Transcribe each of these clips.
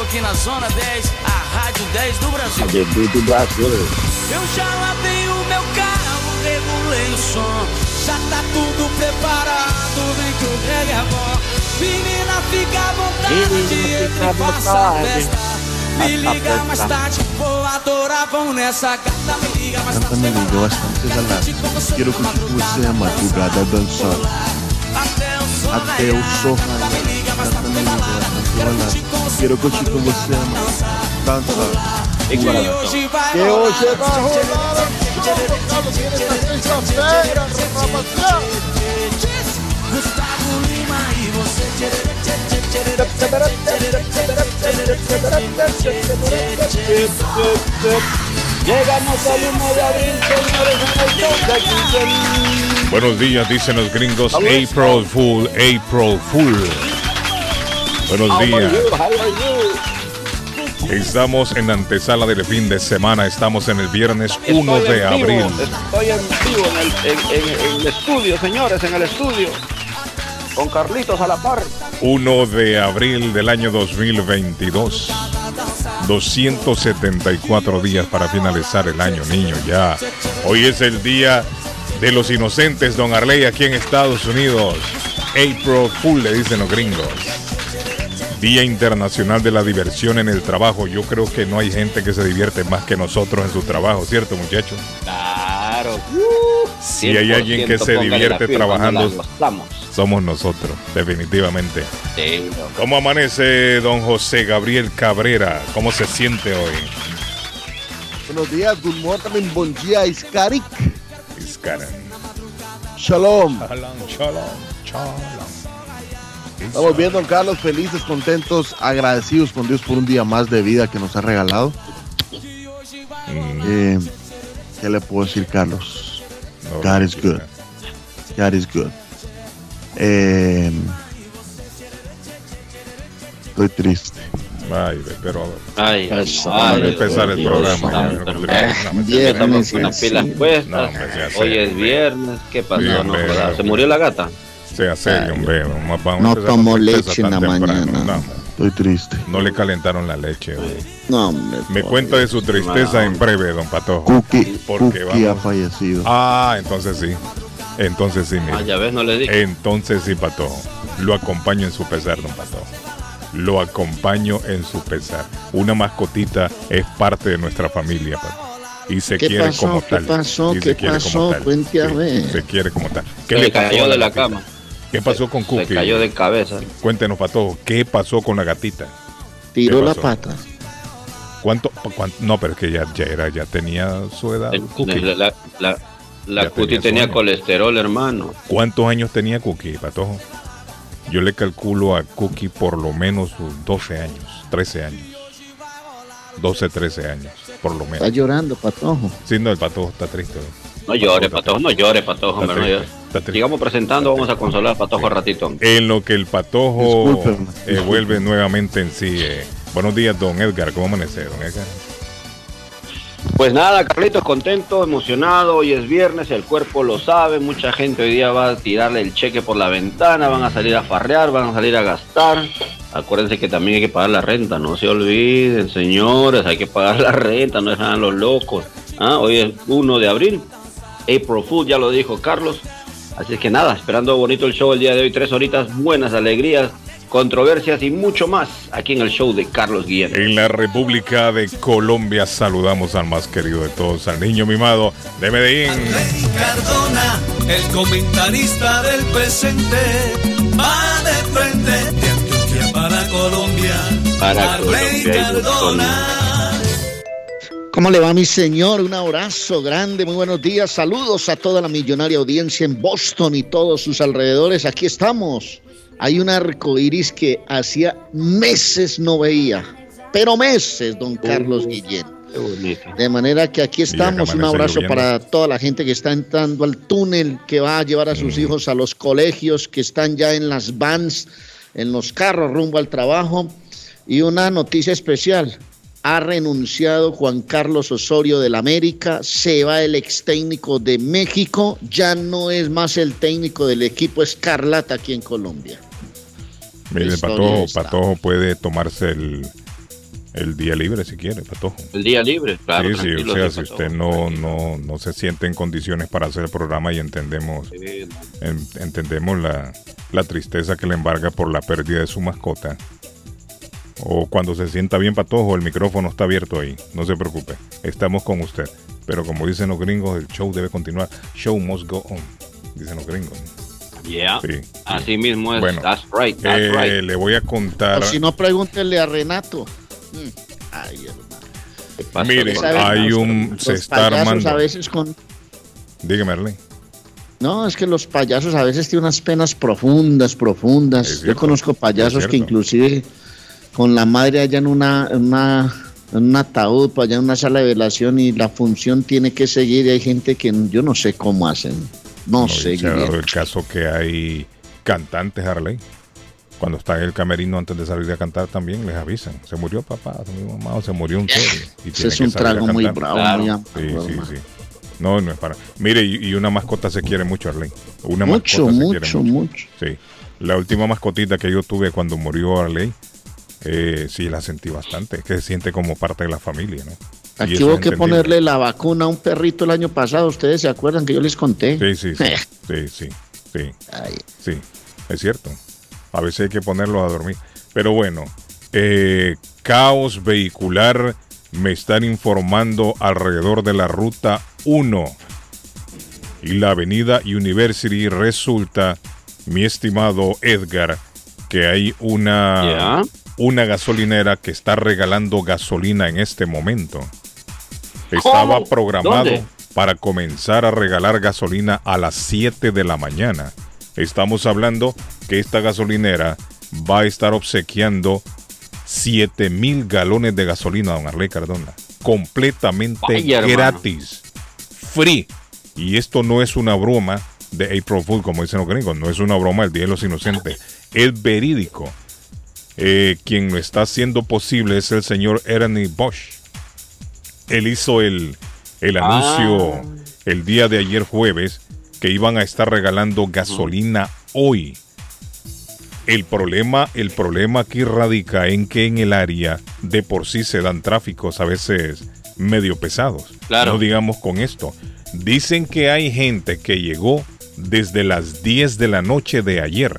estou aqui na Zona 10, a Rádio 10 do Brasil. do Brasil. Eu já lavei o meu carro, regulei o som, já tá tudo preparado, vem que o reggae é bom. Menina, fica à vontade, Menina, entre e faça a festa. Me a liga mais tarde, vou adorar, vão nessa gata, me liga mais tarde. me liga bastante galera. Quero curtir com você a madrugada dançando. Até o sol Até o sol raiar. Quero curtir com você a dançando. que hoje vai Que rolar. hoje vai rolar sexta-feira, rapaziada. Gustavo Lima e você. Llegamos al 1 de abril, señores, en el show de Guillén. Buenos días, dicen los gringos. April Fool, April Fool. Buenos días. Estamos en la antesala del fin de semana. Estamos en el viernes 1 Estoy de en vivo, abril. Estoy en vivo en el, en- en- en el estudio, señores, en el estudio. Con Carlitos a la par. 1 de abril del año 2022. 274 días para finalizar el año, niño, ya. Hoy es el día de los inocentes, don Arley, aquí en Estados Unidos. April Fool, le dicen los gringos. Día Internacional de la Diversión en el Trabajo. Yo creo que no hay gente que se divierte más que nosotros en su trabajo, ¿cierto, muchachos? Claro. Si hay alguien que se divierte trabajando, somos nosotros, definitivamente. ¿Cómo amanece don José Gabriel Cabrera? ¿Cómo se siente hoy? Buenos días, good morning, bon dia, Iskarik. Iscaran. Shalom. Shalom, shalom, shalom. Estamos bien, don Carlos, felices, contentos, agradecidos con Dios por un día más de vida que nos ha regalado. Mm, Eh, ¿Qué le puedo decir, Carlos? no, God is good. God is good. Eh, estoy triste. Ay, pero Ay, Para empezar el programa. ya, no, no, no, Estamos con las pilas No, puestas. hombre, sea Hoy es viernes. ¿Qué pasó? Sí, No, no. ¿Se murió la gata? Sea serio, hombre. Vamos, vamos a No tomo leche en la temprano. mañana. No, Estoy triste. no le calentaron la leche. No, hombre. Me cuenta de su tristeza en breve, don Patojo. Cookie, Porque Cookie ha fallecido. Ah, entonces sí. Entonces sí, mire. Ah, ya ves, no le dije. Entonces sí, Patojo. Lo acompaño en su pesar, don Patojo. Lo acompaño en su pesar. Una mascotita es parte de nuestra familia, Patojo. Y se ¿Qué quiere pasó? como ¿Qué tal. pasó? Y ¿Qué se quiere como pasó? tal. Sí, ver. Se quiere como tal. Se le cayó de la cama. ¿Qué pasó con Se Cookie? cayó de cabeza. Cuéntenos, Patojo, ¿qué pasó con la gatita? Tiró ¿Qué la pata. ¿Cuánto, cuán- No, pero es que ya, ya era, ya tenía su edad. El- Cookie. La, la, la, la Ya cuti tenía colesterol, hermano. ¿Cuántos años tenía Cookie, Patojo? Yo le calculo a Cookie por lo menos sus 12 años, 13 años. 12, 13 años, por lo Está menos. llorando, patojo. Sí, no, el Patojo está triste. No llore, está patojo, no llore, patojo. Está hombre, no triste, llore. está triste. Sigamos presentando, vamos a consolar al patojo ratito. En lo que el Patojo eh, vuelve nuevamente en sí. eh. Buenos días, don Edgar. ¿Cómo amanece, don Edgar? Pues nada, Carlitos, contento, emocionado. Hoy es viernes, el cuerpo lo sabe. Mucha gente hoy día va a tirarle el cheque por la ventana, van a salir a farrear, van a salir a gastar. Acuérdense que también hay que pagar la renta, no se olviden, señores, hay que pagar la renta, no dejan a los locos. Ah, Hoy es 1 de abril. April Fool, ya lo dijo Carlos. Así es que nada, esperando bonito el show el día de hoy, tres horitas, buenas alegrías, controversias y mucho más aquí en el show de Carlos Guillén. En la República de Colombia saludamos al más querido de todos, al niño mimado de Medellín. Cardona, el comentarista del presente, va de frente de Antioquia para Colombia. Para Arley Colombia y Cardona. ¿Cómo le va mi señor? Un abrazo grande, muy buenos días. Saludos a toda la millonaria audiencia en Boston y todos sus alrededores. Aquí estamos. Hay un arco iris que hacía meses no veía, pero meses, don Carlos Guillén. De manera que aquí estamos. Un abrazo para toda la gente que está entrando al túnel, que va a llevar a sus hijos a los colegios, que están ya en las vans, en los carros rumbo al trabajo. Y una noticia especial. Ha renunciado Juan Carlos Osorio del América, se va el ex técnico de México, ya no es más el técnico del equipo Escarlata aquí en Colombia. Mire, Patojo. Patojo puede tomarse el, el día libre si quiere, Patojo. El día libre, claro. sí, sí, o sea, si Patojo, usted no, no, no se siente en condiciones para hacer el programa y entendemos, Sí, en- entendemos la, la tristeza que le embarga por la pérdida de su mascota. O cuando se sienta bien Patojo, el micrófono está abierto ahí, no se preocupe, estamos con usted. Pero como dicen los gringos, el show debe continuar. Show must go on, dicen los gringos. Yeah. Sí. Así mismo es. Bueno, that's right, that's Eh, right. Le voy a contar. O si no, pregúntenle a Renato. Mm, Ay, hermano. ¿Qué pasa, Mire, hay Los- un. Se los está payasos armando. a veces con Dígame, Arley. No, es que los payasos a veces tienen unas penas profundas, profundas. Yo conozco payasos que inclusive con la madre allá en una, en una en un ataúd, para allá en una sala de velación y la función tiene que seguir y hay gente que yo no sé cómo hacen. No, No, sé. y se ha dado Guillermo. el caso que hay cantantes, Harley. Cuando está en el camerino antes de salir a cantar también les avisan. Se murió papá, se murió mamá o se murió un serio. Ese es un trago muy bravo, Claro. muy Sí, sí, sí. No, no es para. Mire, y, y una mascota se quiere mucho, Arley. Una Mucho, mascota se quiere mucho, mucho. Sí. La última mascotita que yo tuve cuando murió Arley, eh, sí la sentí bastante. Es que se siente como parte de la familia, ¿no? Aquí hubo que ponerle la vacuna a un perrito el año pasado. Ustedes se acuerdan que yo les conté. Sí, sí, sí. sí, sí, sí. Ay, Sí, es cierto. A veces hay que ponerlos a dormir. Pero bueno, eh, caos vehicular me están informando alrededor de la ruta 1 y la avenida University. Resulta, mi estimado Edgar, que hay una, Ya. Una gasolinera que está regalando gasolina en este momento. Estaba ¿Cómo? programado ¿Dónde? para comenzar a regalar gasolina a las 7 de la mañana. Estamos hablando que esta gasolinera va a estar obsequiando 7 mil galones de gasolina, don Arley Cardona. Completamente Vaya, hermano. gratis. Free. Y esto no es una broma de April Fool, como dicen los gringos. No es una broma del Día de los Inocentes. Es verídico. Eh, quien lo está haciendo posible es el señor Ernie Bosch. Él hizo el, el Ah. anuncio el día de ayer jueves que iban a estar regalando gasolina hoy. El problema, el problema aquí radica en que en el área de por sí se dan tráficos a veces medio pesados. Claro. No digamos con esto. Dicen que hay gente que llegó desde las 10 de la noche de ayer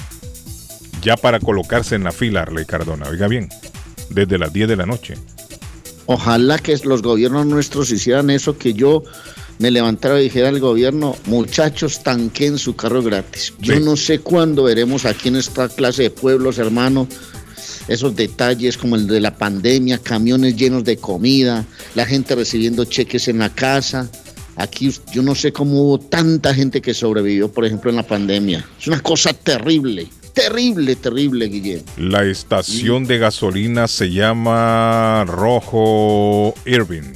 ya para colocarse en la fila, Arley Cardona. Oiga bien, desde las 10 de la noche. Ojalá que los gobiernos nuestros hicieran eso, que yo me levantara y dijera al gobierno, muchachos, tanquen su carro gratis. Yo Sí. no sé cuándo veremos aquí en esta clase de pueblos, hermano, esos detalles como el de la pandemia, camiones llenos de comida, la gente recibiendo cheques en la casa. Aquí yo no sé cómo hubo tanta gente que sobrevivió, por ejemplo, en la pandemia. Es una cosa terrible, terrible, terrible, Guillermo. La estación de gasolina se llama Rojo Irving.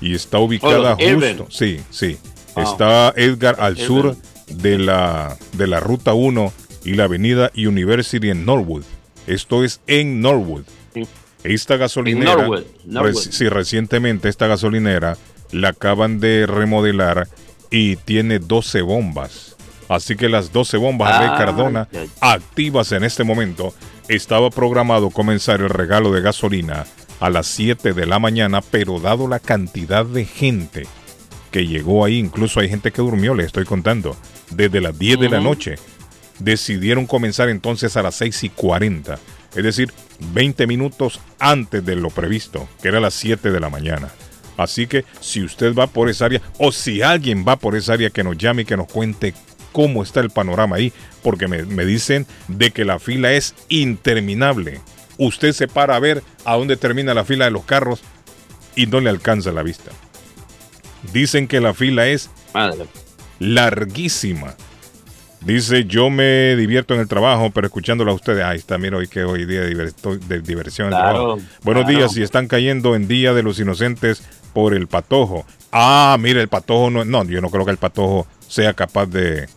Y está ubicada Oh, Irving. justo. Sí, sí. Wow. Está Edgar al Irving. sur de la, de la ruta 1 y la avenida University en Norwood. Esto es en Norwood. Sí. Esta gasolinera, Norwood, Norwood. reci- sí, recientemente esta gasolinera la acaban de remodelar y tiene 12 bombas. Así que las 12 bombas de Cardona ya, ya. activas en este momento. Estaba programado comenzar el regalo de gasolina a las 7 de la mañana, pero dado la cantidad de gente que llegó ahí, incluso hay gente que durmió, les estoy contando, desde las 10 de la noche. Decidieron comenzar entonces a las 6 y 40, es decir, 20 minutos antes de lo previsto, que era las 7 de la mañana. Así que si usted va por esa área, o si alguien va por esa área, que nos llame y que nos cuente cómo está el panorama ahí, porque me, me dicen de que la fila es interminable. Usted se para a ver a dónde termina la fila de los carros y no le alcanza la vista. Dicen que la fila es larguísima. Dice, yo me divierto en el trabajo, pero escucándola a ustedes, ahí está, mira, hoy que hoy día de, diver- de diversión Claro, trabajo. Buenos claro. días, si están cayendo en Día de los Inocentes por el patojo. Ah, mira, el patojo no, no, yo no creo que el patojo sea capaz de...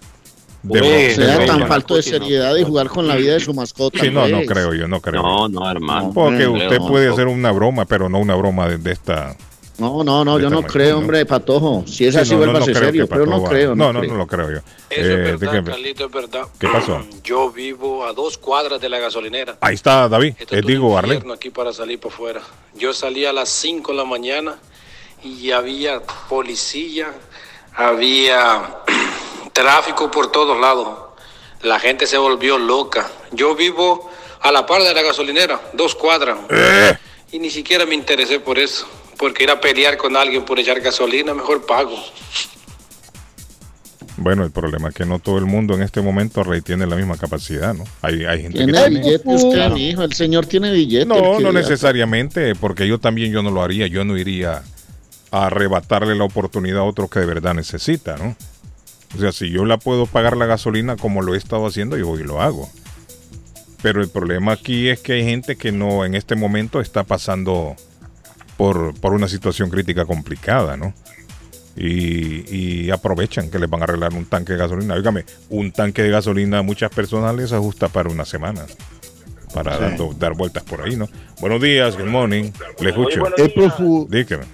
de- sea tan falto de seriedad y jugar con la vida de su mascota. Sí, no, no creo yo, no creo. No, no, hermano. Porque No, usted no, puede no. hacer una broma, pero no una broma de, de esta... No, no, no, yo no creo, ¿no? hombre, patojo. Si es Sí, así, no, no, vuelva no a ser serio, pero no creo. No, no, creo. no lo creo yo. Eso Eh, es verdad, dígame, Carlito, es verdad. ¿Qué pasó? Yo vivo a dos cuadras de la gasolinera. Ahí está David, Esto un digo, Arley. aquí para salir por fuera. Yo salí a las 5 de la mañana y había policía, había tráfico por todos lados. La gente se volvió loca. Yo vivo a la par de la gasolinera, dos cuadras. Eh. Y ni siquiera me interesé por eso. Porque ir a pelear con alguien por echar gasolina, mejor pago. Bueno, el problema es que no todo el mundo en este momento Rey tiene la misma capacidad, ¿no? Hay, hay gente que Tiene tiene. billete usted, Claro. mi hijo. El señor tiene billete. No, no necesariamente, porque yo también yo no lo haría, yo no iría a arrebatarle la oportunidad a otro que de verdad necesita, ¿no? O sea, si yo la puedo pagar la gasolina como lo he estado haciendo, yo voy y lo hago. Pero el problema aquí es que hay gente que no en este momento está pasando por, por una situación crítica complicada, ¿no? Y, y aprovechan que les van a arreglar un tanque de gasolina. Óigame, un tanque de gasolina a muchas personas les ajusta para una semana. Para Sí. dando- dar vueltas por ahí, ¿no? Buenos días, good morning. Le escucho. Dígame.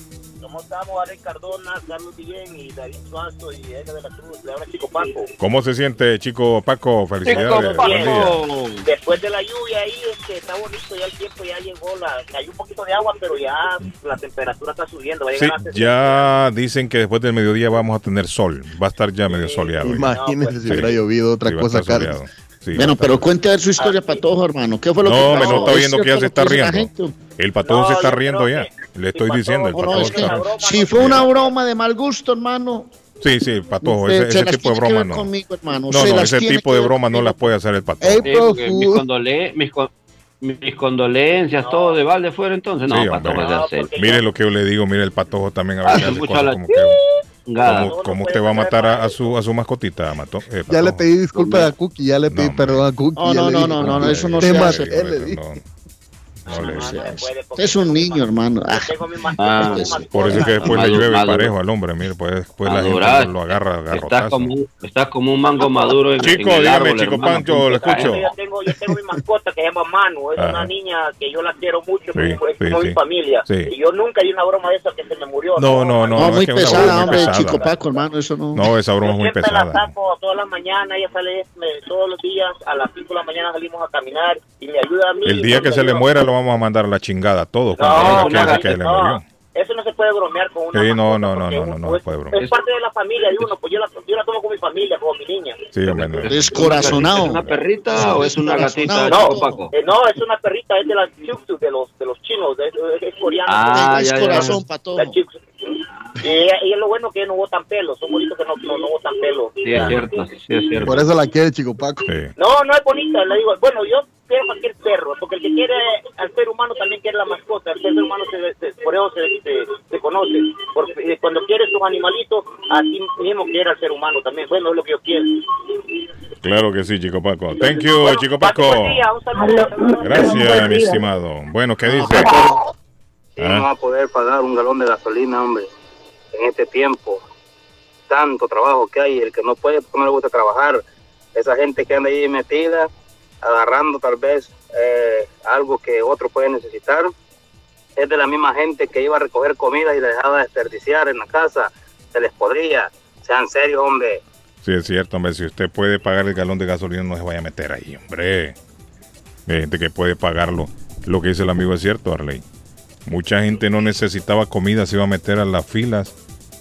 ¿Cómo estamos? Alex Cardona, Carlos Guillén y David Suazo y Edgar de la Cruz. Le habla Chico Paco. ¿Cómo se siente, chico Paco? Felicidades. Buenos días. Después de la lluvia ahí, este, está bonito ya el tiempo, ya llegó, la, cayó un poquito de agua, pero ya la temperatura está subiendo. Va a Sí, a 60. ya dicen que después del mediodía vamos a tener sol. Va a estar ya medio soleado. Imagínese si Sí. hubiera llovido otra Sí, cosa, Carlos. Sí, a Bueno, pero cuente a ver su historia, Patojo, hermano. ¿Qué fue lo No, que me pasó? no está ¿Es viendo que ya se está riendo. El patojo No, se está riendo ya. Le estoy Patojo- diciendo, el No, no, patojo es que está... si fue una broma de mal gusto, hermano. Sí, sí, patojo, se- ese, se ese las tipo de broma no. conmigo, hermano. No, no, ese tipo de broma no las puede hacer el patojo. Sí, mis, condole- mis, con- mis condolencias, todo de balde fuera entonces. No, Sí, hacer. Mire lo que yo le digo, mire el patojo también a Ah, veces como que chingada. como, como usted va a matar a, a su a su mascotita, mató. eh, Ya le pedí disculpas a Cookie, ya le pedí No, perdón a Cookie. No, no, no, no, no, "Cookie, eso no se maté", hace. Le. No, le-. Usted es un niño, hermano. Ah, Tengo mi mas- Ah, mascota. Por eso es que después le Maduro, llueve maduro. parejo al hombre, mire, pues después la Madurar. gente lo agarra a Estás garrotazo. como, un- estás como un mango maduro en, Chico, en el dígame, árbol, chico hermano, Pancho, le cae. escucho. Yo tengo, yo tengo mi mascota que se llama Manu, es Ajá. una niña que yo la quiero mucho, Sí, como, es sí, como sí. mi familia. Sí. Y yo nunca di una broma de esa que se me murió. No, no, no, no, no, muy es que broma pesada, muy hombre, pesada. chico Paco, hermano. Eso no. No, esa broma es Yo muy siempre la pesada. saco todas las mañanas, ella sale todos los días, a las 5 de la mañana salimos a caminar y me ayuda a mí. El día que se le muera lo vamos a mandar a la chingada a todos. No, cuando venga aquí a no, que le no, murió. Eso no se puede bromear con una Sí, no, no, no, no, no, no se puede bromear. Es parte de la familia de uno, pues yo la, yo la tomo con mi familia, como mi niña. Sí, hombre, no. Descorazonado. ¿Es una perrita o es una gatita, No, Paco? eh, no, es una perrita, es de Chuksu, de los, de los chinos, de- es, es coreana. Ah, es ya, ya. corazón, Patojo. La Y es lo bueno que no botan pelo, son bonitos que no, no, no botan pelo. Sí, es cierto, sí, es cierto. Por eso la quiere, chico Paco. Sí. No, no es bonita, le digo, bueno, yo quiero cualquier perro, porque el que quiere al ser humano también quiere la mascota, el ser humano se, se- por eso se, se, se conoce, porque eh, cuando quieres tus animalitos, así mismo quiere al ser humano también, bueno, es lo que yo quiero. Claro que sí, chico Paco. Thank you, Bueno, chico Paco. día, un. Gracias, mi estimado. Bueno, ¿qué dice? No va Ah, a poder pagar un galón de gasolina, hombre, en este tiempo. Tanto trabajo que hay, el que no puede, porque no le gusta trabajar. Esa gente que anda ahí metida, agarrando tal vez eh, algo que otro puede necesitar, es de la misma gente que iba a recoger comida y la dejaba desperdiciar en la casa. Se les podría. Sean serios, hombre. Sí, es cierto, hombre. Si usted puede pagar el galón de gasolina, no se vaya a meter ahí, hombre. Hay gente que puede pagarlo. Lo que dice el amigo es cierto, Arley. Mucha gente no necesitaba comida, se iba a meter a las filas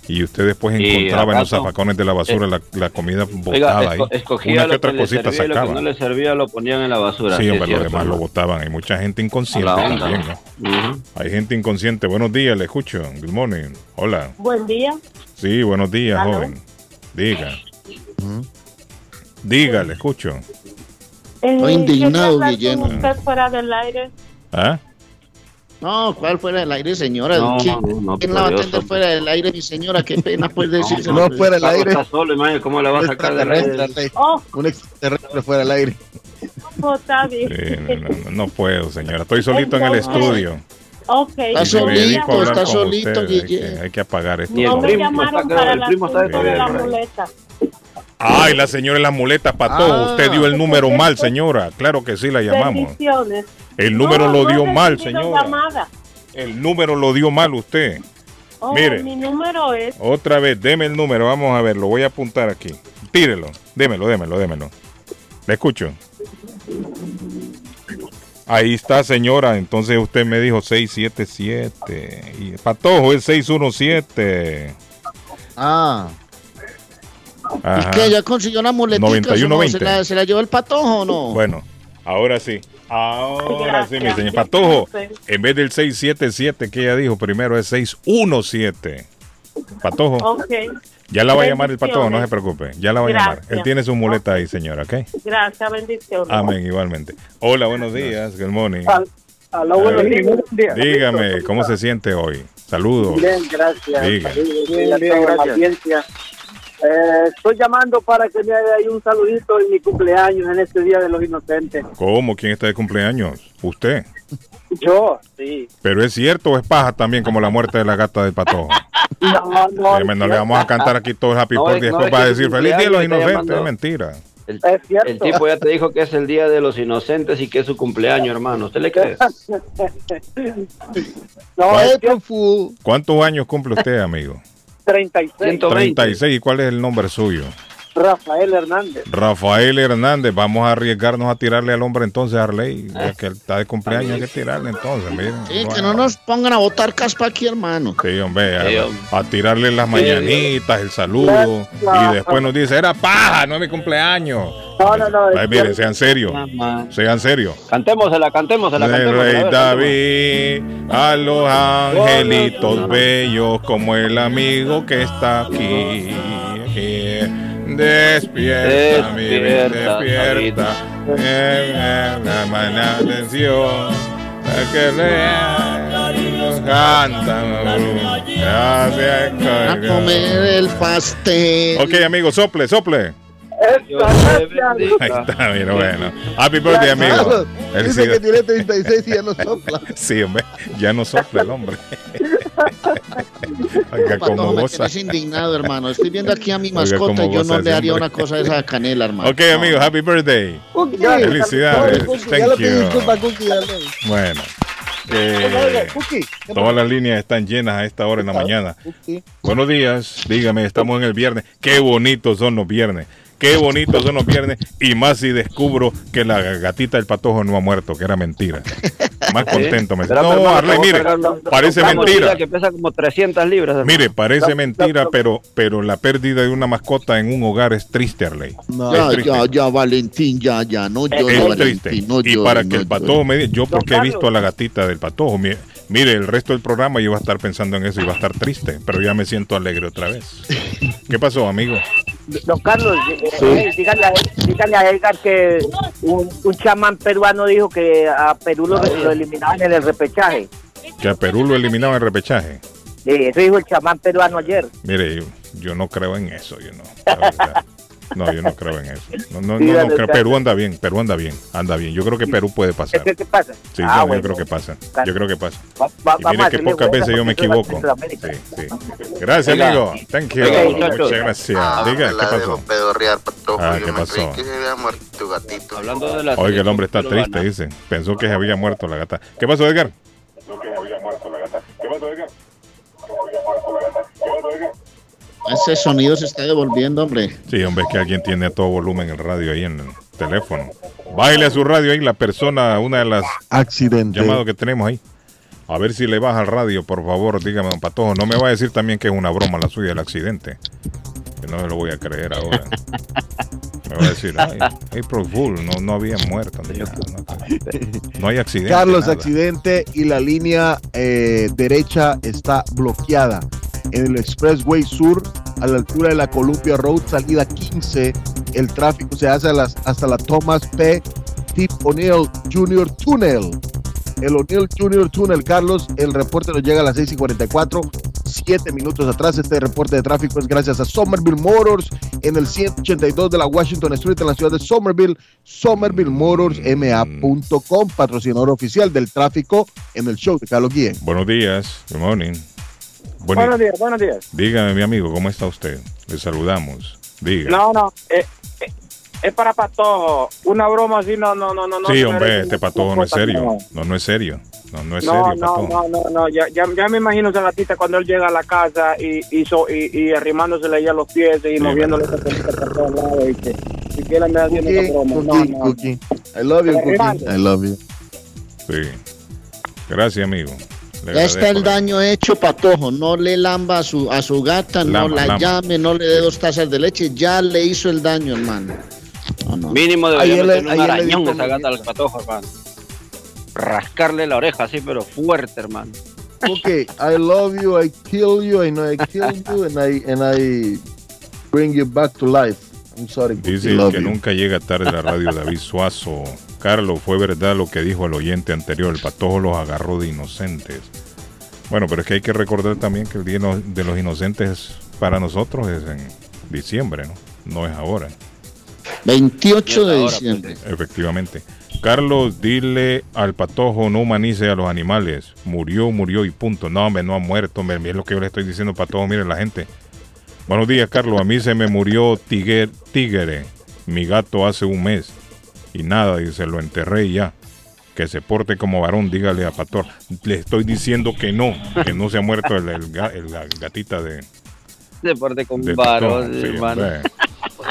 y usted después Y encontraba en los zafacones de la basura eh, la, la comida Oiga, botada esco- escogía Una que otra le cosita servía y lo que sacaba. no le servía lo ponían en la basura. Sí, sí, hombre, es lo botaban. Hay mucha gente inconsciente también, ¿no? Hay gente inconsciente. Buenos días, le escucho. Good morning. Hola. Buen día. Sí, buenos días, Aló. joven. Diga. Diga, le escucho. Eh, Estoy indignado, Guillermo. con usted fuera del aire. ¿Ah? No, ¿cuál fuera del aire, señora? No, ¿Quién, no, no, quién la va a atender hombre. fuera del aire, mi señora? Qué pena, pues decir. No fuera del aire. está solo, imagínate, ¿cómo la va a sacar del aire? Oh, Un extraterrestre fuera del aire. pues, está bien. Sí, no, no, no puedo, señora. Estoy solito en el estudio. Ok. Está solito, está solito, usted, hay, Guille. que, hay que apagar esto. No me llamaron para el la la muleta. Ay, la señora en la muleta, pato. Ah. Usted dio el número mal, señora. Claro que sí, la llamamos. El número No, lo no dio mal, señora. llamada. El número lo dio mal usted. Oh, Mire. Mi número es Otra vez, deme el número. Vamos a ver, lo voy a apuntar aquí. Tírelo. Démelo, démelo, démelo. Le escucho. Ahí está, señora. Entonces usted me dijo 677. Y Patojo es 617. Ah, Ajá. ¿y qué? ¿Ya consiguió una muletita? 91, ¿o no? ¿Se 20. la, ¿Se la llevó el patojo o no? Bueno, ahora sí. Ahora sí, mi Gracias. señor. Patojo, en vez del 677 que ella dijo, primero es 617. Patojo, Ok. ya la va a llamar el patojo, no se preocupe. Ya la va a llamar. Gracias. Él tiene su muleta ahí, señora, ¿ok? Gracias, bendiciones. Amén, igualmente. Hola, buenos días. Good morning. Aló, buenos días. Dígame, ¿cómo se siente hoy? Saludos. Bien, gracias. A toda la audiencia. Eh, estoy llamando para que me haga ahí un saludito en mi cumpleaños en este Día de los Inocentes. ¿Cómo? ¿Quién está de cumpleaños? Usted. Yo, sí. Pero es cierto o es paja también como la muerte de la gata del patojo. No, no. Dígame, no le vamos a cantar aquí todo el happy No, birthday y después es va a decir feliz día de los inocentes. Es mentira. El, Es cierto. el tipo ya te dijo que es el día de los inocentes y que es su cumpleaños, hermano. ¿Usted le cree? no. ¿Cuántos años cumple usted, amigo? 36. 120. 36. ¿Y cuál es el nombre suyo? Rafael Hernández. Rafael Hernández. Vamos a arriesgarnos a tirarle al hombre entonces a Arley. Ya que él está de cumpleaños, hay que tirarle entonces. Miren. Sí, que no nos pongan a botar caspa aquí, hermano. Sí, hombre, a, Sí, hombre. a tirarle las mañanitas, el saludo, y después nos dice, era paja, no es mi cumpleaños. No, no, no. Ay, mire, cierto. sean serios, sean serios. Cantémosela, cantémosela, El cantémosela. rey a ver, David, a los angelitos bellos, como el amigo que está aquí. Despierta, mi vida, Despierta, despierta. Eh, eh, la mala atención. eh, Que le canta. A comer el pastel. Ok, amigo, sople, sople. Ahí está, mira, bueno. Happy birthday, amigo. Dice que tiene 36 y ya no sopla. Sí, hombre, ya no sopla el hombre. Oiga, Patojo, como me goza. tenés indignado, hermano. Estoy viendo aquí a mi mascota y yo no le haría una cosa de esa canela, hermano. Ok, amigo, happy birthday. Cookie. Felicidades. Cookie, ya Thank pedí you. Cookie. Bueno, eh, Cookie, ¿qué todas las líneas están llenas a esta hora en la mañana. Buenos días, dígame, estamos en el viernes. Qué bonitos son los viernes. Qué bonitos son los viernes. Y más si descubro que la gatita del patojo no ha muerto, que era mentira. Más contento me Espera, No, Arley, mire, parece mentira. que pesa como 300 libras. Mire, parece mentira, pero, pero la pérdida de una mascota en un hogar es triste, Arley. No. Ya, es triste. ya, ya, Valentín, ya, ya, no llore, es triste. Y para no que el patojo me diga, yo porque he visto a la gatita del patojo, mire, mire, el resto del programa yo iba a estar pensando en eso, iba a estar triste, pero ya me siento alegre otra vez. ¿Qué pasó, amigo? Don Carlos, eh, eh, dígale, a, Edgar que un, un chamán peruano dijo que a Perú lo, lo eliminaban en el repechaje. Que a Perú lo eliminaron en el repechaje. Sí, eso dijo el chamán peruano ayer. Mire, yo, yo no creo en eso, yo no. la. No, yo no creo en eso. No, no, no, Sí, no dale, creo. Perú anda bien, Perú anda bien, anda bien. Yo creo que Perú puede pasar. ¿Qué, qué pasa? Sí, Ah, yo, creo que pasa. Yo creo que pasa. Va- va- Y mire que pocas veces yo me es equivoco. Centroamérica. Sí, sí. Gracias, Oiga. amigo. Thank you. Oiga. Muchas gracias. Diga, ¿qué pasó? Ah, ¿qué pasó? Oiga, el hombre está triste, dice. Pensó que se había muerto la gata. ¿Qué pasó, Edgar? Ese sonido se está devolviendo, hombre. Sí, hombre, es que alguien tiene a todo volumen el radio ahí en el teléfono. Bájale a su radio ahí, la persona, una de las Accidente. llamadas que tenemos ahí. A ver si le baja al radio, por favor, dígame, don Patojo. No me va a decir también que es una broma la suya el accidente. Que no me lo voy a creer ahora. Me va a decir, ay, April Fool, no, no había muerto. ni nada, no, no hay accidente. Carlos, nada. accidente y la línea eh, derecha está bloqueada. En el Expressway Sur, a la altura de la Columbia Road, salida 15, el tráfico se hace las- hasta la Thomas P. Tip O'Neill Jr. Tunnel. El O'Neill Jr. Tunnel, Carlos, el reporte nos llega a las 6 y 44, 7 minutos atrás. Este reporte de tráfico es gracias a Somerville Motors en el 182 de la Washington Street en la ciudad de Somerville. SomervilleMotorsMA.com, patrocinador oficial del tráfico en el show de Carlos Guillén. Buenos días, good morning. Buen- Buenos días, buenos días. Dígame, mi amigo, ¿cómo está usted? Le saludamos. Diga. No, no, eh, eh, es para Patojo. Una broma así, no, no, no, no. no sí, hombre, este patojo no es serio. No, no es serio. No, no es No, serio, no, patojo. no, no, no, ya, ya, ya me imagino esa gatita cuando él llega a la casa y, y, so- y, y arrimándosele ahí a los pies y moviéndole esa por todos lados y que, y que él anda haciendo esa broma. No, Cookie, no. Cookie. I love you, Cookie. I love you. Sí. Gracias, amigo. Ya está el daño hecho, Patojo. No le lamba a su, a su gata, no la llame, no le dé dos tazas de leche. Ya le hizo el daño, hermano. Mínimo debería Ayer un arañón a esa gata al patojo, hermano. Rascarle la oreja así, pero fuerte, hermano. Okay, I love you, I kill you, I know I killed you, and I, and I bring you back to life. I'm sorry. Cookie, Dice que you. nunca llega tarde la radio David Suazo. Carlos, fue verdad lo que dijo el oyente anterior. El patojo los agarró de inocentes. Bueno, pero es que hay que recordar también que el Día de los Inocentes para nosotros es en diciembre, ¿no? No es ahora. 28 de pues, diciembre. Efectivamente. Carlos, dile al patojo, no humanice a los animales. Murió, murió y punto. No, hombre, no ha muerto. hombre, Es lo que yo le estoy diciendo, patojo. Mire la gente. Buenos días, Carlos. A mí se me murió Tigre, tigre mi gato, hace un mes. Y nada, dice, lo enterré y ya. Que se porte como varón, dígale a Pator. Le estoy diciendo que no, que no se ha muerto el, el ga- el- la gatita de, Deporte con de varón. Sí, hermano. hombre.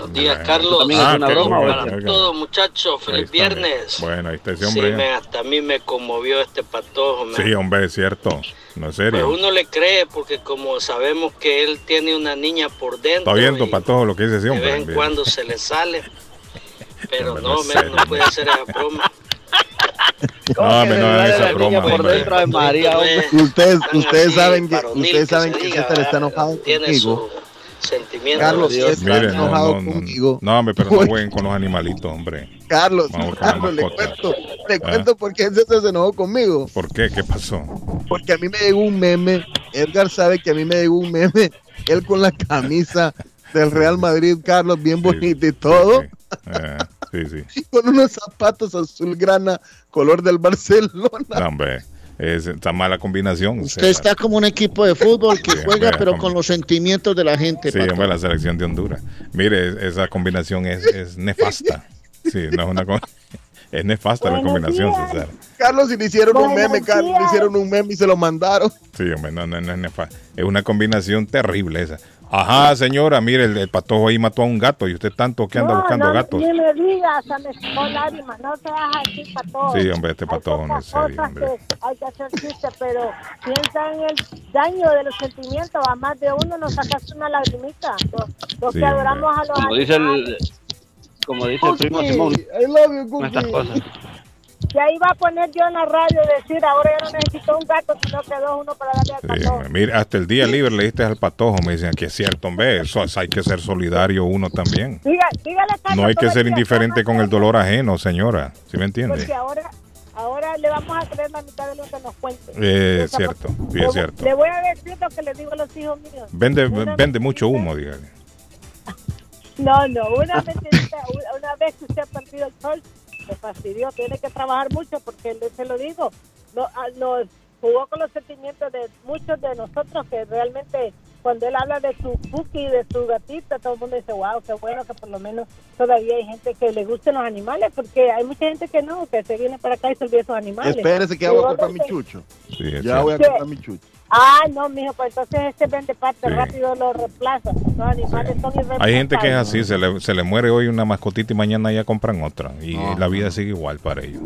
Buenos días, Carlos. ¿También es una broma bueno, Para ok. todos, muchachos, feliz está, viernes. Bueno, ahí está ese Sí, hombre. me, hasta a mí me conmovió este patojo. me- Sí, hombre, es cierto. No es Pues serio. uno le cree porque como sabemos que él tiene una niña por dentro Está viendo todo lo que dice ese de hombre. vez en Bien. cuando se le sale. Pero no, no serio. no puede ser esa broma. No, hombre, no esa broma, por hombre. dentro de María, hombre. Ustedes, ustedes saben que, ustedes que saben que diga, César está enojado Tiene conmigo. su sentimiento. Carlos, Dios. está Miren, no, enojado no, no, conmigo. no, hombre, pero no jueguen con los animalitos, hombre. Carlos, Vamos Carlos, le cuento, le Ah. cuento por qué César se enojó conmigo. ¿Por qué? ¿Qué pasó? Porque a mí me llegó un meme. Edgar sabe que a mí me llegó un meme. Él con la camisa del Real Madrid, Carlos, bien bonito y todo. Eh, sí, sí. Y con unos zapatos azul grana, color del Barcelona. Hombre, es esta mala combinación. Usted está como un equipo de fútbol que Sí, juega, hombre, pero con los sentimientos de la gente. Sí, hombre, la selección de Honduras. Mire, es- esa combinación es, es nefasta. Sí, no es una Es nefasta la combinación, días. César. Carlos, y le hicieron un meme, Carlos, le hicieron un meme y se lo mandaron. Sí, hombre, no, no, no es nefasta. Es una combinación terrible esa. Ajá, señora, mire, el, el patojo ahí mató a un gato y usted tanto que anda no, buscando no, gatos. Ni me digas, me sacó lágrimas. No te hagas así para todo. Sí, hombre, este patojo no es serio, Cosas hombre. que hay que hacer chiste, pero piensa en el daño de los sentimientos. A más de uno nos sacaste una lagrimita. Los, los Sí, que hombre. adoramos a los Como dice animales. el, como dice el primo Simón. I love you, estas cosas. Ya iba a poner yo en la radio decir, ahora ya no necesito un gato, sino que dos, uno para darle al patojo. mire, hasta el día libre le diste al patojo. Me dicen que es cierto, hombre. Eso es- hay que ser solidario uno también. Diga- dígale, Carlos, No hay que ser indiferente con el dolor ajeno, señora. ¿Sí me entiende? Porque ahora, ahora le vamos a creer la mitad de lo que nos cuente. Eh, Esa cierto, sí, es cierto. Le voy a decir lo que le digo a los hijos míos. Vende, Una vende mucho humo, dígale. No, no, una vez, una vez que usted ha perdido el sol, me fastidió, tiene que trabajar mucho porque le- se lo digo, no, ah, nos jugó con los sentimientos de muchos de nosotros que realmente cuando él habla de su cookie, de su gatita, todo el mundo dice, wow, qué bueno que por lo menos todavía hay gente que le gusten los animales, porque hay mucha gente que no, que se viene para acá y se olvida esos animales. Espérese que ya voy a comprar mi chucho. Sí, Ya voy a comprar mi chucho. Ah, no, mijo, pues entonces este vende parte Sí. rápido lo reemplaza. Los animales son irreemplazables. Hay gente que es así, se le, se le muere hoy una mascotita y mañana ya compran otra. Y la vida sigue igual para ellos.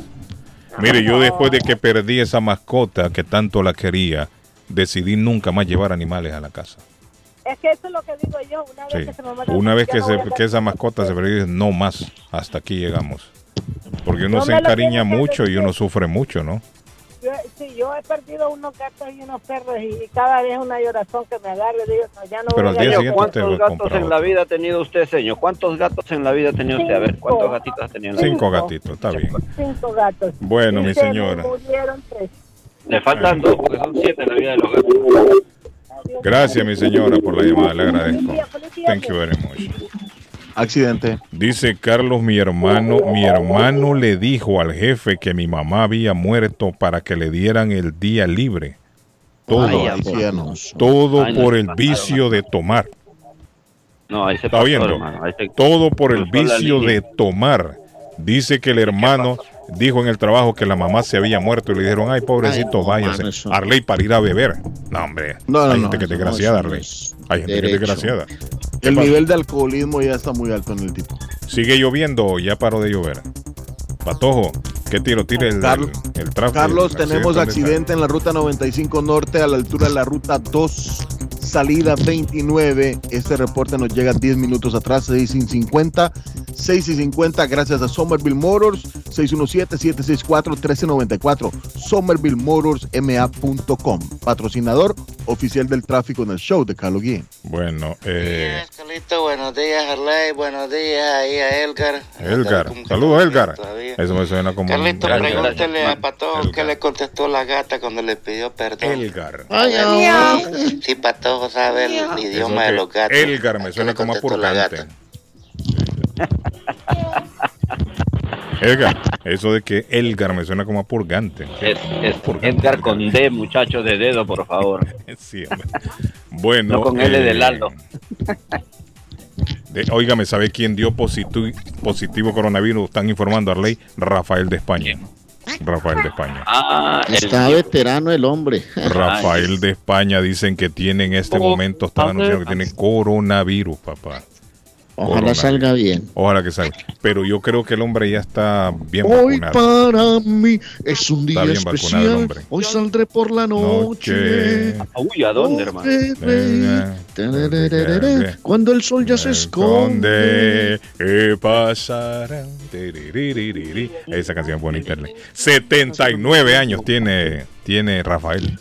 Mire, yo después de que perdí esa mascota que tanto la quería, decidí nunca más llevar animales a la casa. Es que eso es lo que digo yo. Una vez Sí. que se me Una vez que, se, que esa mascota se perdió, no más, hasta aquí llegamos. Porque uno No se encariña mucho y uno sufre mucho, ¿no? Yo, sí, yo he perdido unos gatos y unos perros y, y cada vez una llorazón que me agarre. Digo, no, ya no Pero voy al día a ¿Cuántos gatos en la vida ha tenido usted, señor? ¿Cuántos gatos en la vida ha tenido usted? A ver, ¿cuántos gatitos ha tenido vida? Cinco gatitos, está bien. cinco gatos. Bueno, Y mi señora. murieron tres. Le faltan dos, porque son siete en la vida de los gatos. Gracias, mi señora, por la llamada, le agradezco. Thank you very much. Accidente. Dice Carlos, mi hermano, mi hermano le dijo al jefe que mi mamá había muerto para que le dieran el día libre. Todo, Ay, ancianos. todo Ay, no, por el vicio de tomar. No, ahí se ¿Está pasó, viendo? hermano. Ahí se- Todo por el vicio de tomar. Dice que el hermano dijo en el trabajo que la mamá se había muerto y le dijeron, ay, pobrecito, Ay, no, váyase. Arley para ir a beber. No, hombre. No, no, Hay no, gente que es desgraciada, Arley. Hay gente que es desgraciada. El pasa? nivel de alcoholismo ya está muy alto en el tipo. ¿Sigue lloviendo o ya paró de llover? Patojo, ¿qué tiro? Tire el, Carlos- el, el tráfico. Carlos, el tenemos accidente en la ruta 95 norte a la altura de la ruta 2, salida 29. Este reporte nos llega 10 minutos atrás, 6 y 50. 6 y 50, gracias a Somerville Motors, 617-764-1394. SomervilleMotorsMA.com, patrocinador oficial del tráfico en el show de Carlos Guillén. Bueno, eh, Carlito, buenos días, Arley, buenos días ahí a. Como que Saludos, todavía. Eso me suena como. Carlito, un- pregúntale a Patojo Edgar. qué le contestó la gata cuando le pidió perdón. Elgar. Ay, A ver, ay. Si Sabe el idioma de los gatos. Elgar me ¿qué suena como a contestó la purgante. gata? Edgar, eso de que Elgar me suena como a purgante. Es, es Edgar con D, muchachos de dedo, por favor. Sí, hombre. Bueno. No con L eh, de Lalo. de- óigame, ¿sabe quién dio positu- positivo coronavirus? Están informando a Arley. Rafael de España. Rafael de España. Ah, el- Está veterano el hombre. Rafael de España dicen que tiene en este Oh, momento, están anunciando que tiene coronavirus, papá. Ojalá salga bien. Ojalá que salga. Pero yo creo que el hombre ya está bien Hoy vacunado. para mí es un Está día bien vacunado el especial. hombre. Hoy saldré por la noche. Noche. Uy, ¿a dónde, hermano? Correré. Tararararara. Cuando el sol ya se esconde. ¿qué pasará? Esa canción es bonita. Arley. 79 años tiene, tiene Rafael.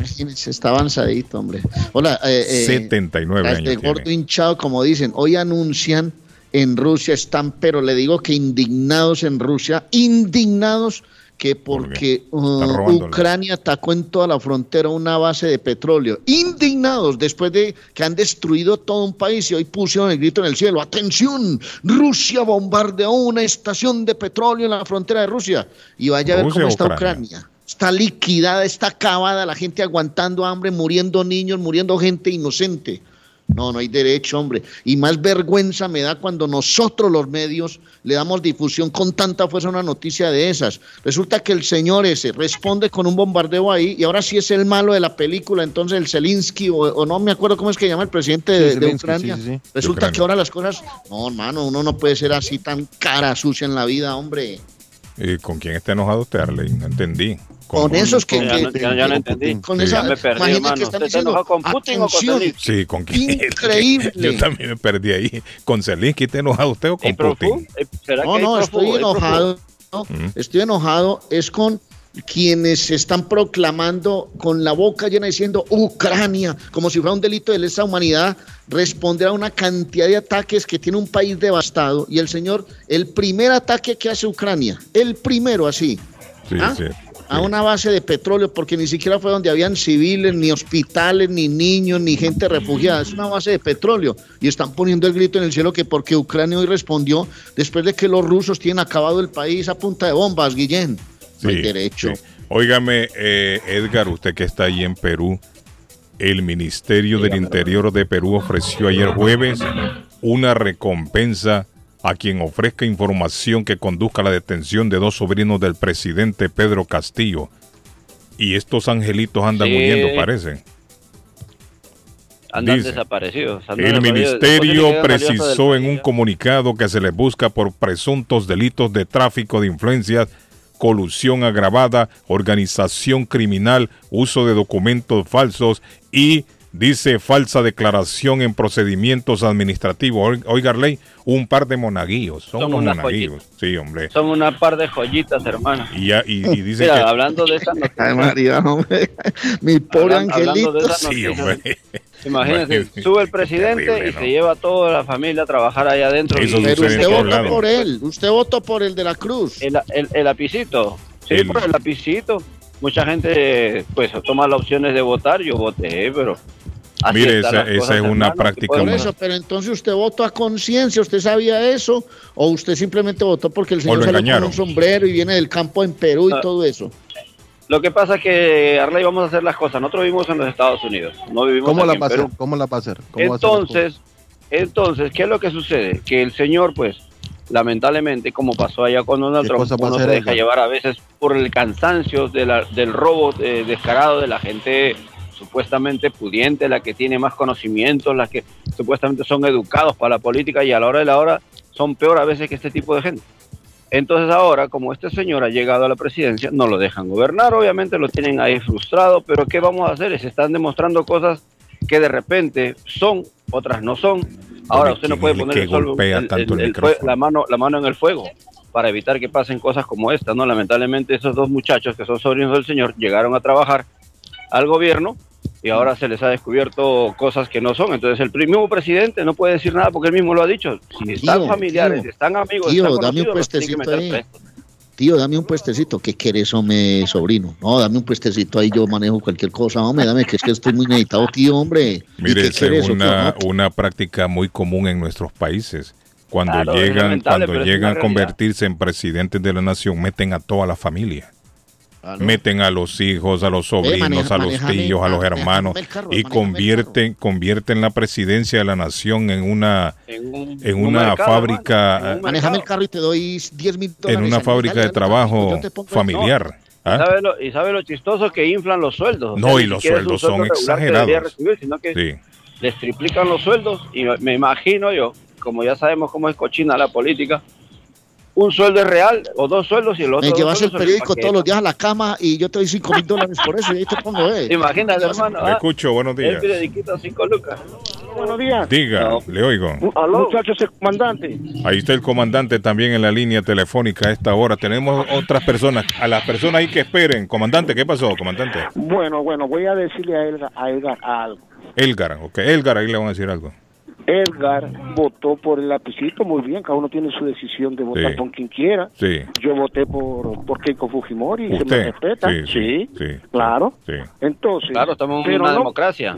Está avanzadito, hombre. Hola, eh, eh, 79 las años de tiene. gordo hinchado, como dicen, hoy anuncian en Rusia, están, pero le digo que indignados en Rusia, indignados que porque uh. Ucrania atacó en toda la frontera una base de petróleo. Indignados después de que han destruido todo un país y hoy pusieron el grito en el cielo. Atención, Rusia bombardeó una estación de petróleo en la frontera de Rusia. Y vaya a ver Rusia cómo está Ucrania. Ucrania. Está liquidada, está acabada, la gente aguantando hambre, muriendo niños, muriendo gente inocente. No, no hay derecho, hombre. Y más vergüenza me da cuando nosotros los medios le damos difusión con tanta fuerza a una noticia de esas. Resulta que el señor ese responde con un bombardeo ahí y ahora sí es el malo de la película, entonces el Zelensky o, o no me acuerdo cómo es que llama el presidente de, Sí, de Zelensky, Ucrania. sí, sí, sí. Resulta Ucrania. que ahora las cosas... No, hermano, uno no puede ser así tan cara sucia en la vida, hombre. ¿Y ¿Con quién está enojado usted, Arley? No entendí. Con esos que... Ya no- entendí. Con esa, Ya me perdí, imagínate hermano. que están ¿Usted está diciendo, enojado con Putin o con? Sí, ¿con quién? Increíble. Yo también me perdí ahí. ¿Con Zelensky está enojado usted o con. Putin? Eh, ¿Será No, no, estoy enojado. no, Mm. Estoy enojado. Es con quienes están proclamando con la boca llena diciendo Ucrania, como si fuera un delito de lesa humanidad, responder a una cantidad de ataques que tiene un país devastado. Y el señor, el primer ataque que hace Ucrania, el primero así, Sí, ¿Ah? sí. A una base de petróleo, porque ni siquiera fue donde habían civiles, ni hospitales, ni niños, ni gente refugiada. Es una base de petróleo. Y están poniendo el grito en el cielo que porque Ucrania hoy respondió después de que los rusos tienen acabado el país a punta de bombas, Guillén. No hay Sí, derecho. sí. Óigame, eh, Edgar, usted que está ahí en Perú, el Ministerio del Interior de Perú ofreció ayer jueves una recompensa a quien ofrezca información que conduzca a la detención de dos sobrinos del presidente Pedro Castillo. Y estos angelitos andan Sí. huyendo, parece. Andan Dice, desaparecidos. andan El desaparecidos. ministerio precisó en un comunicado que se les busca por presuntos delitos de tráfico de influencias colusión agravada, organización criminal, uso de documentos falsos y dice falsa declaración en procedimientos administrativos. Oiga, ley, un par de monaguillos. Son, unos unas monaguillos. Sí, hombre. Son una par de joyitas, hermano. Y, ya- y, y dice Mira, que. hablando de esa noticia. Ay, María, hombre. Mi pobre Hablan- hablando de angelito. esa Sí, noticia, hombre. Imagínense, Imagínate. sube el presidente Terrible, y ¿no? se lleva a toda la familia a trabajar allá adentro. Eso y- Pero usted votó lados. por él. Usted votó por el de la Cruz. El, el, el lapicito. Sí, El- por el lapicito. Mucha gente, pues, toma las opciones de votar. Yo voté, pero. así Mire, esa- esa es una práctica Por eso, pero entonces usted votó a conciencia, ¿usted sabía eso? ¿O usted simplemente votó porque el señor engañaron. con un sombrero y viene del campo en Perú y Ah. todo eso? Lo que pasa es que, Arley, vamos a hacer las cosas. Nosotros vivimos en los Estados Unidos, no vivimos ¿Cómo aquí la en va a hacer? Perú. ¿Cómo la va a hacer? ¿Cómo va a hacer Entonces, entonces, ¿qué es lo que sucede? Que el señor, pues, lamentablemente, como pasó allá con Donald ¿Qué Trump, uno se deja llevar a veces por el cansancio de la- del robo eh, descarado de la gente supuestamente pudiente, la que tiene más conocimientos, la que supuestamente son educados para la política y a la hora de la hora son peor a veces que este tipo de gente. Entonces ahora, como este señor ha llegado a la presidencia, no lo dejan gobernar, obviamente lo tienen ahí frustrado, pero ¿qué vamos a hacer? Se están demostrando cosas que de repente son, otras no son. Ahora usted no ¿quién puede poner el sol- tanto la, mano, la mano en el fuego para evitar que pasen cosas como esta, ¿no? Lamentablemente esos dos muchachos que son sobrinos del señor llegaron a trabajar al gobierno y ahora se les ha descubierto cosas que no son. Entonces el mismo presidente no puede decir nada porque él mismo lo ha dicho. Si están Tío, familiares, tío, están amigos, tío, están dame un Tío, dame un puestecito. ¿Qué quieres, hombre, sobrino? No, dame un puestecito ahí, yo manejo cualquier cosa. Hombre, dame, que es que estoy muy necesitado, tío, hombre. ¿Y Mire, es una, una práctica muy común en nuestros países. Cuando Claro, llegan, cuando llegan a convertirse en presidentes de la nación, meten a toda la familia. Ah, ¿no? Meten a los hijos, a los sobrinos, maneja- a los tíos, a los manéjame hermanos carro, y convierten, convierten la presidencia de la nación en una, En, un- en un una mercado, fábrica, en un Manejame el carro y te doy 10 mil dólares. en una fábrica de trabajo familiar. ¿ah? ¿Sabe lo- y sabe lo chistoso que inflan los sueldos. No, y los sueldos son sueldo exagerados. recibir, sino que Sí. les triplican los sueldos y me- me imagino yo, como ya sabemos cómo es cochina la política, un sueldo es real o dos sueldos y el otro Me llevas el periódico todos los días a la cama y yo te doy 5 mil dólares por eso y ahí te pongo, eh. Imagínate, hermano. Ah, escucho, buenos El días. periodiquito cinco lucas. Buenos días. Diga, le oigo. Muchachos, el comandante. Ahí está el comandante también en la línea telefónica a esta hora. Tenemos otras personas. A las personas ahí que esperen. Comandante, ¿qué pasó, comandante? Bueno, bueno, voy a decirle a Edgar, a Edgar algo. Elgar, ok. Elgar, ahí le van a decir algo. Edgar votó por el lapicito, muy bien, cada uno tiene su decisión de votar Sí. por quien quiera. Sí. Yo voté por, por Keiko Fujimori y se me ¿Usted? respeta. Sí, sí, sí. claro. Sí. Entonces, Claro, estamos en una no- democracia.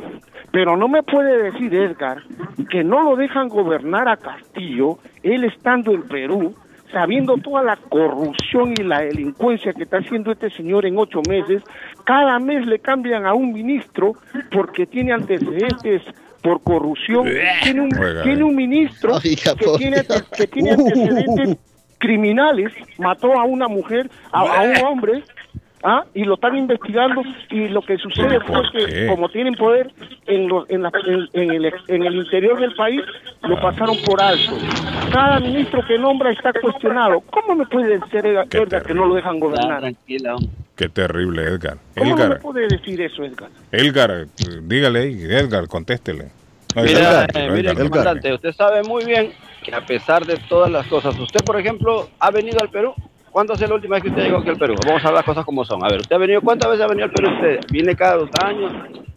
Pero no me puede decir Edgar que no lo dejan gobernar a Castillo, él estando en Perú, sabiendo toda la corrupción y la delincuencia que está haciendo este señor en ocho meses. Cada mes le cambian a un ministro porque tiene antecedentes por corrupción. Tiene un, Oiga, tiene un ministro Oiga, que tiene, que tiene antecedentes criminales, mató a una mujer, a, a un hombre, ¿ah? y lo están investigando y lo que sucede ¿Pero fue por que qué? como tienen poder en, los- en, la- en- en el, en el interior del país, lo Ah. pasaron por alto. Cada ministro que nombra está cuestionado. ¿Cómo me puede decir Edgar, Edgar, que no lo dejan gobernar? Qué terrible, Edgar. ¿Cómo no me Edgar, puede decir eso, Edgar? Edgar, dígale ahí. Edgar, contéstele. No, Mira, Edgar, eh, Edgar, mire, Edgar. comandante, usted sabe muy bien que a pesar de todas las cosas, usted, por ejemplo, ha venido al Perú. ¿Cuándo es la última vez que usted llegó aquí al Perú? Vamos a ver las cosas como son. A ver, ¿usted ha venido cuántas veces ha venido al Perú usted? ¿Viene cada dos años,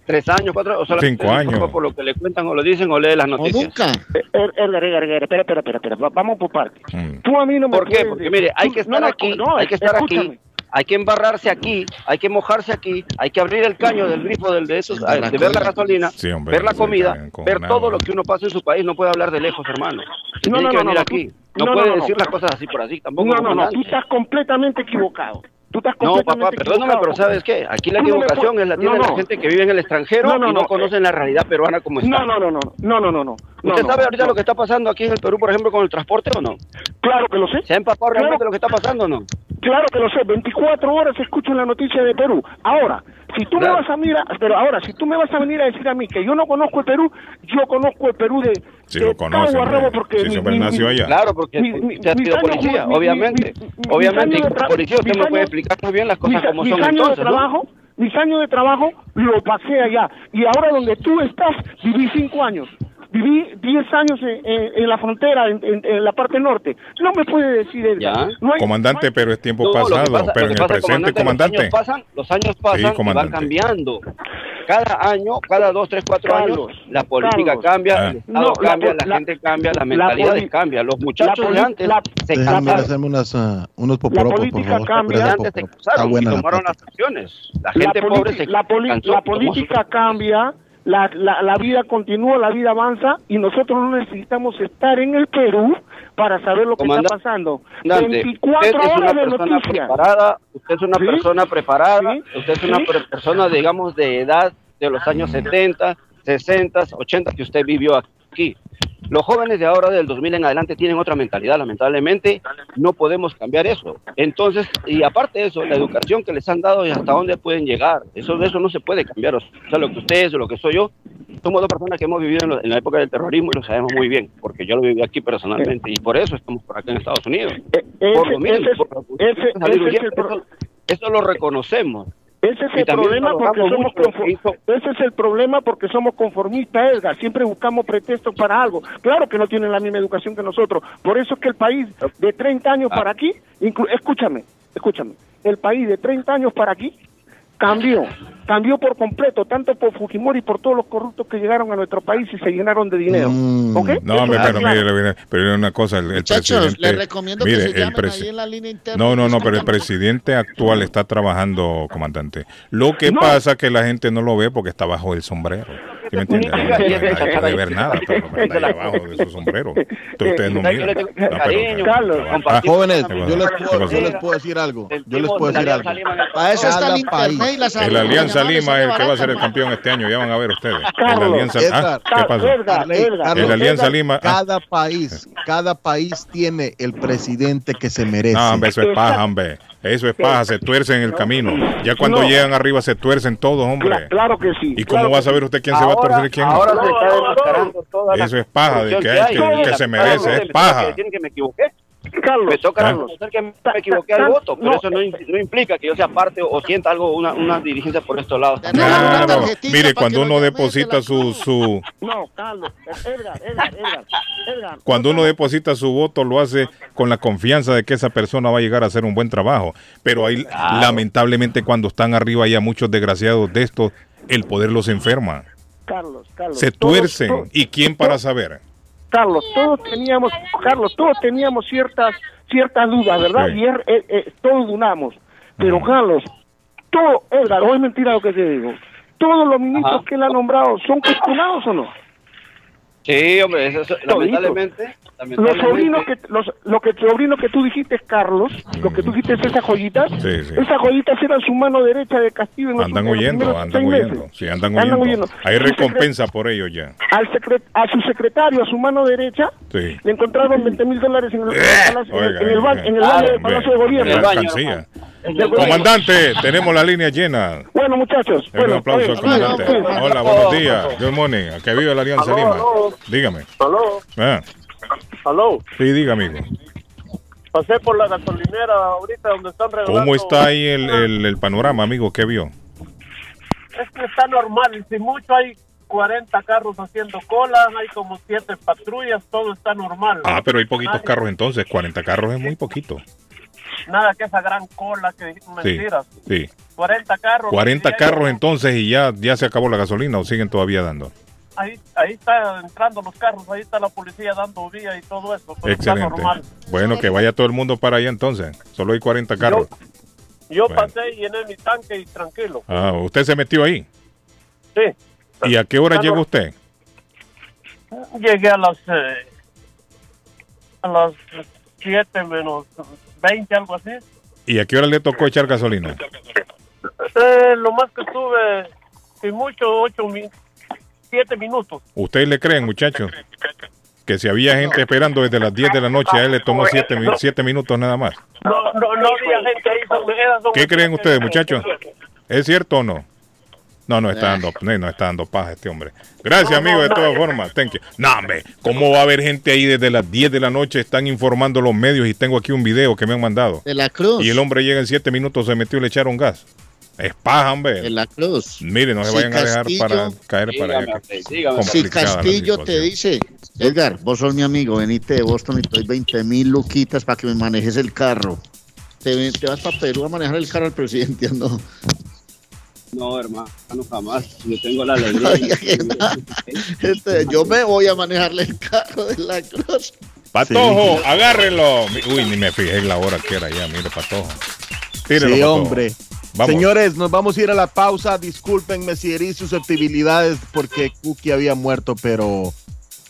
tres años, cuatro o Cinco años. por lo que le cuentan o lo dicen o lee las O noticias? nunca. Eh, Edgar, Edgar, Edgar, espera, espera, espera, espera, va- vamos por partes. Mm. Tú a mí no me ¿Por qué? puedes Porque mire, hay que estar aquí, no, hay que estar escúchame. aquí, hay que embarrarse aquí, hay que mojarse aquí, hay que abrir el caño del grifo del de esos, Embarrar de ver la gasolina, Sí, hombre, ver la comida, ver todo lo que uno pasa en su país, no puede hablar de lejos, hermano. No, tiene no, que no, venir no, aquí. tú- No, no, puede no, no. decir las cosas así por así, tampoco. No, no, no, tú estás completamente equivocado. Tú estás No, completamente papá, perdóname, pero ¿sabes qué? Aquí la no equivocación es la tiene no, la no. gente que vive en el extranjero No, no, y no, no, conocen la realidad peruana como está. No, no, no, no, no, no, no, no. no, ¿Usted no, sabe ahorita no. lo que está pasando aquí en el Perú, por ejemplo, con el transporte o no? Claro que lo sé. ¿Se ha empapado realmente lo que está pasando o no? Claro que lo sé, 24 horas escucho la noticia de Perú. Ahora, si tú me vas a mirar, pero ahora, si tú me vas a venir a decir a mí que yo no conozco el Perú, yo conozco el Perú de, Si de lo conoce, porque Si mi- siempre mi- nació allá. Claro, porque Mi- usted mi- ha mis sido policía, obviamente. obviamente, policía usted me puede explicar muy bien las cosas mis, como mis son entonces, de ¿no? trabajo, mis años de trabajo lo pasé allá. Y ahora donde tú estás, viví cinco años. Viví 10 años en, en- en la frontera, en, en- en la parte norte. No me puede decir, Edgar. No hay- Comandante, pero es tiempo No, pasado. pasa- pero en el pasa, presente, comandante, comandante. Los años pasan, los años pasan y van cambiando. Cada año, cada dos, tres, cuatro Carlos, años, la política Carlos. cambia, Ah. el Estado No, la cambia, la, la- gente cambia, la la mentalidad poli- cambia. Los muchachos de antes la- se casaron, hacerme unas, ah, unos poporopos, por política favor. cambia. Antes se casaron y la tomaron las acciones. La gente la, pobre se la, la política cambia, la, la, la vida continúa, la vida avanza y nosotros no necesitamos estar en el Perú para saber lo que está pasando. Comandante, 24 usted es horas una de persona noticias. preparada, usted es una ¿Sí? persona preparada, ¿Sí? usted es una ¿Sí? per- persona, digamos, de edad de los años 70, 60, 80 que usted vivió aquí. Los jóvenes de ahora, del 2000 en adelante, tienen otra mentalidad. Lamentablemente, no podemos cambiar eso. Entonces, y aparte de eso, la educación que les han dado y hasta dónde pueden llegar, eso, eso no se puede cambiar. O sea, lo que usted es o lo que soy yo, somos dos personas que hemos vivido en, lo- en la época del terrorismo y lo sabemos muy bien, porque yo lo viví aquí personalmente y por eso estamos por acá en Estados Unidos. por lo ese- mismo, ese- por lo que ustedes eso, eso lo reconocemos. Ese es el problema porque somos mucho lo que confo- ese es el problema porque somos conformistas, Edgar. Siempre buscamos pretextos para algo. Claro que no tienen la misma educación que nosotros. Por eso es que el país de 30 años Ah. para aquí, inclu- escúchame, escúchame, el país de 30 años para aquí cambió, cambió por completo, tanto por Fujimori y por todos los corruptos que llegaron a nuestro país y se llenaron de dinero. Mm. No, hombre, pero claro. mire, mire, pero una cosa, el, el Muchachos, presidente... les recomiendo que se llamen ahí en la línea interna. No, no, no, pero el presidente actual está trabajando, comandante. Lo que pasa es que la gente no lo ve porque está bajo el sombrero. ¿Sí me entiende? No, puede ver nada, ahí abajo de su sombrero. Entonces ustedes no miran. No, pero- Carlos, Ah, Jóvenes, ¿qué yo les, ¿Qué puedo, pasó? yo les puedo decir algo. Yo les puedo decir algo. Para eso está el internet El Alianza Lima es el que va a ser el campeón este año, ya van a ver ustedes. El Alianza, ah, ¿Qué pasó? El Alianza Lima. ah, Cada país, cada país tiene el presidente que se merece. No, hombre, eso es paja, hombre. Eso es paja, se tuercen en el camino. Ya cuando No. llegan arriba se tuercen todos, Cla- hombre. claro que sí. ¿Y cómo va a que saber usted quién se va a torcer y quién no? ahora se está toda la Eso es paja, de que, corrupción hay, que, que se merece, me es paja. que me equivoqué. Carlos, Me toca Carlos. reconocer que me equivoqué al voto, pero eso no, no implica que yo sea parte o sienta algo, una, una dirigencia por estos lados. Claro, mire, cuando uno deposita su, su, No, Carlos, Edgar, Edgar, Edgar, Edgar. cuando uno deposita su voto lo hace con la confianza de que esa persona va a llegar a hacer un buen trabajo. Pero ahí, lamentablemente, cuando están arriba ya muchos desgraciados de estos, el poder los enferma. Carlos, Carlos. Se tuercen. todos- ¿Y quién para saber? Carlos, todos teníamos, Carlos, todos teníamos ciertas ciertas dudas, ¿verdad? Sí. Y er- eh, eh, todos dudamos. Pero Carlos, todo, Edgar, o es mentira lo que te digo. Todos los ministros Ajá. que él ha nombrado son cuestionados o no? Sí, hombre, eso- lamentablemente. Los sobrinos que los lo que sobrino que tú dijiste, Carlos, lo que tú dijiste es esas joyitas, Sí, sí. esas joyitas eran su mano derecha de Castillo en Andan huyendo, andan huyendo. Sí, andan Andan huyendo. huyendo. Hay recompensa por ello ya. al secre- a su secretario, a su mano derecha, Sí. le encontraron 20 mil dólares en el, palacio- en el- Oiga, en el ba- en el baño del Hombre, Palacio de Gobierno. la. Comandante, tenemos la línea llena. Bueno, muchachos. Un Bueno, aplauso oye, comandante. oye, oye. Hola, buenos días. Good morning. ¿A qué vive la Alianza Aló, Lima? Dígame. Aló, Ah, aló. sí, diga, amigo. Pasé por la gasolinera ahorita donde están regalando. ¿Cómo está ahí el, el, el panorama, amigo? ¿Qué vio? Es que está normal. Si mucho hay 40 carros haciendo cola, hay como 7 patrullas, todo está normal. Ah, pero hay poquitos Nadie- carros entonces. 40 carros es muy poquito. Nada que esa gran cola que Sí, mentiras. sí. 40 carros. 40 Sí, carros entonces y ya, ya se acabó la gasolina o siguen todavía dando. Ahí, ahí está entrando los carros, ahí está la policía dando vía y todo eso. pero está Excelente. normal. Bueno, que vaya todo el mundo para allá entonces. Solo hay 40 carros. Yo Bueno. pasé y llené mi tanque y tranquilo. Ah, ¿usted se metió ahí? Sí. ¿Y a qué hora llegó usted? Llegué a las eh, a las 7 menos 20, algo así. ¿Y a qué hora le tocó echar gasolina? Eh, lo más que estuve, sin mucho, 8 mi 7 minutos. ¿Ustedes le creen, muchachos? Que si había gente esperando desde las 10 de la noche, a él le tomó 7 minutos nada más. No, no, no había gente ahí. Son, esas son- ¿Qué creen ustedes, muchachos? ¿Es cierto o no? No, no está dando, no, no está dando paja este hombre. Gracias, No, amigo, no, de todas formas. Thank you. No, hombre, ¿cómo va a haber gente ahí desde las 10 de la noche? Están informando los medios y tengo aquí un video que me han mandado. De la Cruz. Y el hombre llega en 7 minutos, se metió y le echaron gas. Es paja, hombre. De la Cruz. Mire, no se Si vayan a dejar para caer para allá. Si Castillo te dice, Edgar, vos sos mi amigo, venite de Boston y te doy 20 mil luquitas para que me manejes el carro. Te, te vas para Perú a manejar el carro al presidente, ¿no? No, hermano, jamás. Yo tengo la alegría. Este, yo me voy a manejarle el carro de la Cruz. Patojo, Sí. agárrenlo. Uy, ni me fijé en la hora que era ya, mire, Patojo. Tírelo, Sí, Patojo. hombre. Señores, nos vamos a ir a la pausa. Discúlpenme si herí susceptibilidades porque Cookie había muerto, pero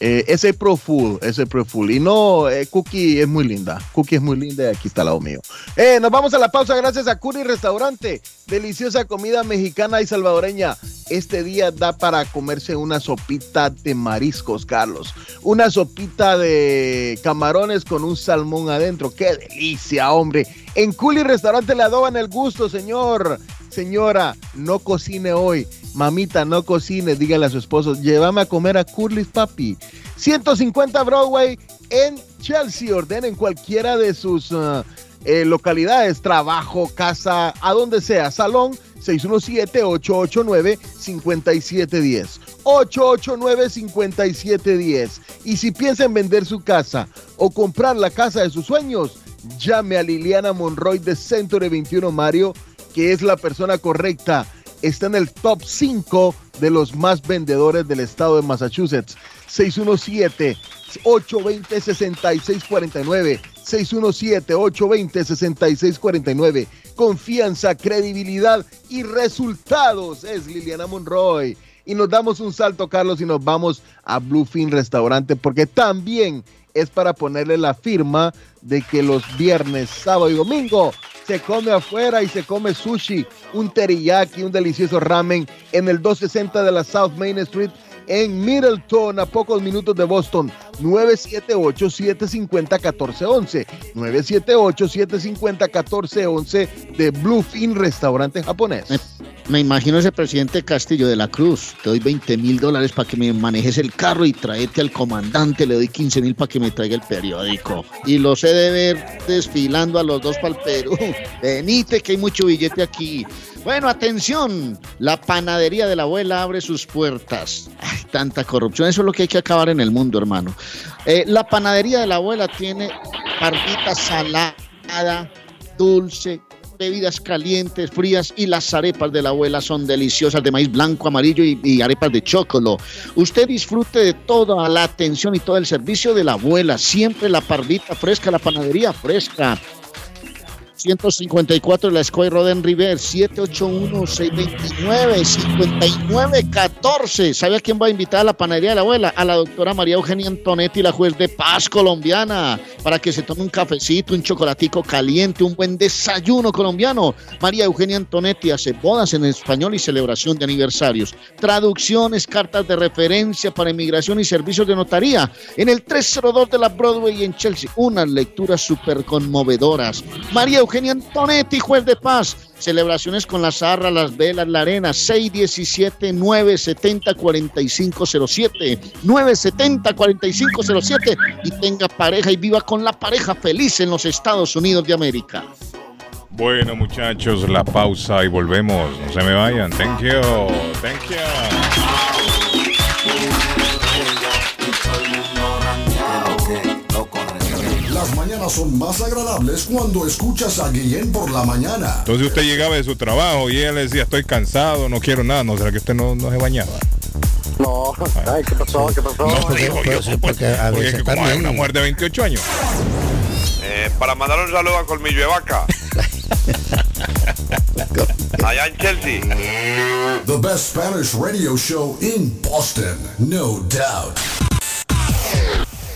eh, es April Fool, es April Fool. Y no, eh, Cookie es muy linda. Cookie es muy linda y aquí está al lado mío. Eh, nos vamos a la pausa gracias a Curi Restaurante. Deliciosa comida mexicana y salvadoreña. Este día da para comerse una sopita de mariscos, Carlos. Una sopita de camarones con un salmón adentro. ¡Qué delicia, hombre! En Culi Restaurante le adoban el gusto, señor. Señora, no cocine hoy. Mamita, no cocine. Dígale a su esposo, llévame a comer a Curly's Papi. 150 Broadway en Chelsea. Ordenen cualquiera de sus ah, eh, localidades, trabajo, casa, a donde sea. Salón 617-889-5710. 889-5710. Y si piensa en vender su casa o comprar la casa de sus sueños, llame a Liliana Monroy de Century 21 Mario, que es la persona correcta. Está en el top 5 de los más vendedores del estado de Massachusetts. 617-820-6649. 617-820-6649. Confianza, credibilidad y resultados. Es Liliana Monroy. Y nos damos un salto, Carlos, y nos vamos a Bluefin Restaurante, porque también es para ponerle la firma de que los viernes, sábado y domingo se come afuera y se come sushi, un teriyaki, un delicioso ramen en el 260 de la South Main Street en Middleton, a pocos minutos de Boston. 978-750-1411. 978-750-1411 de Bluefin Restaurante Japonés. Me imagino ese presidente Castillo de la Cruz. Te doy 20 mil dólares para que me manejes el carro y traete al comandante. Le doy 15 mil para que me traiga el periódico. Y los he de ver desfilando a los dos para el Perú. Venite, que hay mucho billete aquí. Bueno, atención. La panadería de la abuela abre sus puertas. Ay, tanta corrupción. Eso es lo que hay que acabar en el mundo, hermano. Eh, la panadería de la abuela tiene barbita salada, dulce, bebidas calientes, frías y las arepas de la abuela son deliciosas de maíz blanco, amarillo y, arepas de chocolo. Usted disfrute de toda la atención y todo el servicio de la abuela. Siempre la parvita fresca, la panadería fresca. 154 de la Square Road en River, 781-629-5914. ¿Sabe a quién va a invitar a la panadería de la abuela? A la doctora María Eugenia Antonetti, la juez de paz colombiana, para que se tome un cafecito, un chocolatico caliente, un buen desayuno colombiano. María Eugenia Antonetti hace bodas en español y celebración de aniversarios, traducciones, cartas de referencia para inmigración y servicios de notaría. En el 302 de la Broadway en Chelsea, unas lecturas súper conmovedoras. María Eugenia Antonetti, juez de paz. Celebraciones con la zarra, las velas, la arena. 617-970-4507. 970-4507. Y tenga pareja y viva con la pareja feliz en los Estados Unidos de América. Bueno, muchachos, la pausa y volvemos. No se me vayan. Thank you. Thank you. Mañanas son más agradables cuando escuchas a Guillén por la mañana. Entonces usted llegaba de su trabajo y él le decía, estoy cansado, no quiero nada. ¿No será que usted no, no se bañaba? No, ay, ¿qué pasó? ¿Qué pasó? No, digo yo, pues, porque a es veces que como hay también- una mujer de 28 años. Eh, para mandar un saludo a Colmillo de Vaca. Allá en Chelsea. The best Spanish radio show in Boston, no doubt.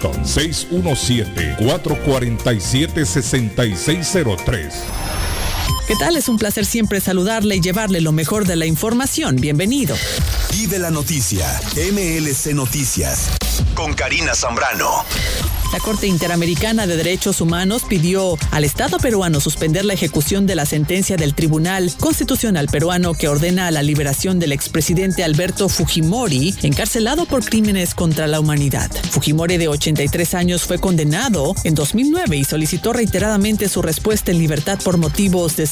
617-447-6603. ¿Qué tal? Es un placer siempre saludarle y llevarle lo mejor de la información. Bienvenido. Vive la noticia, MLC Noticias, con Karina Zambrano. La Corte Interamericana de Derechos Humanos pidió al Estado peruano suspender la ejecución de la sentencia del Tribunal Constitucional peruano que ordena la liberación del expresidente Alberto Fujimori, encarcelado por crímenes contra la humanidad. Fujimori, de 83 años, fue condenado en 2009 y solicitó reiteradamente su respuesta en libertad por motivos de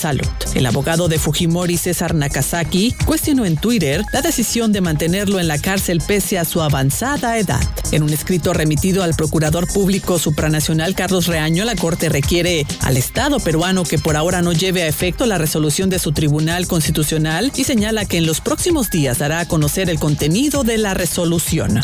El abogado de Fujimori, César Nakazaki, cuestionó en Twitter la decisión de mantenerlo en la cárcel pese a su avanzada edad. En un escrito remitido al procurador Público Supranacional Carlos Reaño, la Corte requiere al Estado peruano que por ahora no lleve a efecto la resolución de su Tribunal Constitucional y señala que en los próximos días dará a conocer el contenido de la resolución.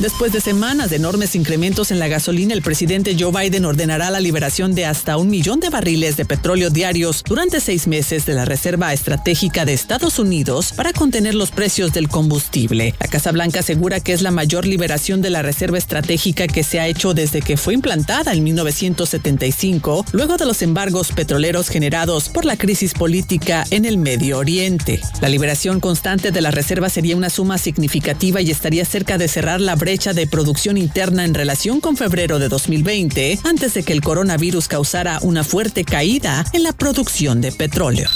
Después de semanas de enormes incrementos en la gasolina, el presidente Joe Biden ordenará la liberación de hasta un millón de barriles de petróleo diarios durante seis meses de la Reserva Estratégica de Estados Unidos para contener los precios del combustible. La Casa Blanca asegura que es la mayor liberación de la Reserva Estratégica que se ha hecho desde que fue implantada en 1975, luego de los embargos petroleros generados por la crisis política en el Medio Oriente. La liberación constante de la reserva sería una suma significativa y estaría cerca de cerrar la brecha de producción interna en relación con febrero de 2020, antes de que el coronavirus causara una fuerte caída en la producción de petróleo.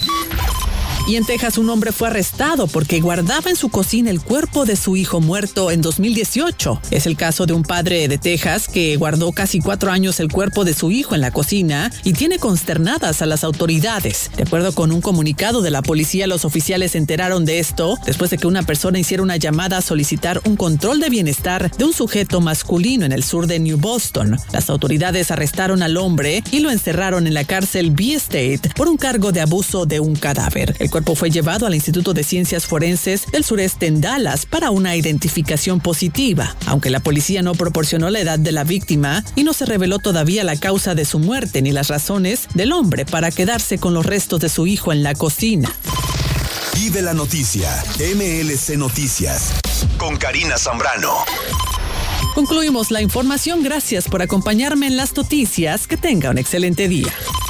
Y en Texas un hombre fue arrestado porque guardaba en su cocina el cuerpo de su hijo muerto en 2018. Es el caso de un padre de Texas que guardó casi cuatro años el cuerpo de su hijo en la cocina y tiene consternadas a las autoridades. De acuerdo con un comunicado de la policía, los oficiales se enteraron de esto después de que una persona hiciera una llamada a solicitar un control de bienestar de un sujeto masculino en el sur de New Boston. Las autoridades arrestaron al hombre y lo encerraron en la cárcel B-State por un cargo de abuso de un cadáver. El cuerpo fue llevado al Instituto de Ciencias Forenses del Sureste en Dallas para una identificación positiva, aunque la policía no proporcionó la edad de la víctima y no se reveló todavía la causa de su muerte ni las razones del hombre para quedarse con los restos de su hijo en la cocina. Vive la noticia, MLC Noticias, con Karina Zambrano. Concluimos la información. Gracias por acompañarme en las noticias. Que tenga un excelente día.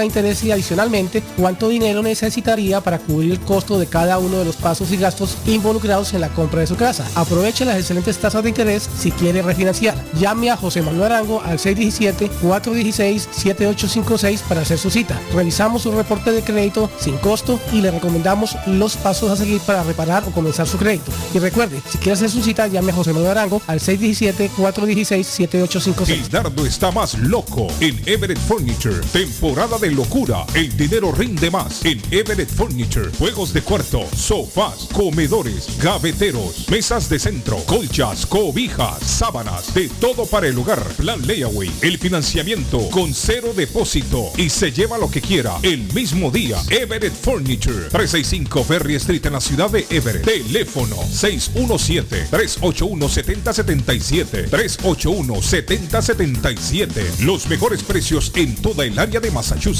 de interés y adicionalmente cuánto dinero necesitaría para cubrir el costo de cada uno de los pasos y gastos involucrados en la compra de su casa. Aproveche las excelentes tasas de interés si quiere refinanciar. Llame a José Manuel Arango al 617-416-7856 para hacer su cita. Realizamos un reporte de crédito sin costo y le recomendamos los pasos a seguir para reparar o comenzar su crédito. Y recuerde, si quiere hacer su cita, llame a José Manuel Arango al 617-416-7856. El dardo está más loco en Everett Furniture. Temporada de ¡Qué locura! El dinero rinde más en Everett Furniture. Juegos de cuarto, sofás, comedores, gaveteros, mesas de centro, colchas, cobijas, sábanas, de todo para el hogar. Plan Layaway. El financiamiento con cero depósito y se lleva lo que quiera el mismo día. Everett Furniture. 365 Ferry Street en la ciudad de Everett. Teléfono 617-381-7077. 381-7077. Los mejores precios en toda el área de Massachusetts.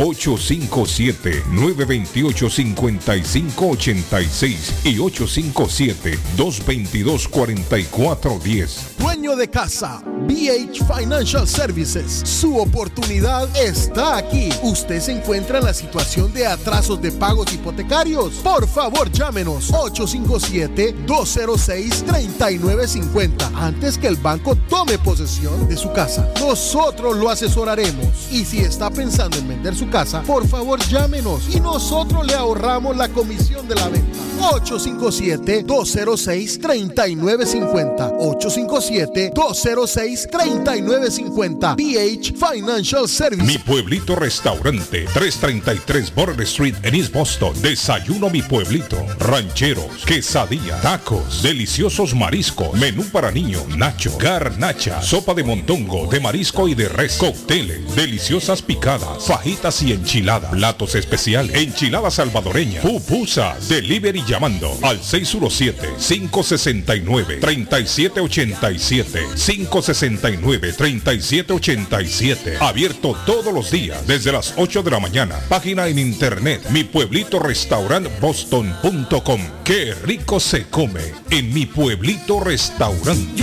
857-928-5586 y 857-222-4410. Dueño de casa, BH Financial Services. Su oportunidad está aquí. Usted se encuentra en la situación de atrasos de pagos hipotecarios. Por favor, llámenos 857-206-3950 antes que el banco tome posesión de su casa. Nosotros lo asesoraremos. Y si está pensando en vender su casa, por favor llámenos y nosotros le ahorramos la comisión de la venta. 857-206-3950. 857-206-3950. BH Financial Service. Mi Pueblito Restaurante, 333 Border Street en East Boston. Desayuno Mi Pueblito. Rancheros, quesadilla, tacos, deliciosos mariscos, menú para niños, nacho, garnacha, sopa de montongo, de marisco y de res, cócteles, deliciosas picadas, fajitas y enchiladas, platos especiales, enchiladas salvadoreñas, pupusas, delivery llamando al 617-569-3787, 569-3787, abierto todos los días desde las 8 de la mañana, página en internet, mi pueblito restaurant boston.com, qué rico se come en mi pueblito restaurante.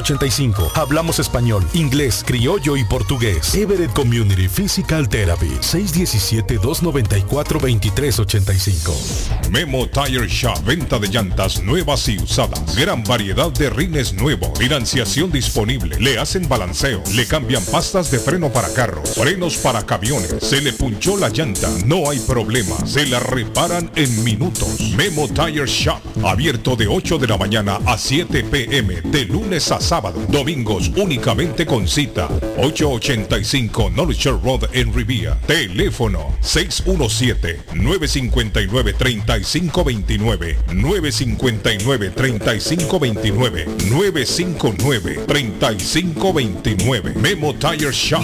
617-294-2385. Hablamos español, inglés, criollo y portugués. Everett Community Physical Therapy. 617-294-2385. Memo Tire Shop, venta de llantas nuevas y usadas. Gran variedad de rines nuevos. Financiación disponible. Le hacen balanceo. Le cambian pastas de freno para carros. Frenos para camiones. Se le punchó la llanta. No hay problema. Se la reparan en minutos. Memo Tire Shop. Abierto de 8 de la mañana a 7 pm. De lunes a sábado. Domingos únicamente con cita. 885 North Shore Road en Rivia. Teléfono 617-959-3529. 959-3529. 959-3529. Memo Tire Shop.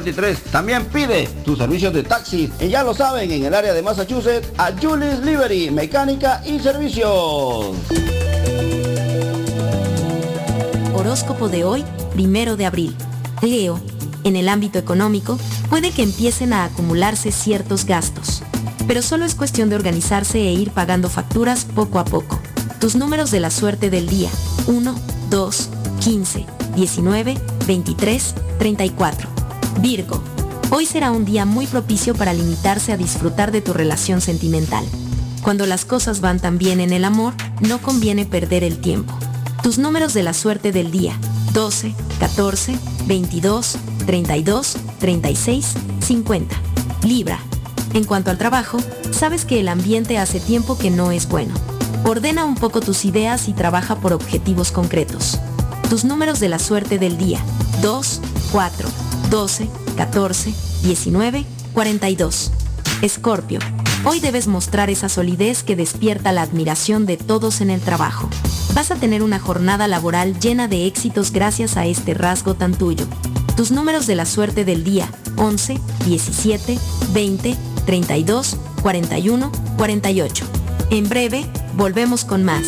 También pide tus servicios de taxi. Y ya lo saben, en el área de Massachusetts, a Julie's Liberty, mecánica y servicios. Horóscopo de hoy, primero de abril. Leo, en el ámbito económico, puede que empiecen a acumularse ciertos gastos. Pero solo es cuestión de organizarse e ir pagando facturas poco a poco. Tus números de la suerte del día. 1, 2, 15, 19, 23, 34. Virgo, hoy será un día muy propicio para limitarse a disfrutar de tu relación sentimental. Cuando las cosas van tan bien en el amor, no conviene perder el tiempo. Tus números de la suerte del día. 12, 14, 22, 32, 36, 50. Libra. En cuanto al trabajo, sabes que el ambiente hace tiempo que no es bueno. Ordena un poco tus ideas y trabaja por objetivos concretos. Tus números de la suerte del día. 2, 4, 12, 14, 19, 42. Escorpio. Hoy debes mostrar esa solidez que despierta la admiración de todos en el trabajo. Vas a tener una jornada laboral llena de éxitos gracias a este rasgo tan tuyo. Tus números de la suerte del día. 11, 17, 20, 32, 41, 48. En breve, volvemos con más.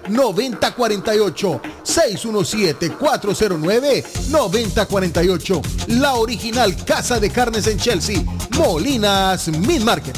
617-409-9048. 617-409-9048. La original Casa de Carnes en Chelsea. Molinas Meat Market.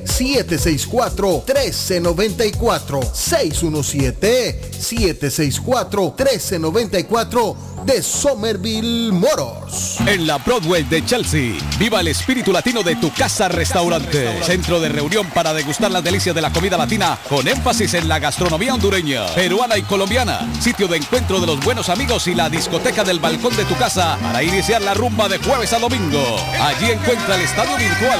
617-764-1394. 617-764-1394 de Somerville Motors. En la Broadway de Chelsea, viva el espíritu latino de tu casa restaurante. Centro de reunión para degustar las delicias de la comida latina con énfasis en la gastronomía hondureña, peruana y colombiana. Sitio de encuentro de los buenos amigos y la discoteca del balcón de tu casa para iniciar la rumba de jueves a domingo. Allí encuentra el estadio virtual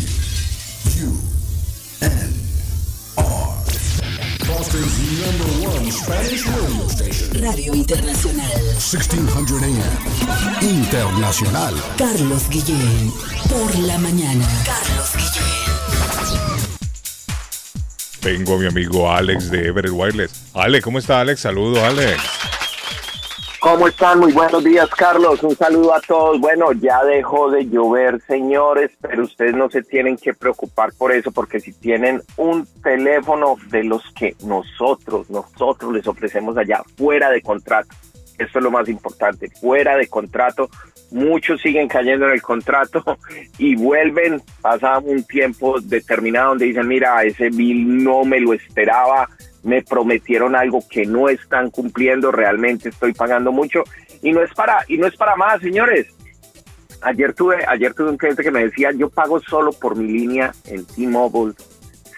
Radio station. Radio Internacional. 1600 AM. Internacional. Carlos Guillén. Por la mañana. Carlos Guillén. Tengo a mi amigo Alex de Everett Wireless. Alex, ¿cómo está Alex? Saludos, Alex. ¿Cómo están? Muy buenos días, Carlos. Un saludo a todos. Bueno, ya dejó de llover, señores, pero ustedes no se tienen que preocupar por eso, porque si tienen un teléfono de los que nosotros, nosotros les ofrecemos allá fuera de contrato, esto es lo más importante, fuera de contrato, muchos siguen cayendo en el contrato y vuelven, pasa un tiempo determinado donde dicen, mira, ese bill no me lo esperaba, me prometieron algo que no están cumpliendo, realmente estoy pagando mucho y no es para y no es para más, señores. Ayer tuve ayer tuve un cliente que me decía, "Yo pago solo por mi línea en T-Mobile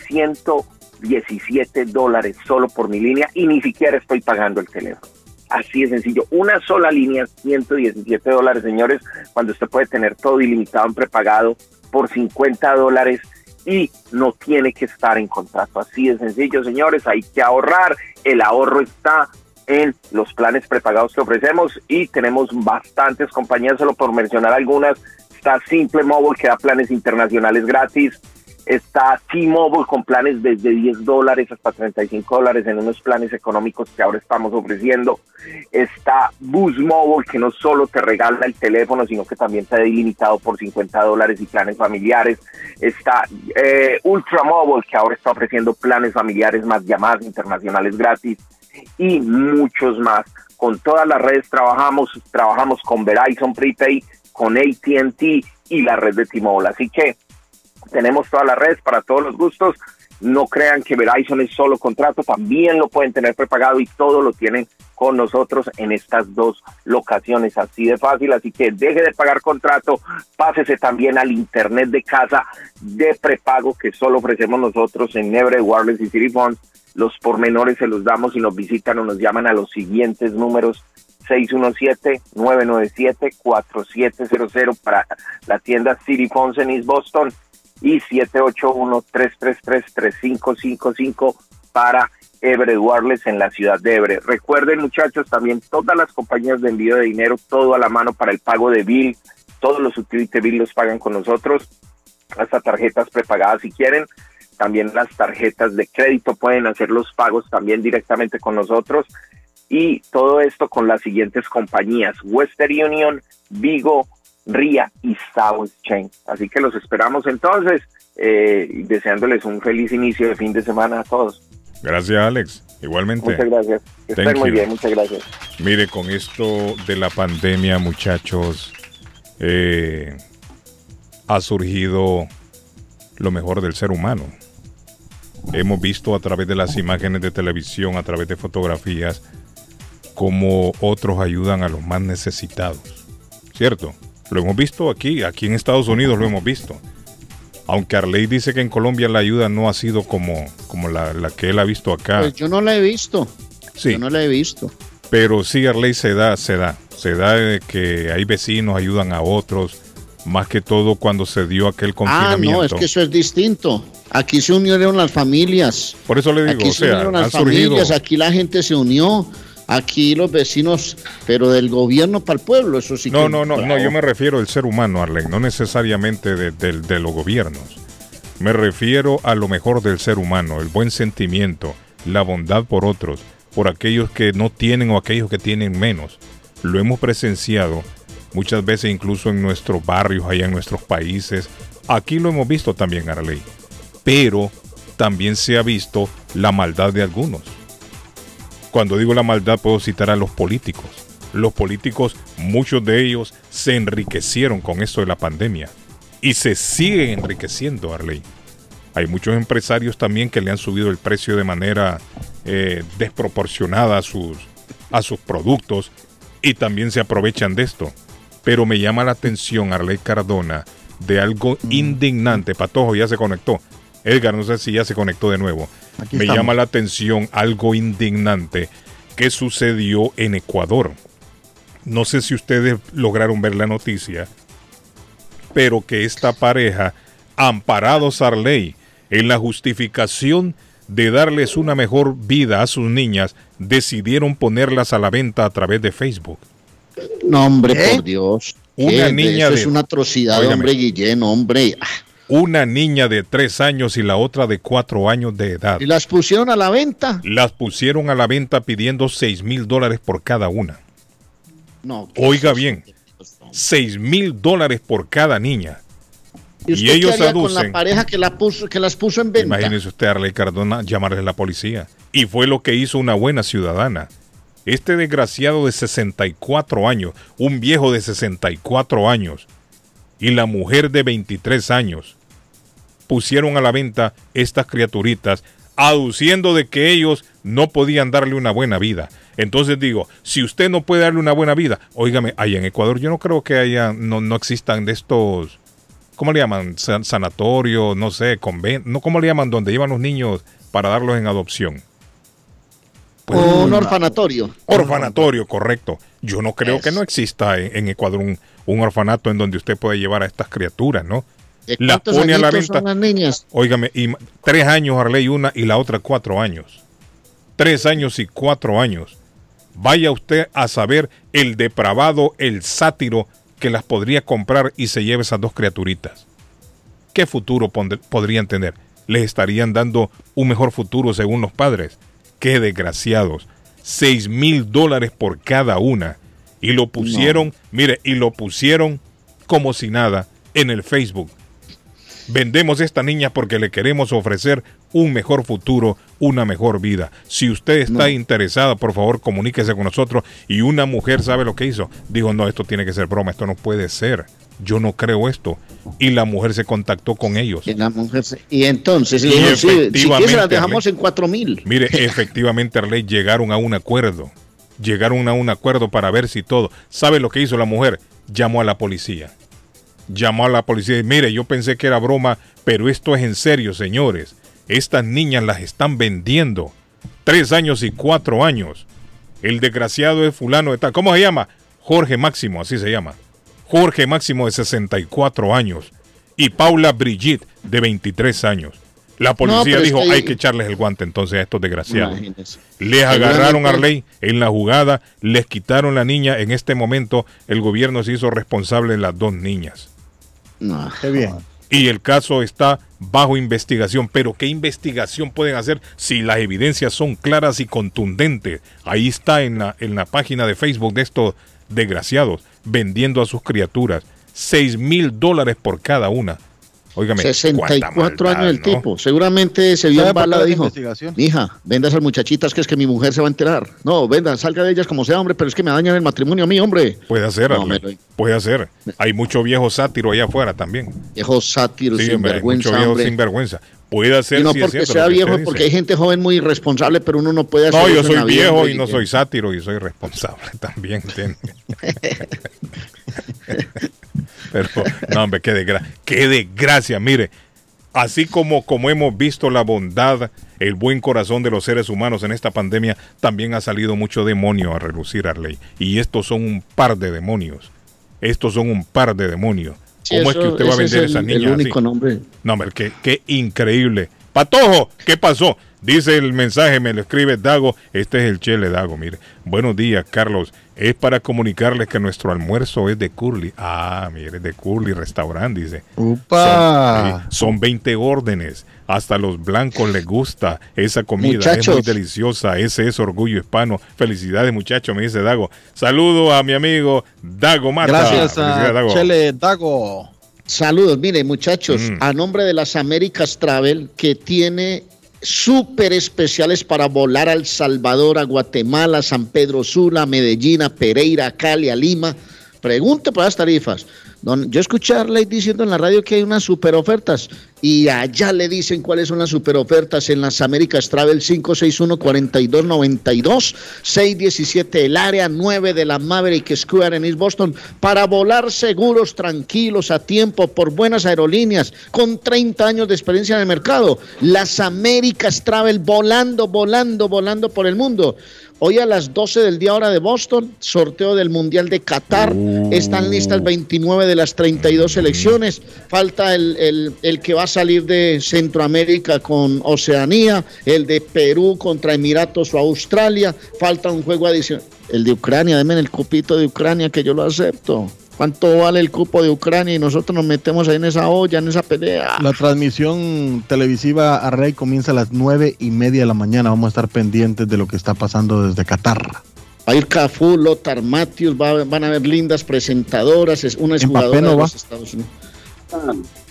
117 dólares solo por mi línea y ni siquiera estoy pagando el teléfono." Así de sencillo, una sola línea, 117 dólares, señores, cuando usted puede tener todo ilimitado en prepagado por 50 dólares y no tiene que estar en contrato. Así de sencillo, señores, hay que ahorrar. El ahorro está en los planes prepagados que ofrecemos y tenemos bastantes compañías, solo por mencionar algunas. Está Simple Mobile, que da planes internacionales gratis. Está T-Mobile con planes desde 10 dólares hasta 35 dólares en unos planes económicos que ahora estamos ofreciendo. Está Boost Mobile que no solo te regala el teléfono, sino que también te da ilimitado por 50 dólares y planes familiares. Está eh, Ultra Mobile que ahora está ofreciendo planes familiares más llamadas internacionales gratis y muchos más. Con todas las redes trabajamos, trabajamos con Verizon Prepaid, con AT&T y la red de T-Mobile. Así que tenemos todas las redes para todos los gustos. No crean que Verizon es solo contrato, también lo pueden tener prepagado y todo lo tienen con nosotros en estas dos locaciones, así de fácil, así que deje de pagar contrato, pásese también al internet de casa de prepago que solo ofrecemos nosotros en Nebre, Wireless y City Phones. Los pormenores se los damos y nos visitan o nos llaman a los siguientes números 617-997-4700 para la tienda City Phones en East Boston y 781-333-3555 para Everett Wireless en la ciudad de Everett. Recuerden muchachos, también todas las compañías de envío de dinero, todo a la mano para el pago de bill, todos los utility bill los pagan con nosotros, hasta tarjetas prepagadas si quieren, también las tarjetas de crédito pueden hacer los pagos también directamente con nosotros. Y todo esto con las siguientes compañías, Western Union, Vigo, RIA y South Chain. Así que los esperamos entonces, eh, deseándoles un feliz inicio de fin de semana a todos. Gracias, Alex. Igualmente. Muchas gracias. Que estén muy bien, muchas gracias. Mire, con esto de la pandemia, muchachos, eh, ha surgido lo mejor del ser humano. Hemos visto a través de las imágenes de televisión, a través de fotografías, cómo otros ayudan a los más necesitados. ¿Cierto? Lo hemos visto aquí, aquí en Estados Unidos lo hemos visto. Aunque Arley dice que en Colombia la ayuda no ha sido como, como la, la que él ha visto acá. Pues yo no la he visto. Sí. Yo no la he visto. Pero sí, Arley se da, se da. Se da de que hay vecinos ayudan a otros. Más que todo cuando se dio aquel confinamiento. Ah, no, es que eso es distinto. Aquí se unieron las familias. Por eso le digo, aquí o se sea, unieron han las surgido- familias, aquí la gente se unió. Aquí los vecinos, pero del gobierno para el pueblo, eso sí No, que- no, no, no, yo me refiero al ser humano, Arlen, no necesariamente de, de- de los gobiernos. Me refiero a lo mejor del ser humano, el buen sentimiento, la bondad por otros, por aquellos que no tienen o aquellos que tienen menos. Lo hemos presenciado muchas veces incluso en nuestros barrios, allá en nuestros países. Aquí lo hemos visto también, Arley. Pero también se ha visto la maldad de algunos. Cuando digo la maldad puedo citar a los políticos. Los políticos, muchos de ellos se enriquecieron con esto de la pandemia y se siguen enriqueciendo, Arley. Hay muchos empresarios también que le han subido el precio de manera eh, desproporcionada a sus, a sus productos y también se aprovechan de esto. Pero me llama la atención, Arley Cardona, de algo indignante. Patojo ya se conectó. Edgar, no sé si ya se conectó de nuevo. Aquí me estamos. llama la atención algo indignante que sucedió en Ecuador. No sé si ustedes lograron ver la noticia, pero que esta pareja, amparados a ley en la justificación de darles una mejor vida a sus niñas, decidieron ponerlas a la venta a través de Facebook. No, hombre, ¿Eh? por Dios. Una ¿Qué? niña Eso de- es una atrocidad, Óigame. hombre, Guillén, hombre. Ah, Una niña de tres años y la otra de cuatro años de edad. ¿Y las pusieron a la venta? Las pusieron a la venta pidiendo seis mil dólares por cada una. No. ¿qué Oiga bien, seis mil dólares por cada niña. ¿Y, usted Y ellos qué haría con la aducen. pareja que, la puso, que las puso en venta? Imagínese usted, Arley Cardona, llamarle a la policía. Y fue lo que hizo una buena ciudadana. Este desgraciado de 64 años, un viejo de 64 años, y la mujer de 23 años, pusieron a la venta estas criaturitas, aduciendo de que ellos no podían darle una buena vida. Entonces digo, si usted no puede darle una buena vida, óigame, allá en Ecuador yo no creo que haya, no, no existan de estos, ¿cómo le llaman? San- sanatorio, no sé, convento, no, ¿cómo le llaman? Donde llevan los niños para darlos en adopción. Pues, un orfanatorio. Orfanatorio, correcto. Yo no creo que no exista en, en Ecuador un, un orfanato en donde usted pueda llevar a estas criaturas, ¿no? ¿De Las pone a la venta. son las niñas? Óigame, y tres años Arley una y la otra cuatro años. Tres años y cuatro años. Vaya usted a saber el depravado, el sátiro que las podría comprar y se lleve esas dos criaturitas. ¿qué futuro podrían tener? Les estarían dando un mejor futuro según los padres. Qué desgraciados. 6 mil dólares por cada una. Y lo pusieron, mire, y lo pusieron como si nada en el Facebook. Vendemos esta niña porque le queremos ofrecer un mejor futuro, una mejor vida. Si usted está No. interesada, por favor, comuníquese con nosotros. Y una mujer sabe lo que hizo. Dijo, no, esto tiene que ser broma, esto no puede ser. Yo no creo esto. Y la mujer se contactó con ellos. Y, la mujer se- y entonces, Y le dijo, sí, si quieres las dejamos Arley. en cuatro mil. Mire, efectivamente, Arley, llegaron a un acuerdo. Llegaron a un acuerdo para ver si todo. ¿Sabe lo que hizo la mujer? Llamó a la policía. Llamó a la policía y mire, yo pensé que era broma, pero esto es en serio, señores. Estas niñas las están vendiendo. Tres años y cuatro años. El desgraciado es fulano de tal. ¿Cómo se llama? Jorge Máximo, así se llama. Jorge Máximo de 64 años. Y Paula Brigitte de 23 años. La policía es dijo, que- hay que echarles el guante entonces a estos desgraciados. Les agarraron a Arley en la jugada, les quitaron la niña. En este momento el gobierno se hizo responsable de las dos niñas. Qué bien. Y el caso está bajo investigación. Pero ¿qué investigación pueden hacer si las evidencias son claras y contundentes? Ahí está en la, en la página de Facebook de estos desgraciados vendiendo a sus criaturas. 6 mil dólares por cada una. Óigame, 64 cuánta años el ¿no? tipo. Seguramente se vio ¿Sabe en bala, la dijo. Mija, venda a esas muchachitas que es que mi mujer se va a enterar. No, venda, salga de ellas como sea, hombre, pero es que me dañan el matrimonio a mí, hombre. Puede hacer, No, lo- puede hacer. Hay mucho viejo sátiro allá afuera también. Viejo sátiro, Sí, hombre, sinvergüenza, mucho viejo hombre. sinvergüenza. Puede hacer Y no sí porque cierto sea viejo, porque dice. hay gente joven muy irresponsable, pero uno no puede hacer No, yo eso soy vida, viejo y no soy sátiro y soy responsable también. Pero, no, hombre, qué desgracia. Qué desgracia, mire. Así como, como hemos visto la bondad, el buen corazón de los seres humanos en esta pandemia, también ha salido mucho demonio a relucir, Arley. Y estos son un par de demonios. Estos son un par de demonios. Sí, ¿Cómo es que usted va a ese es vender el- esas el niñas así? único nombre. No, hombre, qué, qué increíble. Patojo, ¿qué pasó? Dice el mensaje, me lo escribe Dago. Este es el Chele Dago, mire. Buenos días, Carlos. Es para comunicarles que nuestro almuerzo es de Curly. Ah, mire, de Curly Restaurant, dice. Upa. Son, son 20 órdenes. Hasta los blancos les gusta esa comida. Es muy deliciosa. Ese es orgullo hispano. Felicidades, muchachos, me dice Dago. Saludo a mi amigo Dago Mata. Gracias a Dago. Chele Dago. Saludos, mire muchachos, Mm. a nombre de las Américas Travel, que tiene súper especiales para volar a El Salvador, a Guatemala, San Pedro Sula, a Medellín, a Pereira, a Cali, a Lima. Pregunte por las tarifas. Don- yo escuché a diciendo en la radio que hay unas super ofertas y allá le dicen cuáles son las super ofertas en las Américas Travel 561-4292, 617 el área 9 de la Maverick Square en East Boston para volar seguros, tranquilos, a tiempo, por buenas aerolíneas, con 30 años de experiencia en el mercado. Las Américas Travel volando, volando, volando por el mundo. Hoy a las 12 del día hora de Boston, sorteo del Mundial de Qatar. Están listas 29 de las 32 selecciones. Falta el, el- el que va a salir de Centroamérica con Oceanía, el de Perú contra Emiratos o Australia. Falta un juego adicional. El de Ucrania, denme el cupito de Ucrania que yo lo acepto. ¿Cuánto vale el cupo de Ucrania? Y nosotros nos metemos ahí en esa olla, en esa pelea. La transmisión televisiva a Rey comienza a las nueve y media de la mañana. Vamos a estar pendientes de lo que está pasando desde Qatar. Va a ir Cafú, Lothar Matthews, va- van a haber lindas presentadoras, es una jugadora no de va. los Estados Unidos.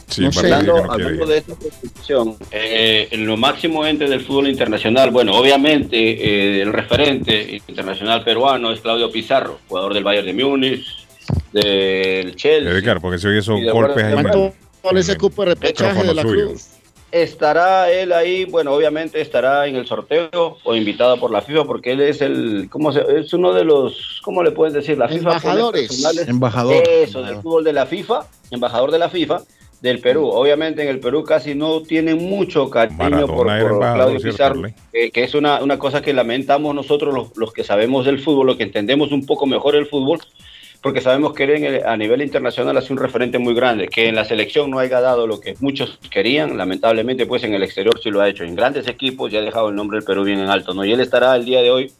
Sí, No sé. Hablando, no de esta competición, eh, en lo máximo ente del fútbol internacional, bueno, obviamente eh, el referente internacional peruano es Claudio Pizarro, jugador del Bayern de Múnich, del Chelsea. Edgar, porque se oye esos golpes ahí. ¿cuánto man. ¿Cuál es ese cupo de repechaje de la suyo. Cruz? Estará él ahí, bueno, obviamente estará en el sorteo o invitado por la FIFA porque él es el, ¿cómo se, es uno de los, ¿cómo le pueden decir? La FIFA Embajadores. Embajador. Eso, del fútbol de la FIFA, embajador de la FIFA del Perú. Obviamente en el Perú casi no tienen mucho cariño Maradona por, por Claudio ¿cierto, Pizarro, eh, que es una, una cosa que lamentamos nosotros los, los que sabemos del fútbol, los que entendemos un poco mejor el fútbol, porque sabemos que él en el- a nivel internacional hace un referente muy grande, que en la selección no haya dado lo que muchos querían, lamentablemente pues en el exterior sí lo ha hecho, en grandes equipos ya ha dejado el nombre del Perú bien en alto, ¿no? Y él estará el día de hoy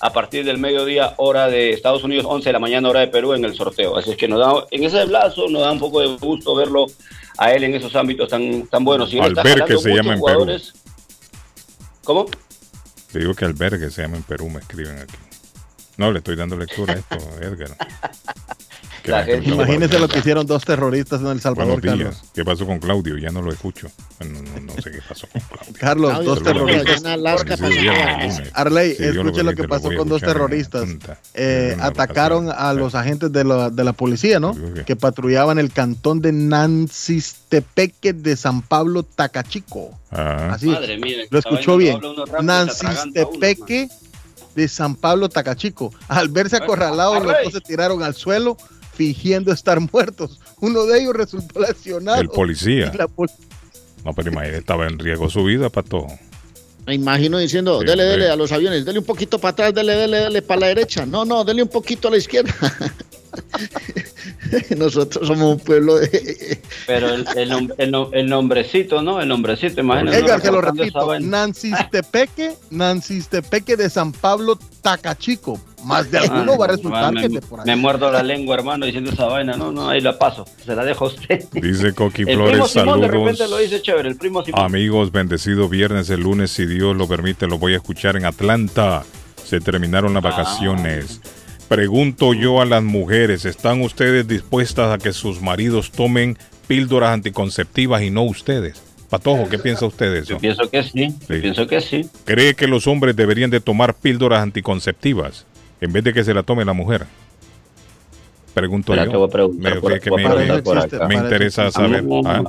a partir del mediodía hora de Estados Unidos, 11 de la mañana hora de Perú en el sorteo, así es que nos da, en ese plazo nos da un poco de gusto verlo a él en esos ámbitos tan, tan buenos. Y él está Albergue jalando se llama en jugadores. ¿Cómo? Te digo que albergue se llama en Perú, me escriben aquí. No, le estoy dando lectura a esto, Edgar. Gente Imagínese lo que hicieron dos terroristas en El Salvador, Buenos días. Carlos. ¿Qué pasó con Claudio? Ya no lo escucho. No, no- no sé qué pasó con Claudio. Carlos, Claudio, dos terroristas. Arley, escuche lo que pasó con dos terroristas. punta. Eh, atacaron a los agentes de la, de la policía, ¿no? Que patrullaban el cantón de Nancistepeque de San Pablo, Tacachico. Ah. Así, Madre mía, lo escuchó bien. Nancistepeque de San Pablo, Tacachico. Al verse acorralados, los dos se tiraron al suelo fingiendo estar muertos. Uno de ellos resultó lesionado. El policía. Y la pol- No, pero imagínate, estaba en riesgo su vida, pato. Me imagino diciendo, Sí, dele, dele a los aviones, dele un poquito para atrás, dele, dele, dele para la derecha. No, no, dele un poquito a la izquierda. Nosotros somos un pueblo de... Pero el, el, nom- el nom- el nombrecito, ¿no? El nombrecito, imagínate. Edgar, uno te lo repito. vaina. Nancistepeque, Nancistepeque de San Pablo, Tacachico. Más de alguno Ah, va a resultar me, que de por ahí. me muerdo la lengua, hermano, diciendo esa vaina. No, no, ahí la paso. Se la dejo a usted. Dice Coqui el primo Flores, Simón de saludos. repente lo dice chévere. El primo Simón. Amigos, bendecido viernes, el lunes, si Dios lo permite, lo voy a escuchar en Atlanta. Se terminaron las vacaciones. Pregunto yo a las mujeres, ¿están ustedes dispuestas a que sus maridos tomen píldoras anticonceptivas y no ustedes? Patojo, ¿qué piensa usted de eso? Yo pienso que sí. Yo pienso que sí. ¿Cree que los hombres deberían de tomar píldoras anticonceptivas en vez de que se la tome la mujer? Pregunto yo. voy a preguntar Me- por- que voy a preguntar me- me interesa saber. ¿ah?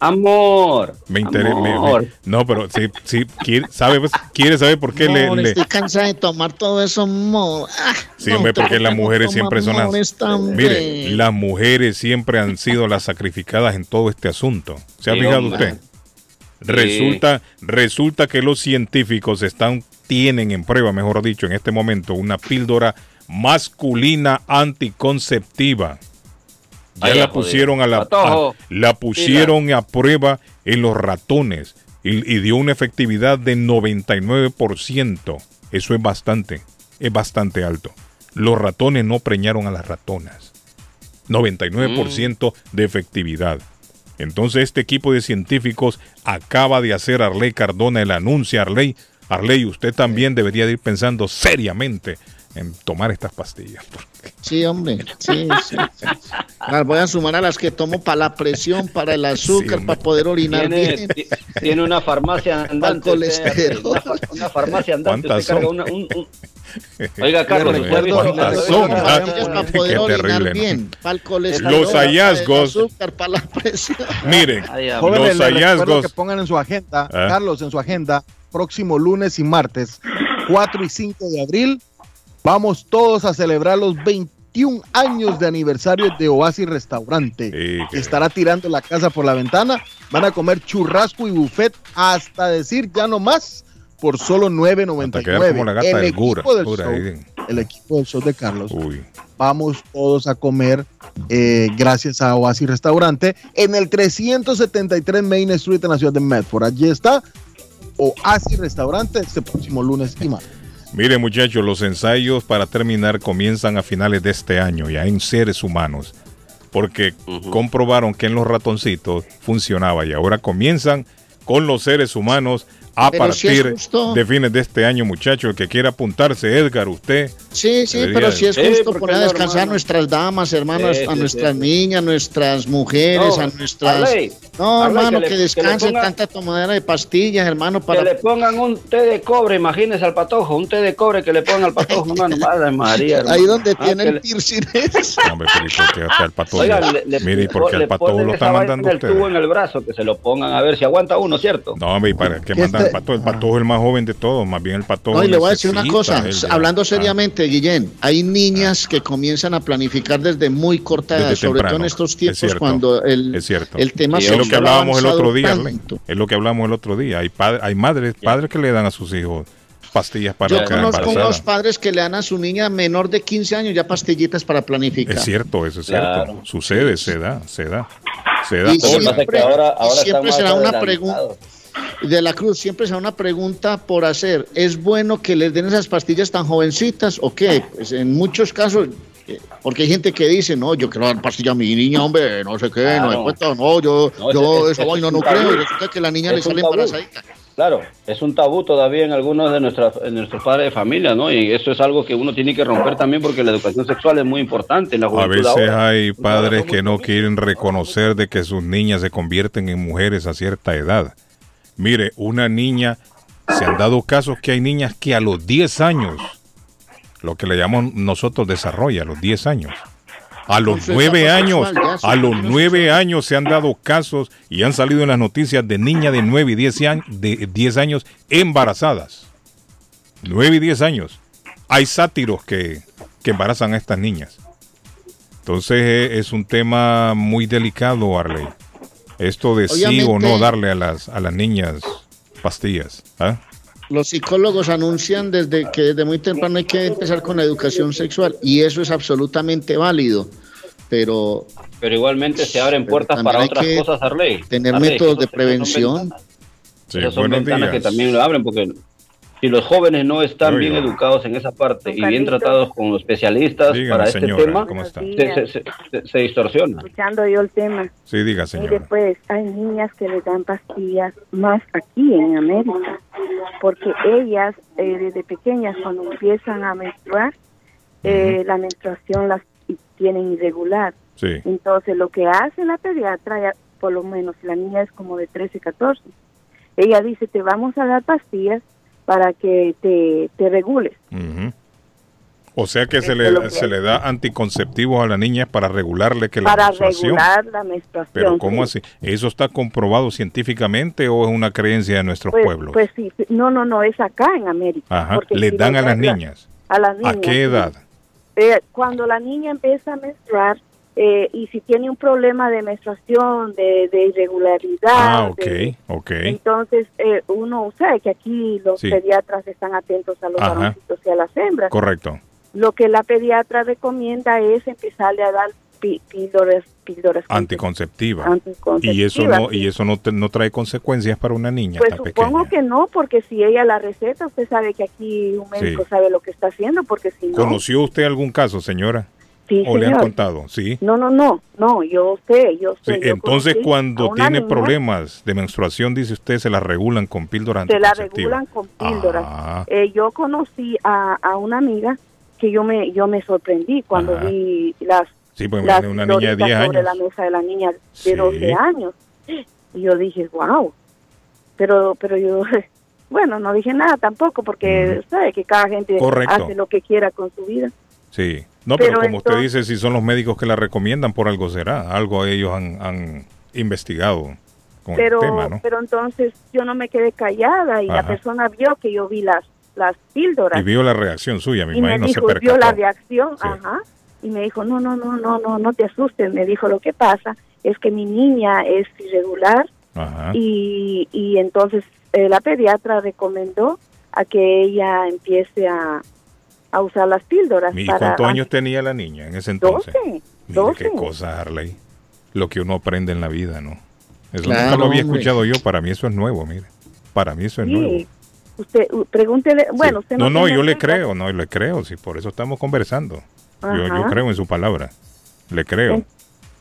Amor. Me interesa. Amor. no, pero sí, sí quiere, sabe, pues, quiere saber por qué le, Amor, le- Estoy cansada de tomar todo eso, amor. Ah, Sí, no, hombre, te porque las mujeres siempre son las. Mire, las mujeres siempre han sido las sacrificadas en todo este asunto. ¿Se ha fijado hombre. usted? Resulta, resulta que los científicos están, tienen en prueba, mejor dicho, en este momento, una píldora masculina anticonceptiva. Ya Ay, la pusieron a la, a- la pusieron a prueba en los ratones y, y dio una efectividad de 99%. Eso es bastante, es bastante alto. Los ratones no preñaron a las ratonas. 99% de efectividad. Entonces este equipo de científicos acaba de hacer Arley Cardona el anuncio. Arley, Arley, usted también debería de ir pensando seriamente en tomar estas pastillas. Sí, hombre. Sí, sí, sí. Las voy a sumar a las que tomo para la presión, para el azúcar, para poder orinar Tiene, bien. ti- tiene una farmacia andante. colesterol. usted, Una, una farmacia andante. ¿Cuántas Usted carga son? una- un- un- Oiga, Carlos, Le ¿usted ha visto- recuerdo- ¿Cuántas le son? Ah, para qué poder orinar terrible, ¿no? bien. Para el colesterol, Los para el hallazgos- azúcar, para la presión. Miren, Ay, Jóvenes, los hallazgos. que pongan en su agenda, Ah. Carlos, en su agenda, próximo lunes y martes, 4 y 5 de abril, vamos todos a celebrar los 21 años de aniversario de Oasis Restaurante. estará tirando la casa por la ventana. Van a comer churrasco y buffet hasta decir ya no más por solo Hasta 9.99. quedar como la gata el del equipo del Gura, show, ahí el equipo del show de Carlos. Vamos todos a comer eh, gracias a Oasis Restaurante en el 373 Main Street en la ciudad de Medford. Allí está Oasis Restaurante este próximo lunes y martes. Mire muchachos, los ensayos para terminar comienzan a finales de este año, ya en seres humanos, porque comprobaron que en los ratoncitos funcionaba y ahora comienzan con los seres humanos a Pero partir de fines de este año, muchachos. El que quiera apuntarse, Edgar, usted. Sí, sí, Debería pero si es justo ¿por qué poner a descansar a nuestras damas, hermanos, Sí, a sí, nuestras sí. niñas, nuestras mujeres, No, a nuestras... Arley, no, Arley, hermano, que que, que descansen ponga- tanta tomadera de pastillas, hermano, Que para... le pongan un té de cobre, imagínese al patojo, un té de cobre que le pongan al patojo, hermano. Madre María. hermano. Ahí donde Ah, tiene que el le- piercing ese. Hombre, pero ¿y por qué hasta el patojo? Oiga, le, le- Mire, ¿y por qué el patojo lo está mandando en el usted? tubo en el brazo, que se lo pongan a ver si aguanta uno, ¿cierto? No, hombre, ¿y para qué Que mandan este- al patojo? El patojo es el más joven de todos, más bien el patojo. No, y le voy a decir una cosa, hablando Ah. seriamente, Guillén, hay niñas que comienzan a planificar desde muy corta edad, Desde sobre todo en estos Es tiempos cierto. cuando el, es cierto. el tema es lo que hablábamos el otro día, tanto. Es lo que hablamos el otro día. Hay padres, hay madres, padres que le dan a sus hijos pastillas para Yo conozco unos padres que le dan a su niña menor de 15 años ya pastillitas para planificar. Es cierto, eso es Claro. cierto. Sucede, se da, se da. Se da. Y siempre, y siempre será una pregunta de la Cruz, siempre será una pregunta por hacer. ¿Es bueno que les den esas pastillas tan jovencitas o qué? Pues en muchos casos Eh, Porque hay gente que dice, no, yo quiero dar pastilla a mi niña, hombre, no sé qué, no me cuenta, no, yo, No, yo ese- esa vaina es no creo, resulta que la niña le Es sale embarazadita. Claro, es un tabú todavía en algunos de, nuestras, de nuestros padres de familia, ¿no? Y eso es algo que uno tiene que romper también porque la educación sexual es muy importante en la A juventud veces ahora. hay padres que no quieren reconocer de que sus niñas se convierten en mujeres a cierta edad. Mire, una niña, se han dado casos que hay niñas que a los 10 años, lo que le llamamos nosotros desarrolla, a los 10 años. A los Con su 9 etapa años, a los 9 años se han dado casos y han salido en las noticias de niñas de 9 y 10 años, de 10 años embarazadas. 9 y 10 años. Hay sátiros que, que embarazan a estas niñas. Entonces eh, es un tema muy delicado, Arley. Esto de sí o no darle a las, a las niñas pastillas. ¿ah? Los psicólogos anuncian desde que desde muy temprano hay que empezar con la educación sexual y eso es absolutamente válido, pero Pero igualmente se abren puertas para otras cosas, Arley. tener Arley, métodos de prevención. Sí, esas son buenos ventanas días. que también lo abren porque si los jóvenes no están Oiga. bien educados en esa parte y bien tratados con los especialistas Dígame, para este señora, tema, ¿cómo está? se, se- se- se- distorsiona. Escuchando yo el tema. Sí, diga, señora. pues, hay niñas que les dan pastillas más aquí en América, porque ellas eh, desde pequeñas cuando empiezan a menstruar, eh, la menstruación las tienen irregular. Sí. Entonces, lo que hace la pediatra, ya, por lo menos la niña es como de 13, 14, ella dice, te vamos a dar pastillas para que te, te regules. O sea que se le, que se le da anticonceptivos a la niña para regularle que la para menstruación. regular la menstruación. Pero ¿cómo sí. así? ¿Eso está comprobado científicamente o es una creencia de nuestros Pues, pueblos? pues sí, no, no, no, es acá en América. Ajá. ¿Le si dan a las niñas? A las niñas. ¿A qué edad? Eh, cuando la niña empieza a menstruar eh, y si tiene un problema de menstruación, de, de irregularidad, Ah, ok, de- ok. entonces eh, uno sabe que aquí los Sí. pediatras están atentos a los varoncitos y a las hembras. Correcto. Lo que la pediatra recomienda es empezarle a dar píldoras, píldoras Anticonceptiva. Anticonceptiva, Y eso no, y eso no, te- no trae consecuencias para una niña Pues tan supongo pequeña. que no, porque si ella la receta, usted sabe que aquí un médico Sí. sabe lo que está haciendo, porque si no... ¿Conoció usted algún caso, señora? Sí, ¿O le han contado? Sí. No, no, no, no, yo sé, yo Sí, sé. yo entonces cuando tiene niña, problemas de menstruación, dice usted, se la regulan con píldoras Se la regulan con píldoras. Ah. Eh, yo conocí a, a una amiga que yo me yo me sorprendí cuando Ajá. vi las, Sí, pues las una niña de píldoritas 10 sobre años. la mesa de la niña de Sí. 12 años. Y yo dije, wow. Pero, pero yo, bueno, no dije nada tampoco porque sabe que cada gente Correcto. hace lo que quiera con su vida. Sí. No, pero, Pero como usted dice, si son los médicos que la recomiendan, por algo será. Algo ellos han, han investigado con pero, el tema, ¿no? pero entonces yo no me quedé callada y la persona vio que yo vi las, las píldoras. Y vio la reacción suya, me y me imagino, se dijo, vio percató. la reacción, ajá, y me dijo, no, no, no, no, no, no te asustes, me dijo, lo que pasa es que mi niña es irregular Ajá. y, y entonces eh, la pediatra recomendó a que ella empiece a, a usar las píldoras. ¿Y para cuántos años tenía la niña en ese entonces? 12, Mire 12. qué cosa, Harley. Lo que uno aprende en la vida, ¿no? Eso Claro, nunca lo había hombre. escuchado yo. Para mí eso es nuevo, mire. Para mí eso es nuevo. Sí, usted, u- pregúntele, bueno, usted No, no, tiene yo le creo, no, le creo, sí, por eso estamos conversando. Yo, yo creo en su palabra, le creo.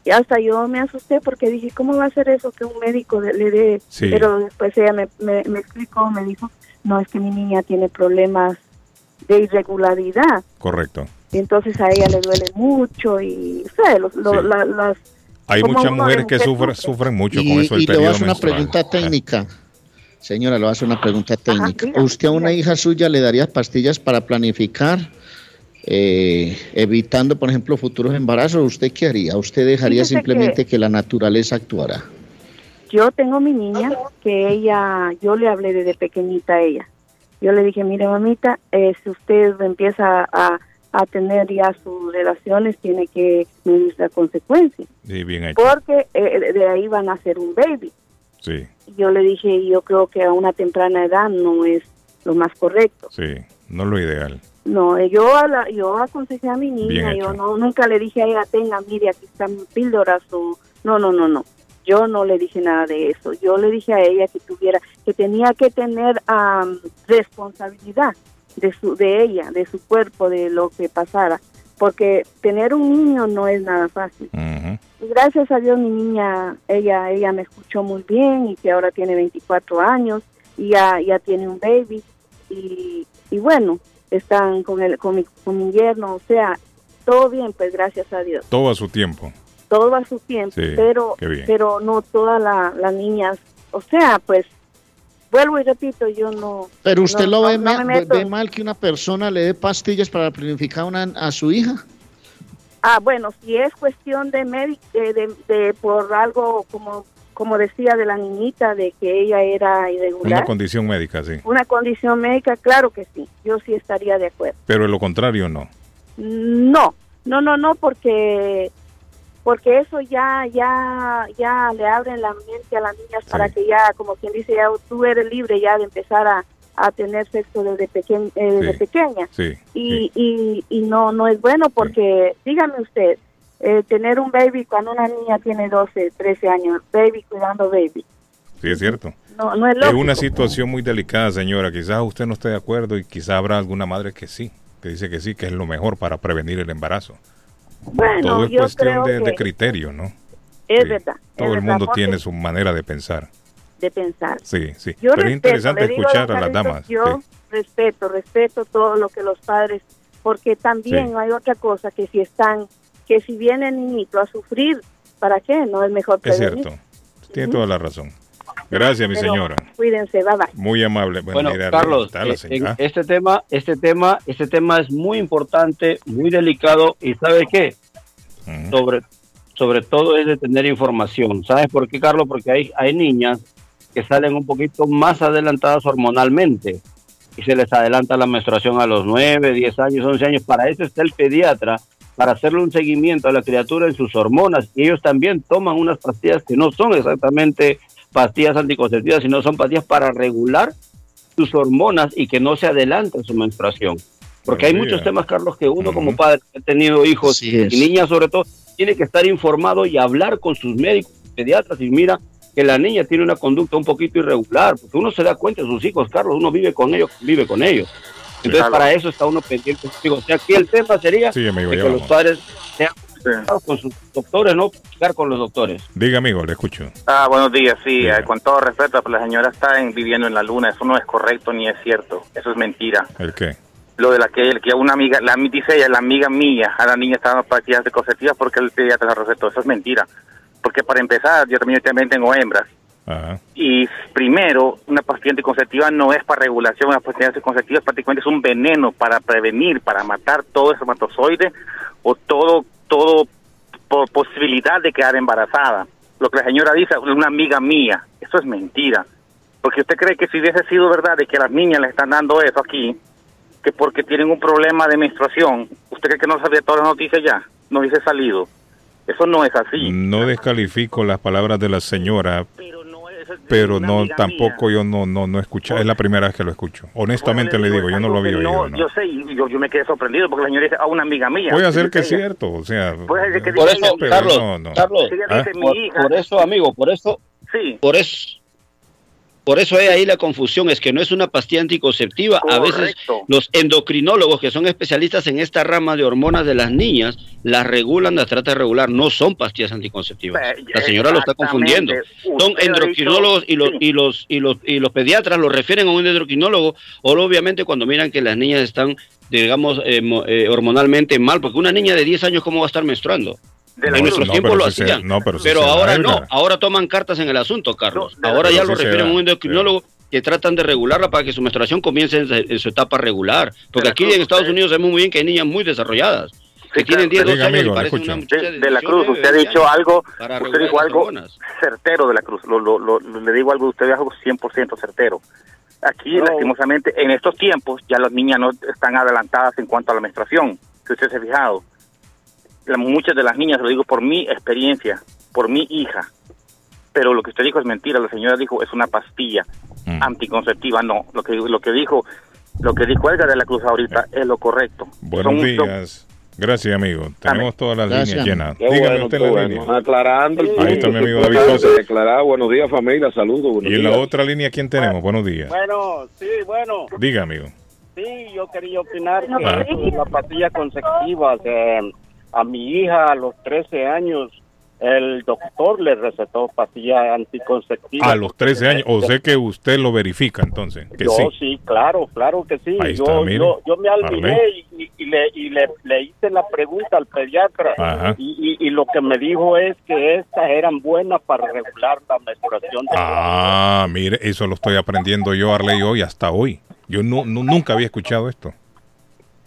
Y hasta yo me asusté porque dije, ¿cómo va a ser eso que un médico le dé? Sí. Pero después ella me, me, me explicó, me dijo, no, es que mi niña tiene problemas de irregularidad. Correcto. Y entonces a ella le duele mucho y, ¿sabes? Los, los- Sí. la- las, Hay muchas mujeres que sufren, sufre. sufren mucho Y, con eso y le voy a hacer una pregunta técnica. Señora, le voy a hacer una pregunta técnica. ¿Usted a una hija suya le daría pastillas para planificar, eh, evitando, por ejemplo, futuros embarazos? ¿Usted qué haría? ¿Usted dejaría Fíjese simplemente que- que la naturaleza actuara? Yo tengo mi niña que ella, yo le hablé desde pequeñita a ella. Yo le dije, mire mamita, eh, si usted empieza a, a tener ya sus relaciones, tiene que medir la consecuencia. Sí, bien hecho. Porque eh, de ahí van a ser un baby. Sí, Yo le dije, yo creo que a una temprana edad no es lo más correcto. sí, no lo ideal. No, eh, yo a la- yo aconsejé a mi niña, yo no nunca le dije a ella, tenga, mire, aquí están píldoras o no, no, no, no. Yo no le dije nada de eso. Yo le dije a ella que tuviera que tenía que tener am, responsabilidad de su de ella, de su cuerpo, de lo que pasara, porque tener un niño no es nada fácil. Y gracias a Dios mi niña, ella ella me escuchó muy bien y que ahora tiene 24 años y ya, ya tiene un baby y, y bueno, están con, el, con, mi, con mi yerno, o sea, todo bien, pues gracias a Dios. Todo a su tiempo. Todo a su tiempo, Sí, pero, pero no todas la- las niñas, o sea, pues vuelvo y repito, yo no... Pero usted no- lo no- ve, no me ve mal que una persona le dé pastillas para planificar una, a su hija. Ah, bueno, si es cuestión de, médic- de, de, de por algo como como decía de la niñita de que ella era irregular, Una condición médica, sí. una condición médica, claro que sí, yo sí estaría de acuerdo. Pero en lo contrario, no. No, no, no, no, porque porque eso ya ya ya le abren la mente a las niñas para que ya, como quien dice, ya tú eres libre ya de empezar a, a tener sexo desde, peque- eh, desde pequeña Sí. y, y, y no no es bueno porque dígame usted eh, tener un baby cuando una niña tiene 12, 13 años, baby cuidando baby, Sí, es cierto. no no es Es una situación muy delicada, señora. Quizás usted no esté de acuerdo y quizás habrá alguna madre que sí, que dice que sí, que es lo mejor para prevenir el embarazo. Bueno, Todo es yo cuestión creo de, criterio, ¿no? es verdad, es Todo el verdad, mundo tiene su manera de pensar. de pensar. Sí, sí. Yo Pero es interesante escuchar a las damas. Yo sí. respeto, respeto todo lo que los padres, porque también Sí. hay otra cosa que si están, que si viene el niñito a sufrir, ¿para qué? No es mejor Es prevenir. cierto. Tiene toda la razón. Gracias, mi Pero señora. Cuídense, bye bye. Muy amable. Bueno, Bueno, mira, Carlos, eh, en este tema, este tema, este tema es muy importante, muy delicado y ¿sabe qué? Sobre, sobre todo es de tener información. ¿Sabes por qué, Carlos? Porque hay, hay niñas que salen un poquito más adelantadas hormonalmente y se les adelanta la menstruación a los 9, 10 años, 11 años. Para eso está el pediatra, para hacerle un seguimiento a la criatura en sus hormonas. Y ellos también toman unas pastillas que no son exactamente pastillas anticonceptivas, sino son pastillas para regular sus hormonas y que no se adelante su menstruación. Porque hay muchos temas, Carlos, que uno como padre que ha tenido hijos y niñas sobre todo, tiene que estar informado y hablar con sus médicos, pediatras y mira que la niña tiene una conducta un poquito irregular, porque uno se da cuenta de sus hijos, Carlos, uno vive con ellos, vive con ellos. Entonces Claro. para eso está uno pendiente. Digo, o sea, aquí el tema sería Sí, amigo, que vamos. los padres sean con sus doctores, no platicar con los doctores. Diga, amigo, le escucho. Ah, buenos días, sí, eh, con todo respeto, pues la señora está en- viviendo en la luna, eso no es correcto ni es cierto, eso es mentira. ¿El qué? Lo de la que, el que una amiga, la, dice ella, la amiga mía, a la niña estaba dando pastillas anticonceptivas porque el pediatra la recetó, eso es mentira. Porque para empezar, yo también, yo también tengo hembras. Ajá. Y primero, una pastilla anticonceptiva no es para regulación, una pastilla anticonceptiva prácticamente es un veneno para prevenir, para matar todo espermatozoide o todo, todo por posibilidad de quedar embarazada. Lo que la señora dice, una amiga mía, eso es mentira. Porque usted cree que si hubiese sido verdad de que las niñas le están dando eso aquí, que porque tienen un problema de menstruación, ¿usted cree que no sabía todas las noticias ya? No hubiese salido. Eso no es así. No descalifico las palabras de la señora, pero no tampoco yo no no no escuché, es la primera vez que lo escucho. Honestamente le digo, yo no lo había oído. ¿no? yo sé, y yo, yo me quedé sorprendido porque la señora dice a una amiga mía. Puede ser que es cierto, o sea, Puede ser que Por dice eso, Carlos, no, no. Carlos, ¿Ah? dice, mi por, hija. por eso, amigo, por eso, Sí. por eso, por eso hay ahí la confusión, es que no es una pastilla anticonceptiva. A veces los endocrinólogos, que son especialistas en esta rama de hormonas de las niñas, las regulan, las trata de regular, no son pastillas anticonceptivas. La señora lo está confundiendo. Son endocrinólogos dicho- y los, sí. y los y los y los pediatras lo refieren a un endocrinólogo, o obviamente cuando miran que las niñas están digamos eh, eh, hormonalmente mal, porque una niña de 10 años cómo va a estar menstruando. De en nuestros No, tiempos pero lo se- hacían. no, pero ahora no, ahora toman cartas en el asunto, Carlos. No, ahora ya lo refieren a un endocrinólogo que tratan de regularla para que su menstruación comience en, en su etapa regular. Porque aquí en Estados Unidos sabemos muy bien que hay niñas muy desarrolladas, que tienen 10, 12 Diga, años y amigo, le parecen escucho. una muchacha de, de la Cruz, usted ha dicho algo, usted dijo algo certero de la Cruz, lo, lo, lo- le digo algo, usted dijo algo 100% certero. Aquí, lastimosamente, en estos tiempos, ya las niñas no están adelantadas en cuanto a la menstruación, que usted se ha fijado. La- muchas de las niñas, lo digo por mi experiencia, por mi hija, pero lo que usted dijo es mentira, la señora dijo es una pastilla Mm. anticonceptiva, no, lo que, lo que dijo, lo que dijo Edgar de la Cruz ahorita es lo correcto. Buenos Son- días. Gracias, amigo. Tenemos todas las Gracias. líneas llenas. Qué Dígame bueno, usted la bueno. línea. Aclarando el Ahí punto, está mi que amigo David Sosa. Declarar, buenos días familia, saludos. Y en la otra línea, ¿quién tenemos? Buenos días. Bueno, sí, bueno. Diga, amigo. Sí, yo quería opinar que Ah. eso de las pastillas conceptivas, eh, a mi hija a los 13 años, el doctor le recetó pastillas anticonceptivas. A los 13 años, o sé que usted lo verifica entonces, que yo sí. sí. claro, claro que sí. Ahí yo, está, mire. yo, yo me Arley. y, y le, y le, le hice la pregunta al pediatra y, y, lo que me dijo es que estas eran buenas para regular la menstruación. de- Ah, mire, eso lo estoy aprendiendo yo, Arley, hoy, hasta hoy. Yo nu- nu- nunca había escuchado esto.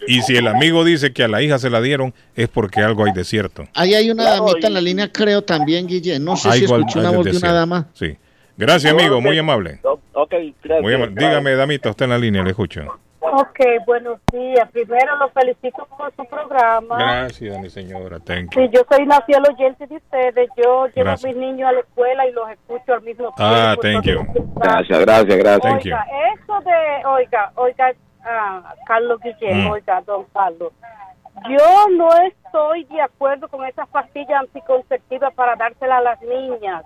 Y si el amigo dice que a la hija se la dieron, es porque algo hay de cierto. Ahí hay una damita en la línea, creo también, Guille. No sé si escuché una de voz de una dama. Sí. Gracias, amigo, muy amable. Ok, gracias. Muy amable. Dígame, damita, usted en la línea, le escucho. Ok, buenos días. Primero los felicito por su programa. Gracias, mi señora. Thank you. Sí, yo soy una fiel oyente de ustedes. Yo llevo Gracias. a mis niños a la escuela y los escucho al mismo tiempo. Ah, thank you. Gracias, gracias, gracias. Thank you. Oiga, eso de, oiga, oiga, Carlos Guillén, Mm. don Carlos. Yo no estoy de acuerdo con esas pastillas anticonceptivas para dárselas a las niñas.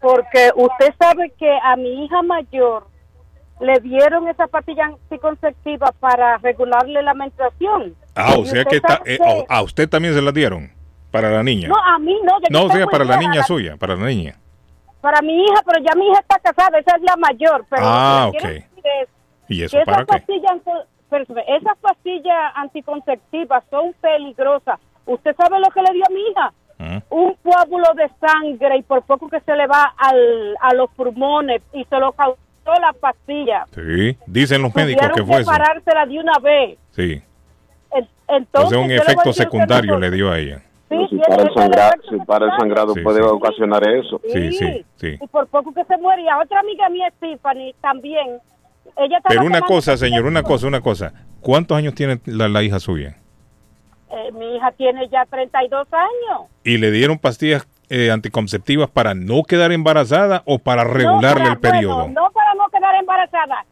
Porque usted sabe que a mi hija mayor le dieron esa pastilla anticonceptiva para regularle la menstruación. Ah, o sea que eh, que- a usted también se la dieron. Para la niña. No, a mí no. No, o sea, para la niña suya, para la niña. Para mi hija, pero ya mi hija está casada, esa es la mayor. Pero Ah, ok. ¿Y eso esas para pastillas, esas pastillas anticonceptivas son peligrosas. ¿Usted sabe lo que le dio a mi hija? ¿Mm? Un coágulo de sangre y por poco que se le va al, a los pulmones y se lo causó la pastilla. Sí, dicen los médicos que fue eso. parársela de una vez. Sí. O Entonces, sea, un efecto secundario le dio a ella. Sí, si para el, ese sangra- efecto si para el sangrado Sí, puede sí. ocasionar eso. Sí, sí, sí. Y por poco que se muere. Y a otra amiga mía, Stephanie, también. Ella Pero una cosa, señor, una cosa, una cosa. ¿Cuántos años tiene la, la hija suya? Eh, mi hija tiene ya 32 años. ¿Y le dieron pastillas eh, anticonceptivas para no quedar embarazada o para regularle No el para- periodo? bueno, no para no quedar embarazada.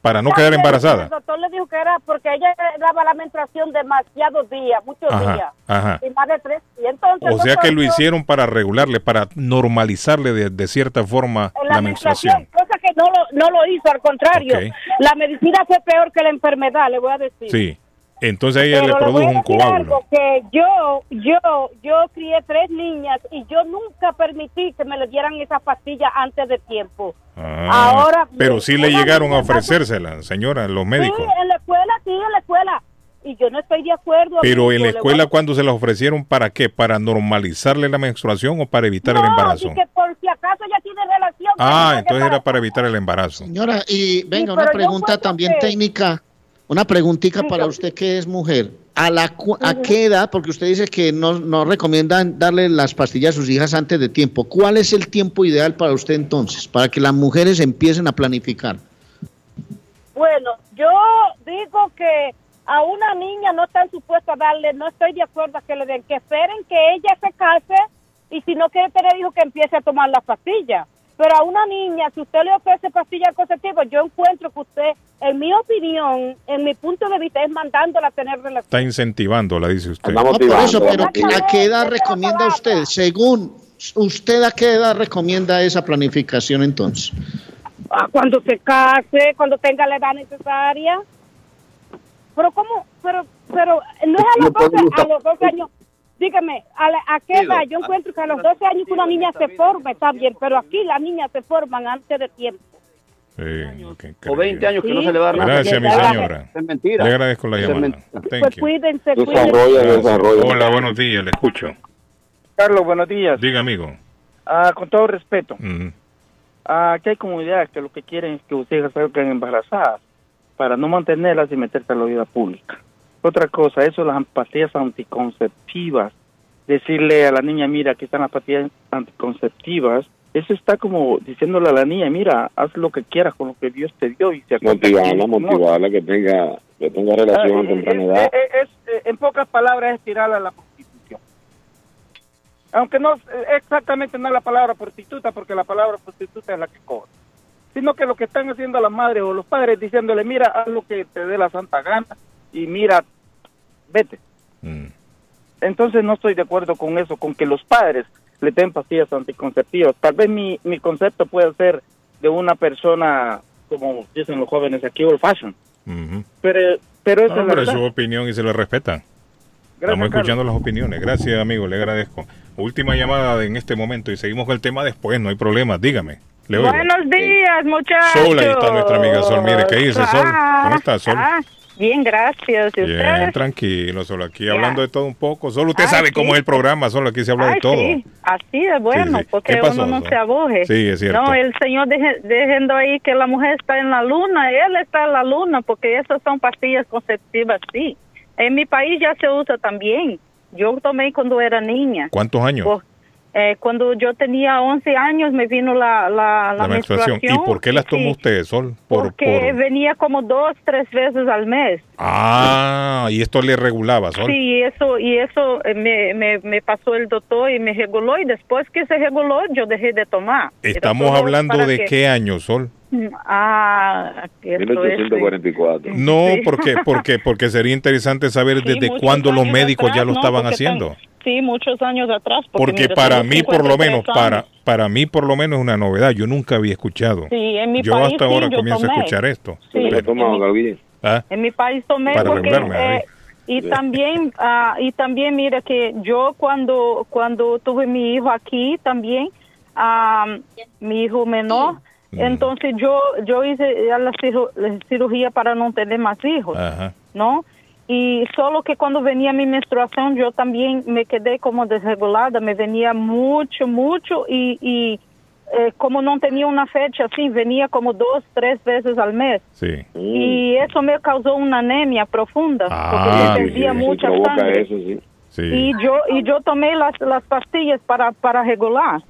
para no quedar El embarazada. doctor le dijo que era porque ella daba la menstruación demasiados días, muchos Ajá, días. ajá. Y más de tres. Y entonces, O sea que lo hicieron para regularle, para normalizarle de, de cierta forma en la menstruación. cosa que no lo, no lo hizo, al contrario. La medicina fue peor que la enfermedad, le voy a decir. Sí. Entonces ella le Pero produjo voy a un coágulo. algo, que yo, yo, yo crié tres niñas y yo nunca permití que me le dieran esa pastilla antes de tiempo. Ah, Ahora, pero sí le llegaron a ofrecérsela, señora, los médicos. Sí, en la escuela, sí, en la escuela. Y yo no estoy de acuerdo. Pero en la le escuela, cuando se las ofrecieron? ¿Para qué? ¿Para normalizarle la menstruación o para evitar el embarazo? y que por si acaso ya tiene relación. Ah, entonces era para evitar el embarazo. Señora, y venga, una pregunta también que- técnica, una preguntita para usted que es mujer. ¿A, la, cu- ¿A qué edad? Porque usted dice que no, no recomiendan darle las pastillas a sus hijas antes de tiempo. ¿Cuál es el tiempo ideal para usted entonces? Para que las mujeres empiecen a planificar. Bueno, yo digo que a una niña no están supuestos a darle, no estoy de acuerdo a que le den, que esperen que ella se case y si no quiere tener hijos que empiece a tomar las pastillas. Pero a una niña, si usted le ofrece pastillas conceptivas, yo encuentro que usted, en mi opinión, en mi punto de vista, es mandándola a tener relaciones. Está incentivándola, dice usted. No, por eso, pero ¿a qué edad recomienda usted? Según usted, ¿a qué edad recomienda esa planificación entonces? Ah, cuando se case, cuando tenga la edad necesaria. Pero ¿cómo? Pero, pero no es a los 12, a los 12 años. Dígame, ¿a, la- a qué Digo, edad? Yo encuentro que a los 12 años que una niña se forma, está bien, pero aquí las niñas se forman antes de tiempo. Sí, ok, O 20 años que no se le va a dar nada. Gracias, mi señora. Es mentira. Le agradezco la llamada. Pues you. cuídense, Desarrolla. Hola, buenos días, le escucho. Carlos, buenos días. Diga, amigo. Ah, con todo respeto, ah, aquí hay comunidades que lo que quieren es que ustedes salgan embarazadas para no mantenerlas y meterse a la vida pública. Otra cosa, eso las pastillas anticonceptivas, decirle a la niña, mira, aquí están las pastillas anticonceptivas, eso está como diciéndole a la niña, mira, haz lo que quieras con lo que Dios te dio y se Motivarla, motivarla que tenga, que tenga relación Ah, eh, edad. es, en pocas palabras es tirarla a la prostitución. Aunque no exactamente no es la palabra prostituta, porque la palabra prostituta es la que cobra. Sino que lo que están haciendo las madres o los padres diciéndole, mira, haz lo que te dé la santa gana y mira, vete. Mm. Entonces no estoy de acuerdo con eso, con que los padres le den pastillas anticonceptivas. Tal vez mi, mi concepto puede ser de una persona como dicen los jóvenes aquí, old fashion. Ujú. Pero, pero eso No, es pero verdad. es su opinión y se le respeta. Gracias, Estamos escuchando Carlos. las opiniones. Gracias, amigo, le agradezco. Última llamada en este momento y seguimos con el tema después, no hay problema. Dígame. Le. Buenos días, muchachos. Sol, ahí está nuestra amiga Sol. Mire, ¿qué dice Sol? Ah, ¿Cómo está Sol? ah, bien, gracias. ¿Y Bien, ustedes? tranquilo, solo aquí hablando de todo un poco. Solo usted Ay, sabe sí. cómo es el programa, solo aquí se habla de todo. sí, así de bueno, Sí, porque ¿Qué pasó, uno no se aburre. Sí, es cierto. No, el señor deje- dejando ahí que la mujer está en la luna, él está en la luna, porque esas son pastillas conceptivas, sí. En mi país ya se usa también. Yo tomé cuando era niña. ¿Cuántos años? Pues, eh, cuando yo tenía 11 años me vino la, la, la, la menstruación. ¿Y por qué las tomó sí, usted, Sol? Por, Porque por- venía como dos, tres veces al mes. Ah, y esto le regulaba, Sol. Sí, y eso, y eso eh, me, me, me pasó el doctor y me reguló y después que se reguló yo dejé de tomar. Estamos hablando de que- qué año, Sol. Ah, esto es- 1844. No, Sí. porque, porque, porque sería interesante saber Sí, desde cuándo los médicos ya lo ¿no? estaban haciendo. tan- sí, muchos años atrás. Porque mira, para mí, por lo 53 menos, años. para, para mí, por lo menos, es una novedad. Yo nunca había escuchado. Sí, en mi yo país hasta sí, ahora yo comienzo a escuchar esto. Sí. Pero- ¿Ah? En mi país tomé Para porque eh, y también ah, y también mira que yo cuando cuando tuve mi hijo aquí también ah, mi hijo menor. Entonces yo yo hice ya la, ciru- la cirugía para no tener más hijos Ajá. ¿no? Y solo que cuando venía mi menstruación yo también me quedé como desregulada, me venía mucho, mucho y, y eh, como no tenía una fecha así, venía como dos, tres veces al mes. Sí. Y eso me causó una anemia profunda, porque Ah, me perdía sí, sí, mucha sangre. eso, sí. Sí. Y yo y yo tomé las, las pastillas para, para regular.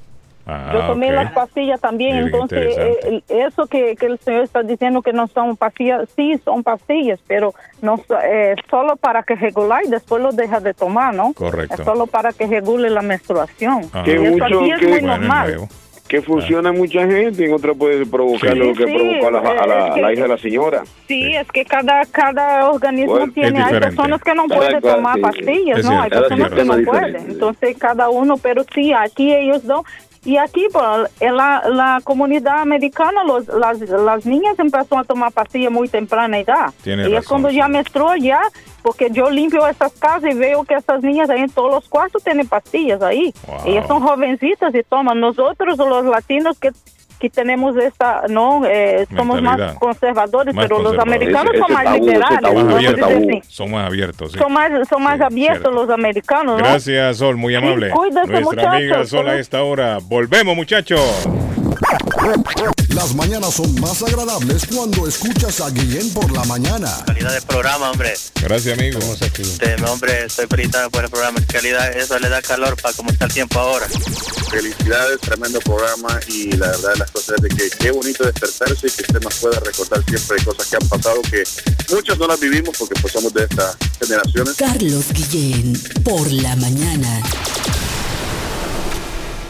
Ah, Yo tomé las pastillas también, Bien entonces eh, eso que, que el señor está diciendo que no son pastillas, sí son pastillas, pero no so- eh, solo para que regular y después lo deja de tomar, ¿no? Correcto. Es solo para que regule la menstruación. Que Y eso mucho, aquí es que- muy Bueno, normal. Que funciona en mucha gente, en otra puede provocar Sí, lo que sí, provocó a la, a la- es que- a la hija de la señora. Sí, es que cada cada organismo Bueno, tiene, hay personas que no pueden tomar sí, pastillas, ¿no? Hay personas que no pueden. Entonces cada uno, pero sí, aquí ellos no. Y aquí, pues, la, la comunidad americana, los, las, las niñas empezaron a tomar pastillas muy temprana edad. Tiene y es cuando ya menstruó ya, porque yo limpio estas casas y veo que estas niñas ahí en todos los cuartos tienen pastillas ahí. Ellas son jovencitas y toman. Nosotros, los latinos que que tenemos esta, no, eh, somos más conservadores, Más pero los americanos Ese- son más tabú, liberales. más abiertos. Son más abiertos, sí. Son más, son más abiertos cierto. los americanos, ¿no? Gracias, Sol, muy amable. cuídese, Nuestra amiga. Sol a esta hora. Volvemos, muchachos. Las mañanas son más agradables cuando escuchas a Guillén por la mañana. calidad del programa, hombre. Gracias, amigo. Este, hombre, estoy felicitado por el programa. Calidad, eso le da calor para cómo está el tiempo ahora. Felicidades, tremendo programa y la verdad de las cosas es de que qué bonito despertarse y que usted nos pueda recordar siempre cosas que han pasado que muchas no las vivimos porque pues somos de estas generaciones. Carlos Guillén, por la mañana.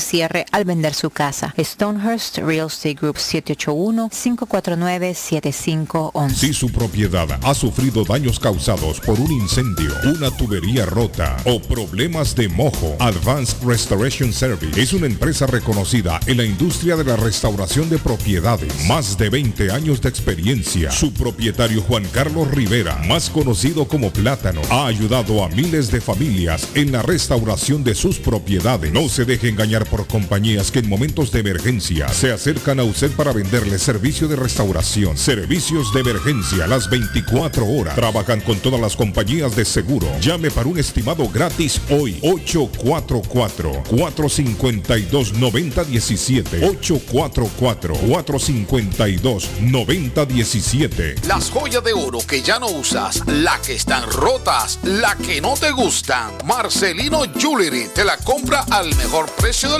cierre al vender su casa. Stonehurst Real Estate Group 781-549-7511. Si su propiedad ha sufrido daños causados por un incendio, una tubería rota o problemas de mojo, Advanced Restoration Service es una empresa reconocida en la industria de la restauración de propiedades. Más de 20 años de experiencia. Su propietario Juan Carlos Rivera, más conocido como Plátano, ha ayudado a miles de familias en la restauración de sus propiedades. No se deje engañar por compañías que en momentos de emergencia se acercan a usted para venderle servicio de restauración, servicios de emergencia las 24 horas. Trabajan con todas las compañías de seguro. Llame para un estimado gratis hoy. 844-452-9017. 844-452-9017. Las joyas de oro que ya no usas, la que están rotas, la que no te gustan. Marcelino Jewelry te la compra al mejor precio del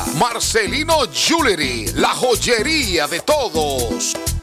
Marcelino Jewelry. La joyería de todos.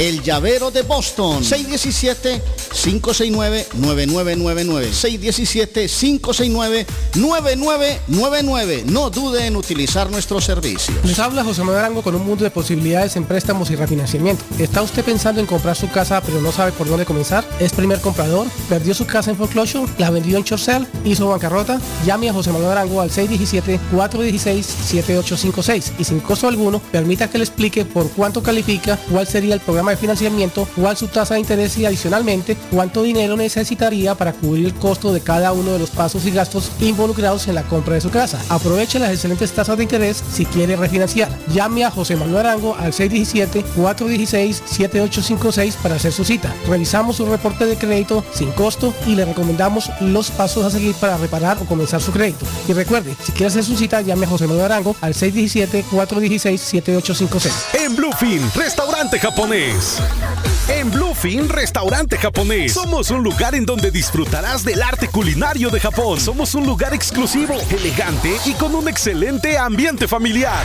El llavero de Boston. 617-569-9999. 617-569-9999. No dude en utilizar nuestro servicio. Les habla José Manuel Arango con un mundo de posibilidades en préstamos y refinanciamiento. ¿Está usted pensando en comprar su casa pero no sabe por dónde comenzar? ¿Es primer comprador? ¿Perdió su casa en foreclosure? ¿La vendió en Chorcel? ¿Hizo bancarrota? Llame a José Manuel Arango al 617-416-7856 y sin costo alguno permita que le explique por cuánto califica, cuál sería el programa de financiamiento, cuál su tasa de interés y adicionalmente cuánto dinero necesitaría para cubrir el costo de cada uno de los pasos y gastos involucrados en la compra de su casa. Aproveche las excelentes tasas de interés si quiere refinanciar. Llame a José Manuel Arango al 617-416-7856 para hacer su cita. Revisamos su reporte de crédito sin costo y le recomendamos los pasos a seguir para reparar o comenzar su crédito. Y recuerde, si quiere hacer su cita, llame a José Manuel Arango al 617-416-7856. En Bluefin, restaurante japonés. En Bluefin Restaurante Japonés. Somos un lugar en donde disfrutarás del arte culinario de Japón. Somos un lugar exclusivo, elegante y con un excelente ambiente familiar.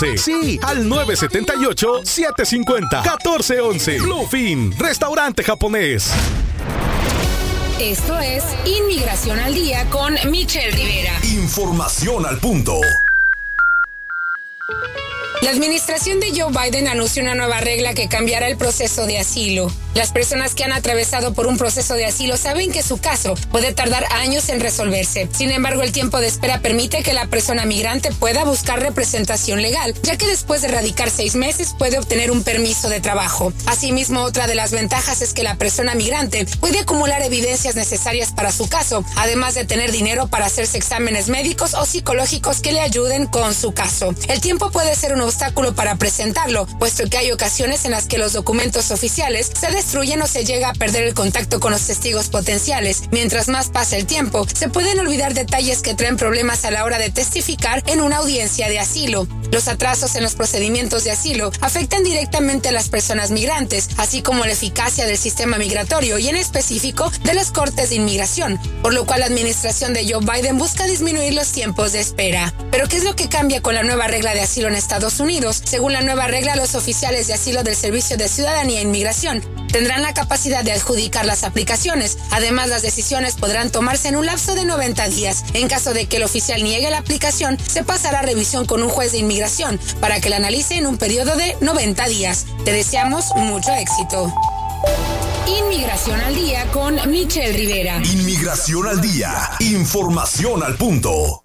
978-750-1411. Sí, al 978-750-1411. Bluefin, restaurante japonés. Esto es Inmigración al Día con Michelle Rivera. Información al punto. La administración de Joe Biden anunció una nueva regla que cambiará el proceso de asilo. Las personas que han atravesado por un proceso de asilo saben que su caso puede tardar años en resolverse. Sin embargo, el tiempo de espera permite que la persona migrante pueda buscar representación legal, ya que después de radicar seis meses puede obtener un permiso de trabajo. Asimismo, otra de las ventajas es que la persona migrante puede acumular evidencias necesarias para su caso, además de tener dinero para hacerse exámenes médicos o psicológicos que le ayuden con su caso. El tiempo puede ser un obstáculo para presentarlo, puesto que hay ocasiones en las que los documentos oficiales se destruyen o se llega a perder el contacto con los testigos potenciales. Mientras más pasa el tiempo, se pueden olvidar detalles que traen problemas a la hora de testificar en una audiencia de asilo. Los atrasos en los procedimientos de asilo afectan directamente a las personas migrantes, así como la eficacia del sistema migratorio y en específico de las cortes de inmigración, por lo cual la administración de Joe Biden busca disminuir los tiempos de espera. Pero ¿qué es lo que cambia con la nueva regla de asilo en Unidos? Según la nueva regla, los oficiales de asilo del Servicio de Ciudadanía e Inmigración tendrán la capacidad de adjudicar las aplicaciones. Además, las decisiones podrán tomarse en un lapso de 90 días. En caso de que el oficial niegue la aplicación, se pasará a revisión con un juez de inmigración para que la analice en un periodo de 90 días. Te deseamos mucho éxito. Inmigración al día con Michelle Rivera. Inmigración al día. Información al punto.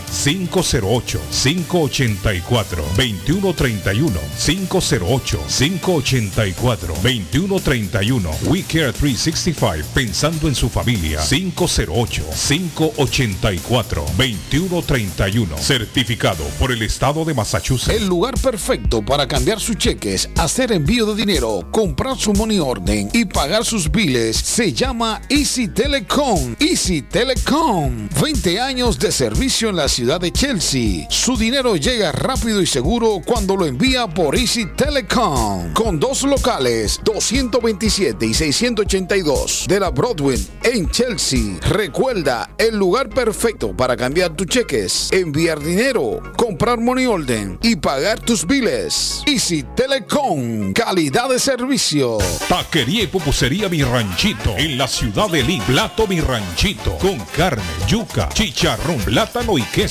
508-584-2131. 508-584-2131. We Care 365 pensando en su familia. 508-584-2131. Certificado por el Estado de Massachusetts. El lugar perfecto para cambiar sus cheques, hacer envío de dinero, comprar su money orden y pagar sus biles se llama Easy Telecom. Easy Telecom. 20 años de servicio en la ciudad de Chelsea. Su dinero llega rápido y seguro cuando lo envía por Easy Telecom. Con dos locales, 227 y 682 de la Broadway en Chelsea. Recuerda, el lugar perfecto para cambiar tus cheques, enviar dinero, comprar money order y pagar tus biles. Easy Telecom, calidad de servicio. Taquería y pupusería Mi Ranchito en la ciudad de Lima. Plato Mi Ranchito con carne, yuca, chicharrón, plátano y queso.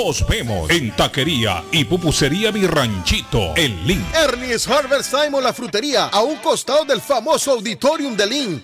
Nos vemos en Taquería y Pupusería Mi Ranchito en Link. Ernie's Harvest Time la frutería, a un costado del famoso auditorium de Lynn.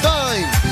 Time.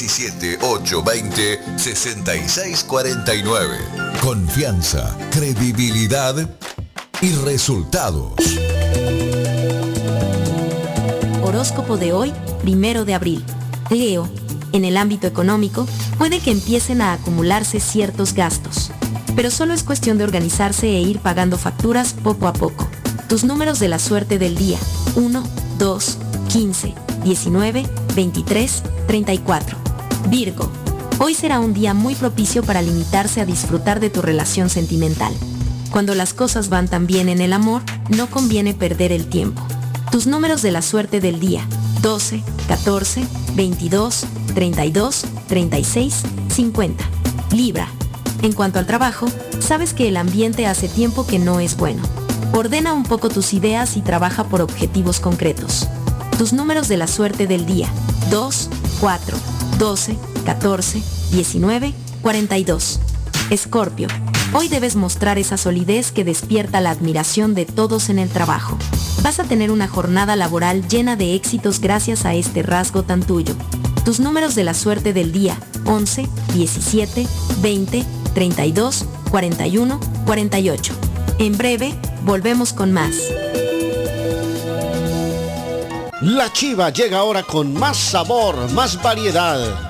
617-820-6649. Confianza, credibilidad y resultados. Horóscopo de hoy, primero de abril. Leo, en el ámbito económico, puede que empiecen a acumularse ciertos gastos, pero solo es cuestión de organizarse e ir pagando facturas poco a poco. Tus números de la suerte del día, 1, 2, 15, 19, 23, 34. Virgo, hoy será un día muy propicio para limitarse a disfrutar de tu relación sentimental. Cuando las cosas van tan bien en el amor, no conviene perder el tiempo. Tus números de la suerte del día, 12, 14, 22, 32, 36, 50. Libra. En cuanto al trabajo, sabes que el ambiente hace tiempo que no es bueno. Ordena un poco tus ideas y trabaja por objetivos concretos. Tus números de la suerte del día, 2, 4, 12, 14, 19, 42. Escorpio. Hoy debes mostrar esa solidez que despierta la admiración de todos en el trabajo. Vas a tener una jornada laboral llena de éxitos gracias a este rasgo tan tuyo. Tus números de la suerte del día, 11, 17, 20, 32, 41, 48. En breve, volvemos con más. La chiva llega ahora con más sabor, más variedad.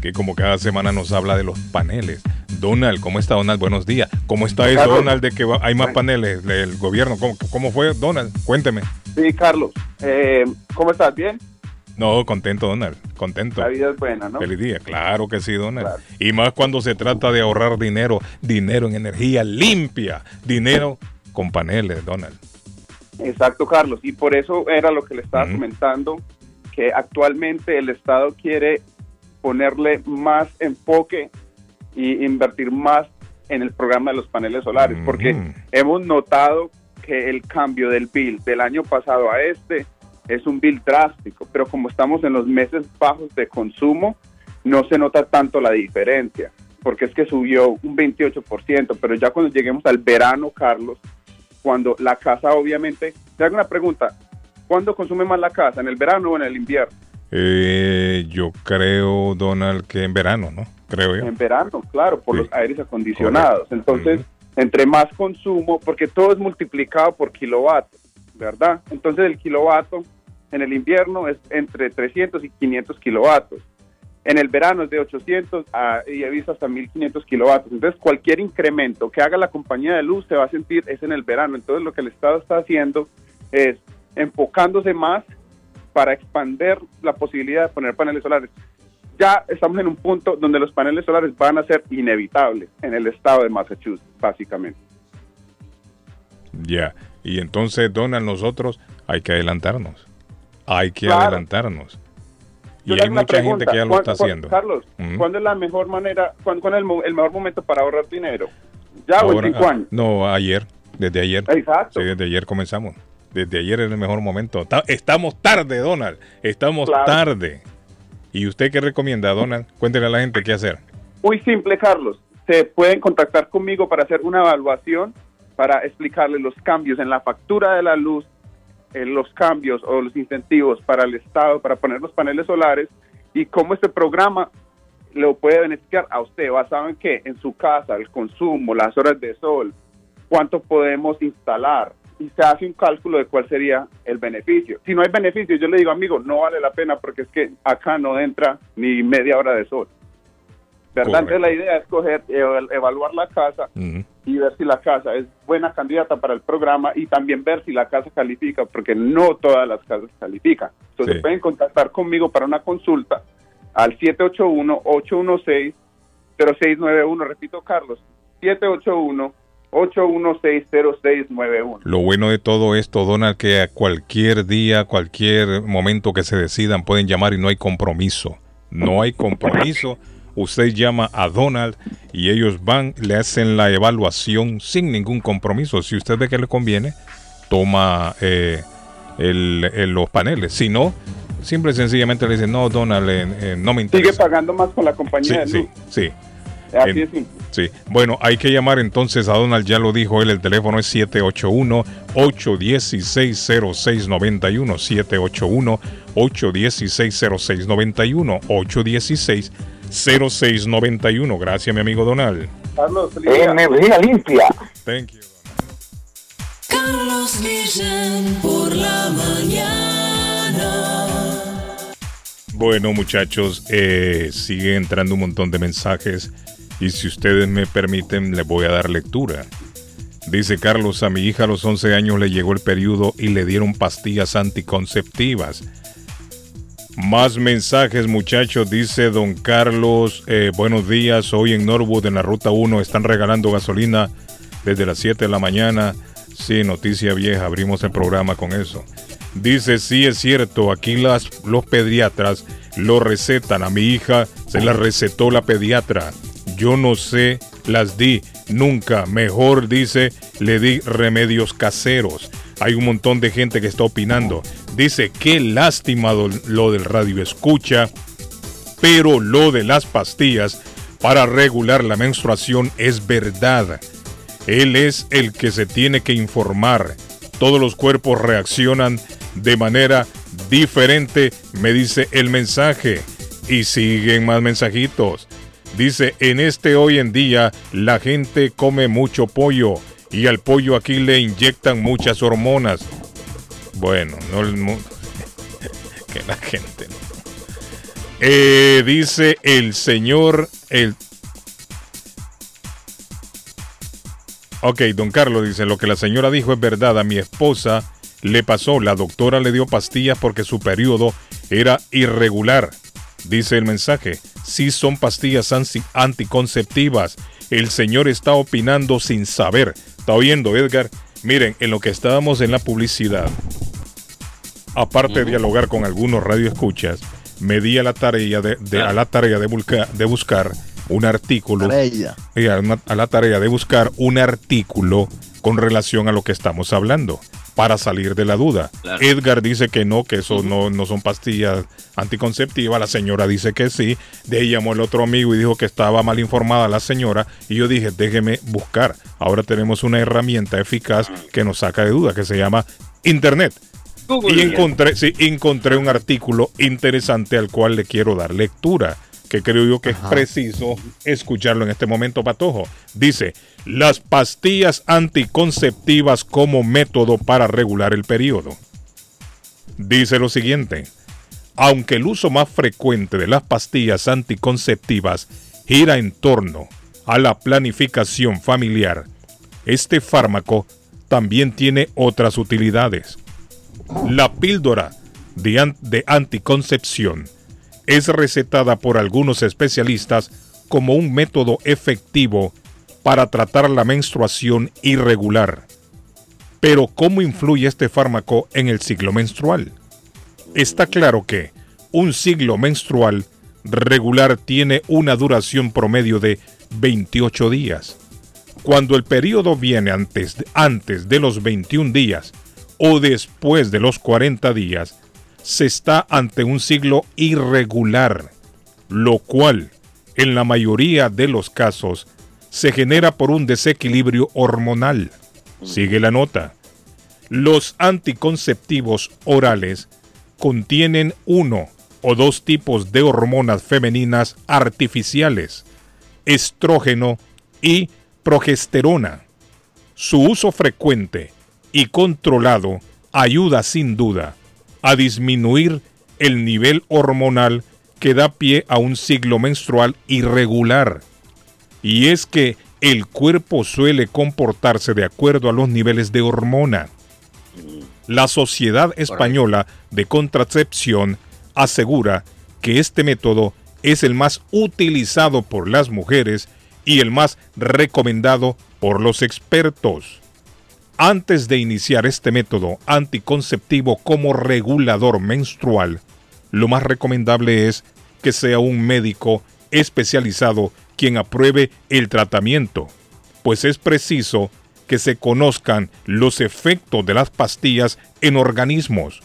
que como cada semana nos habla de los paneles. Donald, ¿cómo está Donald? Buenos días. ¿Cómo está eso, Carlos. Donald, de que hay más paneles del gobierno? ¿Cómo, cómo fue, Donald? Cuénteme. Sí, Carlos. Eh, ¿Cómo estás? ¿Bien? No, contento, Donald. Contento. La vida es buena, ¿no? Feliz día. Claro que sí, Donald. Y más cuando se trata de ahorrar dinero, dinero en energía limpia, dinero con paneles, Donald. Exacto, Carlos. Y por eso era lo que le estaba comentando, que actualmente el Estado quiere ponerle más enfoque y invertir más en el programa de los paneles solares, porque hemos notado que el cambio del bill del año pasado a este es un bill drástico, pero como estamos en los meses bajos de consumo, no se nota tanto la diferencia, porque es que subió un 28%, pero ya cuando lleguemos al verano, Carlos, cuando la casa obviamente, te hago una pregunta, ¿cuándo consume más la casa, en el verano o en el invierno? Eh, yo creo, Donald, que en verano, ¿no? Creo yo. En verano, claro, por los aires acondicionados. Entonces, entre más consumo, porque todo es multiplicado por kilovatio, ¿verdad? Entonces, el kilovatio en el invierno es entre 300 y 500 kilovatios. En el verano es de 800 a, y he visto hasta 1500 kilovatios. Entonces, cualquier incremento que haga la compañía de luz se va a sentir es en el verano. Entonces, lo que el Estado está haciendo es enfocándose más para expander la posibilidad de poner paneles solares. Ya estamos en un punto donde los paneles solares van a ser inevitables en el estado de Massachusetts, básicamente. Ya, y entonces, Donald, nosotros hay que adelantarnos. Hay que Claro. adelantarnos. Yo Y hay mucha gente que ya lo ¿Cuán- está haciendo. Carlos. ¿cuándo es la mejor manera, cuándo, cuándo es el, el mejor momento para ahorrar dinero? ¿Ya o Ahora- en cinco años? No, ayer, desde ayer. Exacto. Sí, desde ayer comenzamos. Desde ayer es el mejor momento. Ta- Estamos tarde, Donald. Estamos Claro. tarde. ¿Y usted qué recomienda, Donald? Cuéntele a la gente qué hacer. Muy simple, Carlos. Se pueden contactar conmigo para hacer una evaluación, para explicarles los cambios en la factura de la luz, eh, los cambios o los incentivos para el Estado, para poner los paneles solares y cómo este programa lo puede beneficiar a usted, basado en qué, en su casa, el consumo, las horas de sol, cuánto podemos instalar y se hace un cálculo de cuál sería el beneficio. Si no hay beneficio, yo le digo, amigo, no vale la pena porque es que acá no entra ni media hora de sol. ¿Verdad? Correcto. Entonces la idea es coger, eval- evaluar la casa Ujú. y ver si la casa es buena candidata para el programa y también ver si la casa califica, porque no todas las casas califican. Entonces Sí. pueden contactar conmigo para una consulta al 781-816-0691. Repito, Carlos, 781-816-0691. Lo bueno de todo esto, Donald, que a cualquier día, cualquier momento que se decidan pueden llamar y no hay compromiso. No hay compromiso. Usted llama a Donald y ellos van, le hacen la evaluación sin ningún compromiso. Si usted ve que le conviene, toma eh, el- el- los paneles. Si no, simple y sencillamente le dicen, no, Donald, eh, eh, no me Sigue interesa. pagando más con la Sí, compañía de sí, sí. Así En- es simple. Sí, bueno, hay que llamar entonces a Donald, ya lo dijo él, el teléfono es 781-816-0691, 781-816-0691, 816-0691. Gracias, mi amigo Donald. Carlos, día. Energía limpia. Thank you. Carlos Guillén por la mañana. Bueno, muchachos, eh, sigue entrando un montón de mensajes y si ustedes me permiten, les voy a dar lectura. Dice Carlos, a mi hija a los 11 años le llegó el periodo y le dieron pastillas anticonceptivas. Más mensajes, muchachos. Dice don Carlos, eh, buenos días. Hoy en Norwood, en la ruta 1, están regalando gasolina desde las 7 de la mañana. Sí, noticia vieja, abrimos el programa con eso. Dice, sí es cierto, aquí los pediatras lo recetan. A mi hija se la recetó la pediatra. Yo no sé, las di nunca. Mejor, dice, le di remedios caseros. Hay un montón de gente que está opinando. Dice, qué lástima lo del radio escucha, pero lo de las pastillas para regular la menstruación es verdad. Él es el que se tiene que informar. Todos los cuerpos reaccionan de manera diferente, me dice el mensaje. Y siguen más mensajitos. Dice, en este hoy en día la gente come mucho pollo y al pollo aquí le inyectan muchas hormonas. Bueno, no el mu- que la gente. Eh, dice el señor, el Ok, don Carlos dice, lo que la señora dijo es verdad, a mi esposa le pasó, la doctora le dio pastillas porque su periodo era irregular. Dice el mensaje, sí son pastillas anticonceptivas. El señor está opinando sin saber. ¿Está oyendo, Edgar? Miren, en lo que estábamos en la publicidad, aparte de dialogar con algunos radioescuchas, me di a la tarea de, de- a la tarea de, busca- de buscar un artículo Tarea. y a, una- a la tarea de buscar un artículo con relación a lo que estamos hablando para salir de la duda. Claro. Edgar dice que no, que eso no, no son pastillas anticonceptivas, la señora dice que sí, de ahí llamó el otro amigo y dijo que estaba mal informada la señora y yo dije, déjeme buscar. Ahora tenemos una herramienta eficaz que nos saca de duda, que se llama Internet. Y encontré, sí, encontré un artículo interesante al cual le quiero dar lectura, que creo yo que es preciso escucharlo en este momento, Patojo. Dice, las pastillas anticonceptivas como método para regular el periodo. dice lo siguiente. Aunque el uso más frecuente de las pastillas anticonceptivas gira en torno a la planificación familiar, este fármaco también tiene otras utilidades. La píldora de, de anticoncepción es recetada por algunos especialistas como un método efectivo para tratar la menstruación irregular. Pero ¿cómo influye este fármaco en el ciclo menstrual? Está claro que un ciclo menstrual regular tiene una duración promedio de 28 días. Cuando el periodo viene antes, antes de los 21 días o después de los 40 días, se está ante un ciclo irregular, lo cual, en la mayoría de los casos, se genera por un desequilibrio hormonal. Sigue la nota. Los anticonceptivos orales contienen uno o dos tipos de hormonas femeninas artificiales, estrógeno y progesterona. Su uso frecuente y controlado ayuda sin duda a disminuir el nivel hormonal que da pie a un ciclo menstrual irregular. Y es que el cuerpo suele comportarse de acuerdo a los niveles de hormona. La Sociedad Española de Contracepción asegura que este método es el más utilizado por las mujeres y el más recomendado por los expertos. Antes de iniciar este método anticonceptivo como regulador menstrual, lo más recomendable es que sea un médico especializado quien apruebe el tratamiento, pues es preciso que se conozcan los efectos de las pastillas en organismos.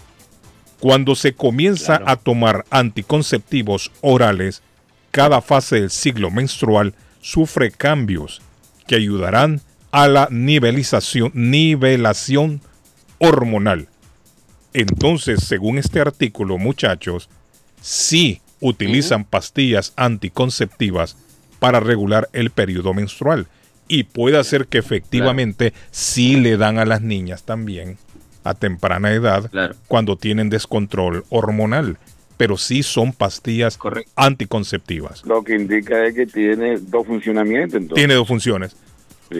Cuando se comienza a tomar anticonceptivos orales, cada fase del ciclo menstrual sufre cambios que ayudarán a la nivelización, nivelación hormonal. Entonces, según este artículo, muchachos, sí utilizan pastillas anticonceptivas para regular el periodo menstrual. Y puede ser que efectivamente sí le dan a las niñas también a temprana edad cuando tienen descontrol hormonal. Pero sí son pastillas anticonceptivas. Lo que indica es que tiene dos funcionamientos. Entonces. Tiene dos funciones.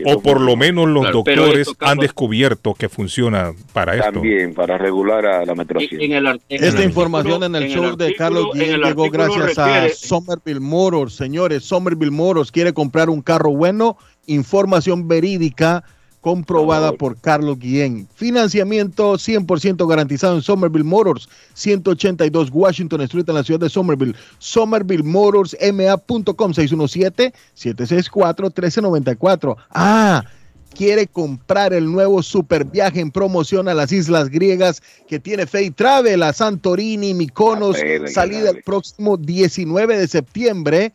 O por lo menos los Claro, doctores esto, han descubierto que funciona para esto. También para regular a la menstruación. Esta información en el show de Carlos Guillén llegó gracias a Somerville Motors. Señores, Somerville Motors quiere comprar un carro bueno. Información verídica comprobada por Carlos Guillén. Financiamiento 100% garantizado en Somerville Motors, 182 Washington Street en la ciudad de Somerville. Somerville Motors, ma.com 617-764-1394. Ah, quiere comprar el nuevo super viaje en promoción a las islas griegas que tiene Fay Travel a Santorini, Mykonos, Dale, salida el próximo 19 de septiembre.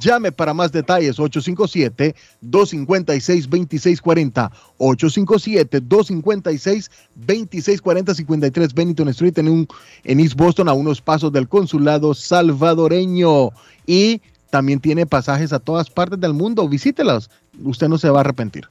Llame para más detalles 857-256-2640. 857-256-2640, 53 Bennington Street en, un, en East Boston, a unos pasos del consulado salvadoreño. Y también tiene pasajes a todas partes del mundo. Visítelas. Usted no se va a arrepentir.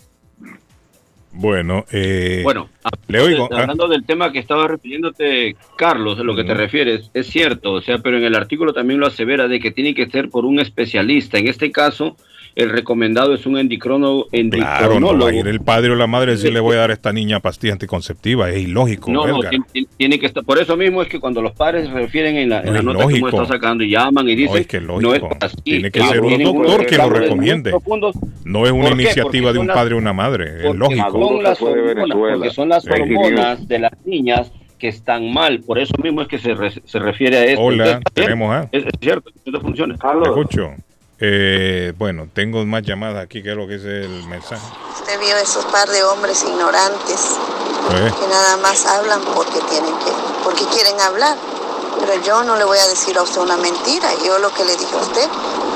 Bueno, eh, Bueno, le oigo. ah, hablando del tema que estaba refiriéndote, Carlos, a lo que te refieres, es cierto, o sea, pero en el artículo también lo asevera de que tiene que ser por un especialista. En este caso, el recomendado es un endicrono, Claro, no va a endicronólogo. ir el padre o la madre a decir le voy a dar a esta niña pastilla anticonceptiva. Es ilógico. No, no, tiene, que estar. Por eso mismo es que cuando los padres se refieren en la, en No la nota que lógico. uno está sacando y llaman y dicen, No, es que es no lógico. es así. Tiene que ser un doctor que lo recomiende. No es una iniciativa de un las- padre o una madre. Es lógico. son las hormonas, porque son las Sí. hormonas de las niñas que están mal. Por eso mismo es que se, re- se refiere a esto. Hola, Entonces, tenemos a. Es, es cierto, esto funciona. Te escucho. Eh, bueno, tengo más llamadas aquí que es lo que es el mensaje. Usted vio esos par de hombres ignorantes Eh, que nada más hablan porque tienen que, porque quieren hablar. Pero yo no le voy a decir a usted una mentira. Yo lo que le dije a usted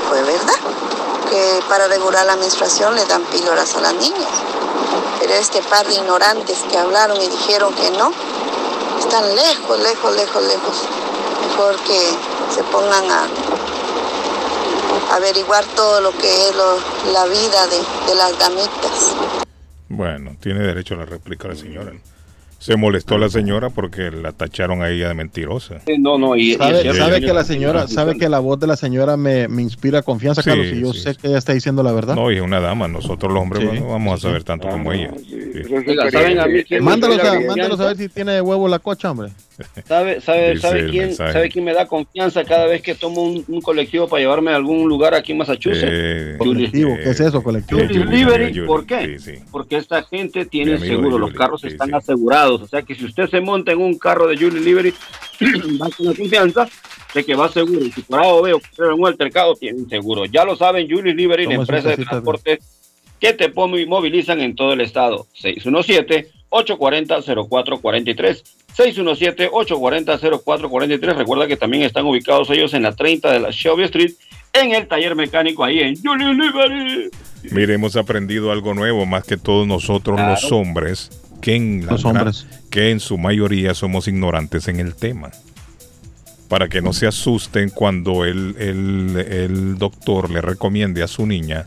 fue verdad. Que para regular la menstruación le dan píldoras a las niñas. Pero este par de ignorantes que hablaron y dijeron que no, están lejos, lejos, lejos, lejos. Mejor que se pongan a averiguar todo lo que es lo- la vida de, de las damitas. bueno, tiene derecho a la réplica la señora. Se molestó la señora porque la tacharon a ella de mentirosa. No, no, y, sabe, y- sabe que la señora, sabe que la voz de la señora me, me inspira confianza, Sí, Carlos, y yo sí, sé que ella está diciendo la verdad. No, y es una dama. Nosotros los hombres Sí. no vamos a saber tanto como ella. Oiga, ¿saben a mí quién me Mándalos a, mándalos a ver si tiene de huevo la cocha, hombre. ¿Sabe, sabe, sabe quién, mensaje. sabe quién me da confianza cada vez que tomo un, un colectivo para llevarme a algún lugar aquí en Massachusetts? Eh, Colectivo, ¿qué es eso, colectivo? Julie Liberty, ¿por qué? Porque esta gente tiene seguro, de los Julie, carros sí, están sí. asegurados. O sea que si usted se monta en un carro de Julie Liberty, va con la confianza de que va seguro. Y si por ahí veo que en un altercado, tiene un seguro. Ya lo saben, Julie Liberty, la empresa de casita, transporte que te movilizan en todo el estado. 617-840-0443. 617-840-0443. Recuerda que también están ubicados ellos en la 30 de la Shelby Street, en el taller mecánico ahí en Julie Liberty. Mire, hemos aprendido algo nuevo, más que todos nosotros Claro. los hombres, que en, la Los hombres. que en su mayoría somos ignorantes en el tema. Para que no se asusten cuando el, el- el doctor le recomiende a su niña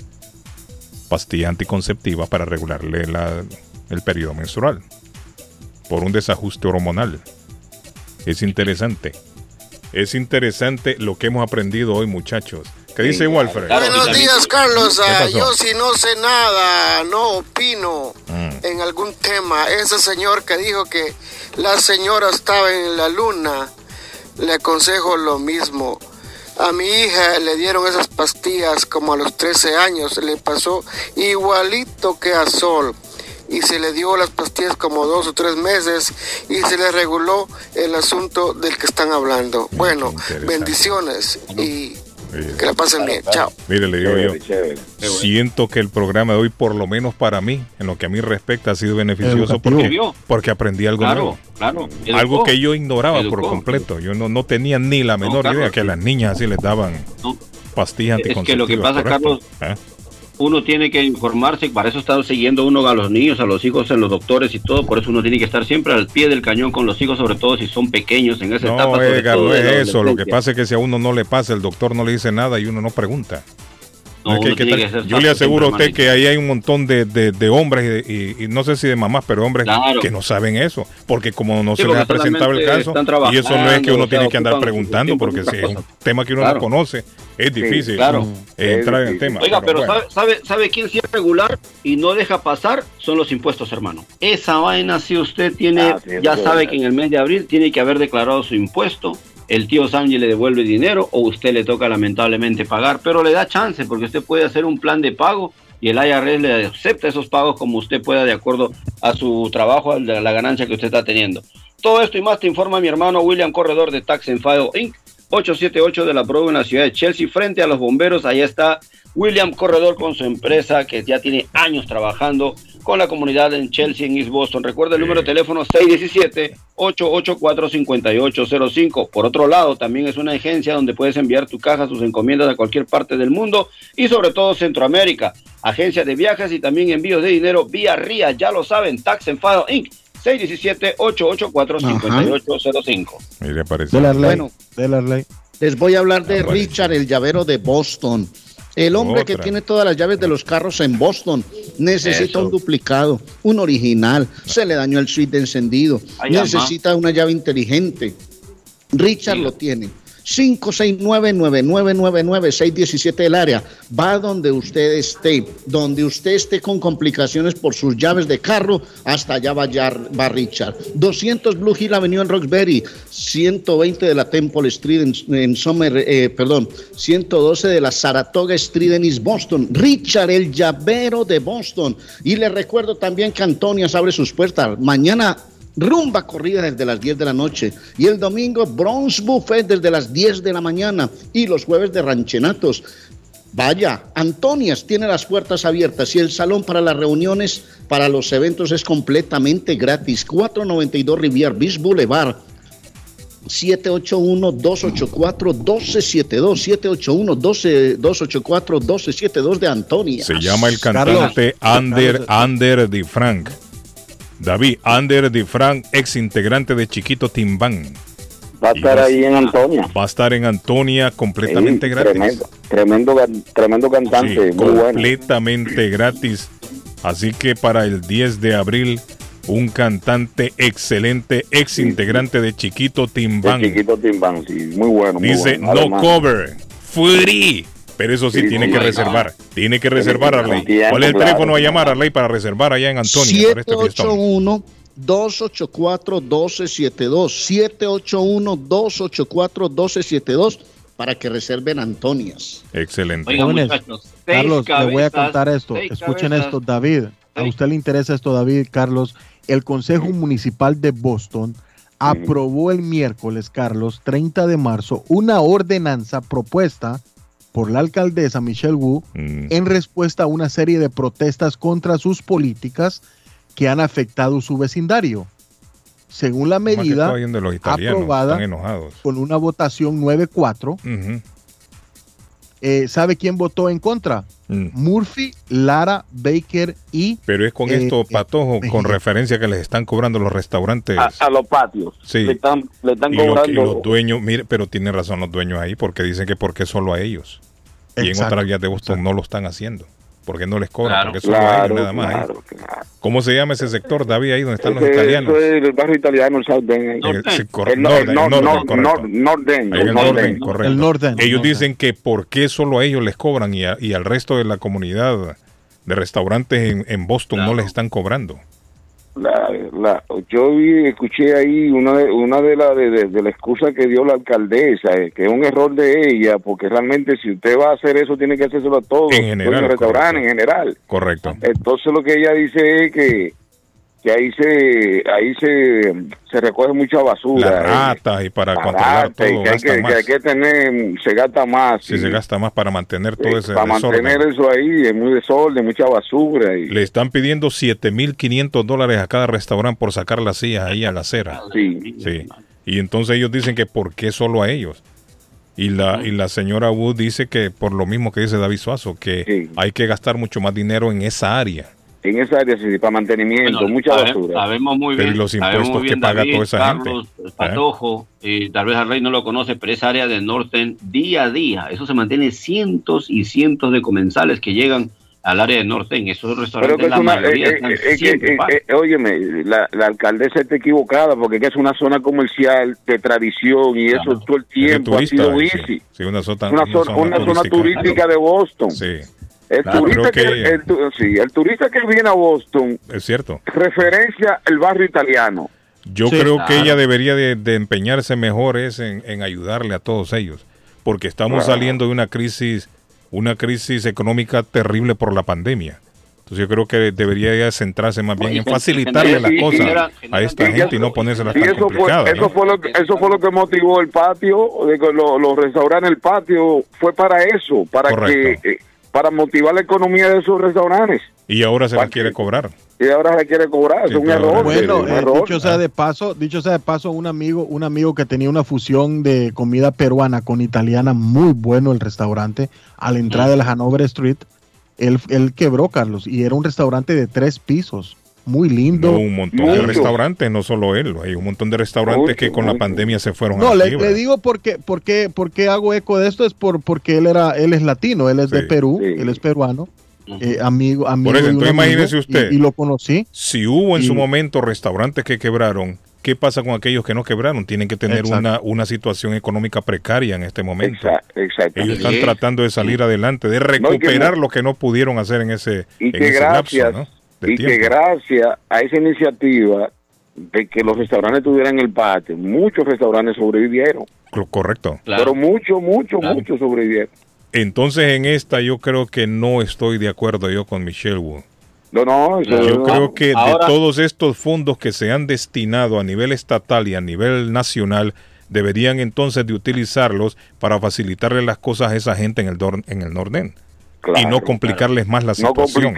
pastilla anticonceptiva para regularle la- el periodo menstrual por un desajuste hormonal. Es interesante. Es interesante lo que hemos aprendido hoy, muchachos. ¿Qué dice Walfred? Buenos días, Carlos. Yo si no sé nada, no opino Mm. en algún tema. Ese señor que dijo que la señora estaba en la luna, le aconsejo lo mismo. A mi hija le dieron esas pastillas como a los 13 años. Le pasó igualito que a Sol. Y se le dio las pastillas como dos o tres meses y se le reguló el asunto del que están hablando. Bueno, bendiciones y que la pasen bien. Chao. Mire, le digo yo, Chévere, siento que el programa de hoy, por lo menos para mí, en lo que a mí respecta, ha sido beneficioso porque, porque aprendí algo Claro, nuevo. claro. Educó. Algo que yo ignoraba por Educó. completo. Yo no, no tenía ni la menor Carlos, idea que a las niñas así les daban No. pastillas Es que anticonceptivas. lo que pasa, correcto. Carlos, ¿Eh? Uno tiene que informarse, para eso está siguiendo uno a los niños, a los hijos, en los doctores y todo, por eso uno tiene que estar siempre al pie del cañón con los hijos, sobre todo si son pequeños en esa etapa. No, sobre Edgar, no es eso. Lo que pasa es que si a uno no le pasa, el doctor no le dice nada y uno no pregunta. No, que que que ser yo le aseguro a usted que ahí hay un montón de, de- de hombres y, y- y no sé si de mamás, pero hombres Claro. que no saben eso, porque como no Sí, se les ha presentado el caso, y eso no es que uno tiene que andar preguntando, porque si es un tema que uno Claro. no conoce, es difícil claro. eh, entrar en el tema. Oiga, pero bueno. ¿sabe, sabe, sabe quién sí es regular y no deja pasar? Son los impuestos, hermano. Esa vaina, si usted tiene, Ah, sí, ya sabe que en el mes de abril tiene que haber declarado su impuesto, el tío Sanji le devuelve dinero o usted le toca lamentablemente pagar, pero le da chance porque usted puede hacer un plan de pago y el IRS le acepta esos pagos como usted pueda de acuerdo a su trabajo, a la ganancia que usted está teniendo. Todo esto y más te informa mi hermano William Corredor de Tax and File Inc. 878 de la Broadway en la ciudad de Chelsea, frente a los bomberos. Ahí está William Corredor con su empresa que ya tiene años trabajando con la comunidad en Chelsea, en East Boston. Recuerda el número de teléfono 617-884-5805. Por otro lado, también es una agencia donde puedes enviar tu caja, sus encomiendas a cualquier parte del mundo y sobre todo Centroamérica. Agencia de viajes y también envíos de dinero vía RIA, ya lo saben, Tax and File Inc. 617-884-5805. Mire, aparece. De la ley. Bueno. de la ley. Les voy a hablar de. Richard, el llavero de Boston. El hombre que tiene todas las llaves de los carros en Boston necesita Eso. un duplicado, un original. Se le dañó el switch de encendido. Ay, necesita una llave inteligente. Richard lo tiene. 569-9999-617 del área. Va donde usted esté. Donde usted esté con complicaciones por sus llaves de carro, hasta allá va, va Richard. 200 Blue Hill Avenue en Roxbury. 120 de la Temple Street en, en Summer, eh, perdón, 112 de la Saratoga Street en East Boston. Richard, el llavero de Boston. Y le recuerdo también que Antonias abre sus puertas. Mañana Rumba corrida desde las 10 de la noche. Y el domingo, Bronze Buffet desde las 10 de la mañana. Y los jueves de ranchenatos. Vaya, Antonias tiene las puertas abiertas y el salón para las reuniones, para los eventos es completamente gratis. 492 Rivier Beach Boulevard. 781-284-1272. 781-284-1272 de Antonias. Se llama el cantante Ander, Ander Di Frank. David, Ander Di Frank, ex integrante de Chiquito Timbán. Va a estar ahí en Antonia. Va a estar en Antonia completamente Sí, gratis. Tremendo, tremendo, cantante, Sí, muy bueno. completamente gratis. Así que para el 10 de abril un cantante excelente, ex integrante de Chiquito Timbán. Chiquito Timbán, sí, muy bueno. Dice no cover, free. Pero eso sí, tiene que reservar. Tiene que reservar, Arley. ¿Cuál es el teléfono a llamar, Arley, para reservar allá en Antonio? 781 284 1272 781 284 1272 para que reserven Antonias. Excelente. Carlos, le voy a contar esto. Escuchen esto, David. A usted le interesa esto, David, Carlos. El Consejo Municipal de Boston aprobó el miércoles, Carlos, 30 de marzo, una ordenanza propuesta por la alcaldesa Michelle Wu Mm. en respuesta a una serie de protestas contra sus políticas que han afectado su vecindario. Según la medida los aprobada con una votación 9-4, Ujú. eh, ¿sabe quién votó en contra? Mm. Murphy, Lara, Baker y... Pero es con eh, esto, eh, Patojo, con referencia que les están cobrando los restaurantes. A, a los patios. Sí. Le están, le están y, los, y cobrando. los dueños, mire, pero tienen razón los dueños ahí porque dicen que porque solo a ellos. Y en otras áreas de Boston no lo están haciendo. Porque no les cobran, Claro, porque solo a claro, ellos nada más. claro, ¿Cómo se llama ese sector, David, ahí donde están los italianos? eso es el barrio italiano, el South End. El correcto. no- Norden, Ahí en el el Norden. Norden, correcto. El Norden, Ellos dicen que por qué solo a ellos les cobran y, a- y al resto de la comunidad de restaurantes en, en Boston no les están cobrando. La, la, yo vi, escuché ahí una de, una de las de, de- de la excusa que dio la alcaldesa, eh, que es un error de ella, porque realmente si usted va a hacer eso tiene que hacérselo a todos, En general, todos los restaurantes en general. Correcto. Entonces lo que ella dice es que, que ahí se ahí se, se recoge mucha basura. Las eh, ratas y para controlar y todo que hay que, hay que tener, se gasta más. Y- se gasta más para mantener todo ese para desorden. mantener eso ahí es muy desorden, mucha basura. Y, Le están pidiendo 7.500 dólares a cada restaurante por sacar las sillas ahí a la acera. Sí. Sí. Y entonces ellos dicen que ¿por qué solo a ellos? Y la, y la señora Wood dice que por lo mismo que dice David Suazo, que hay que gastar mucho más dinero en esa área. En esa área sí, para mantenimiento, Bueno, mucha sabe- basura. Sabemos muy Pero bien. ¿y los impuestos muy bien, que paga David, toda esa Carlos, gente? ¿Eh? Patojo, y tal vez al rey no lo conoce, pero esa área de Norten, día a día, eso se mantiene cientos y cientos de comensales que llegan al área de Norten. Esos Pero restaurantes, que es la una, eh, eh, eh, siempre eh, eh, óyeme, la, la alcaldesa está equivocada porque es que es una zona comercial de tradición y eso todo el tiempo ha turista, sido dice. bici. Sí, una zona, Una, zona, una zona turística de Boston. Sí. El, Claro, turista que, que- el, tu- sí, el turista que viene a Boston Es cierto. referencia el barrio italiano. Yo Sí, creo claro. que ella debería de, de empeñarse mejor es en, en ayudarle a todos ellos, porque estamos Claro. saliendo de una crisis, una crisis económica terrible por la pandemia. Entonces yo creo que debería ella centrarse más bien en facilitarle las cosas a esta gente y no ponérselas Y tan eso fue, complicadas. eso ¿no? fue lo que, eso fue lo que motivó el patio, de que lo- los restaurantes, el patio fue para eso, para Correcto. que, eh, para motivar la economía de esos restaurantes. Y ahora se la quiere cobrar. Y ahora se quiere cobrar, es un error. Bueno, un eh, error. dicho sea de paso, dicho sea de paso, un amigo, un amigo que tenía una fusión de comida peruana con italiana, muy bueno el restaurante, a la entrada de la Hanover Street, él, él quebró, Carlos, y era un restaurante de tres pisos, muy lindo. No, un montón de restaurantes, no solo él, hay un montón de restaurantes que con la pandemia se fueron a No, la le, le digo porque, porque, porque hago eco de esto, es por, porque él era, él es latino, él es de Perú, él es peruano, eh, amigo, amigo. Por eso, entonces amigo, imagínese usted. Y, y lo conocí. Si hubo en Y- su momento restaurantes que quebraron, ¿qué pasa con aquellos que no quebraron? Tienen que tener Exacto. una, una situación económica precaria en este momento. Exacto. Ellos están tratando de salir adelante, de No, y que recuperar no- lo que no pudieron hacer en ese, y en que ese gracias, lapso ¿no? De y que gracias a esa iniciativa de que los restaurantes tuvieran el patio, muchos restaurantes sobrevivieron. Co- Correcto. Pero muchos, muchos, muchos sobrevivieron. Entonces en esta yo creo que no estoy de acuerdo yo con Michelle Wu. No, no, eso Yo no. creo que Ahora- de todos estos fondos que se han destinado a nivel estatal y a nivel nacional, deberían entonces de utilizarlos para facilitarle las cosas a esa gente en el, dor- en el Norden. Y no complicarles más la situación.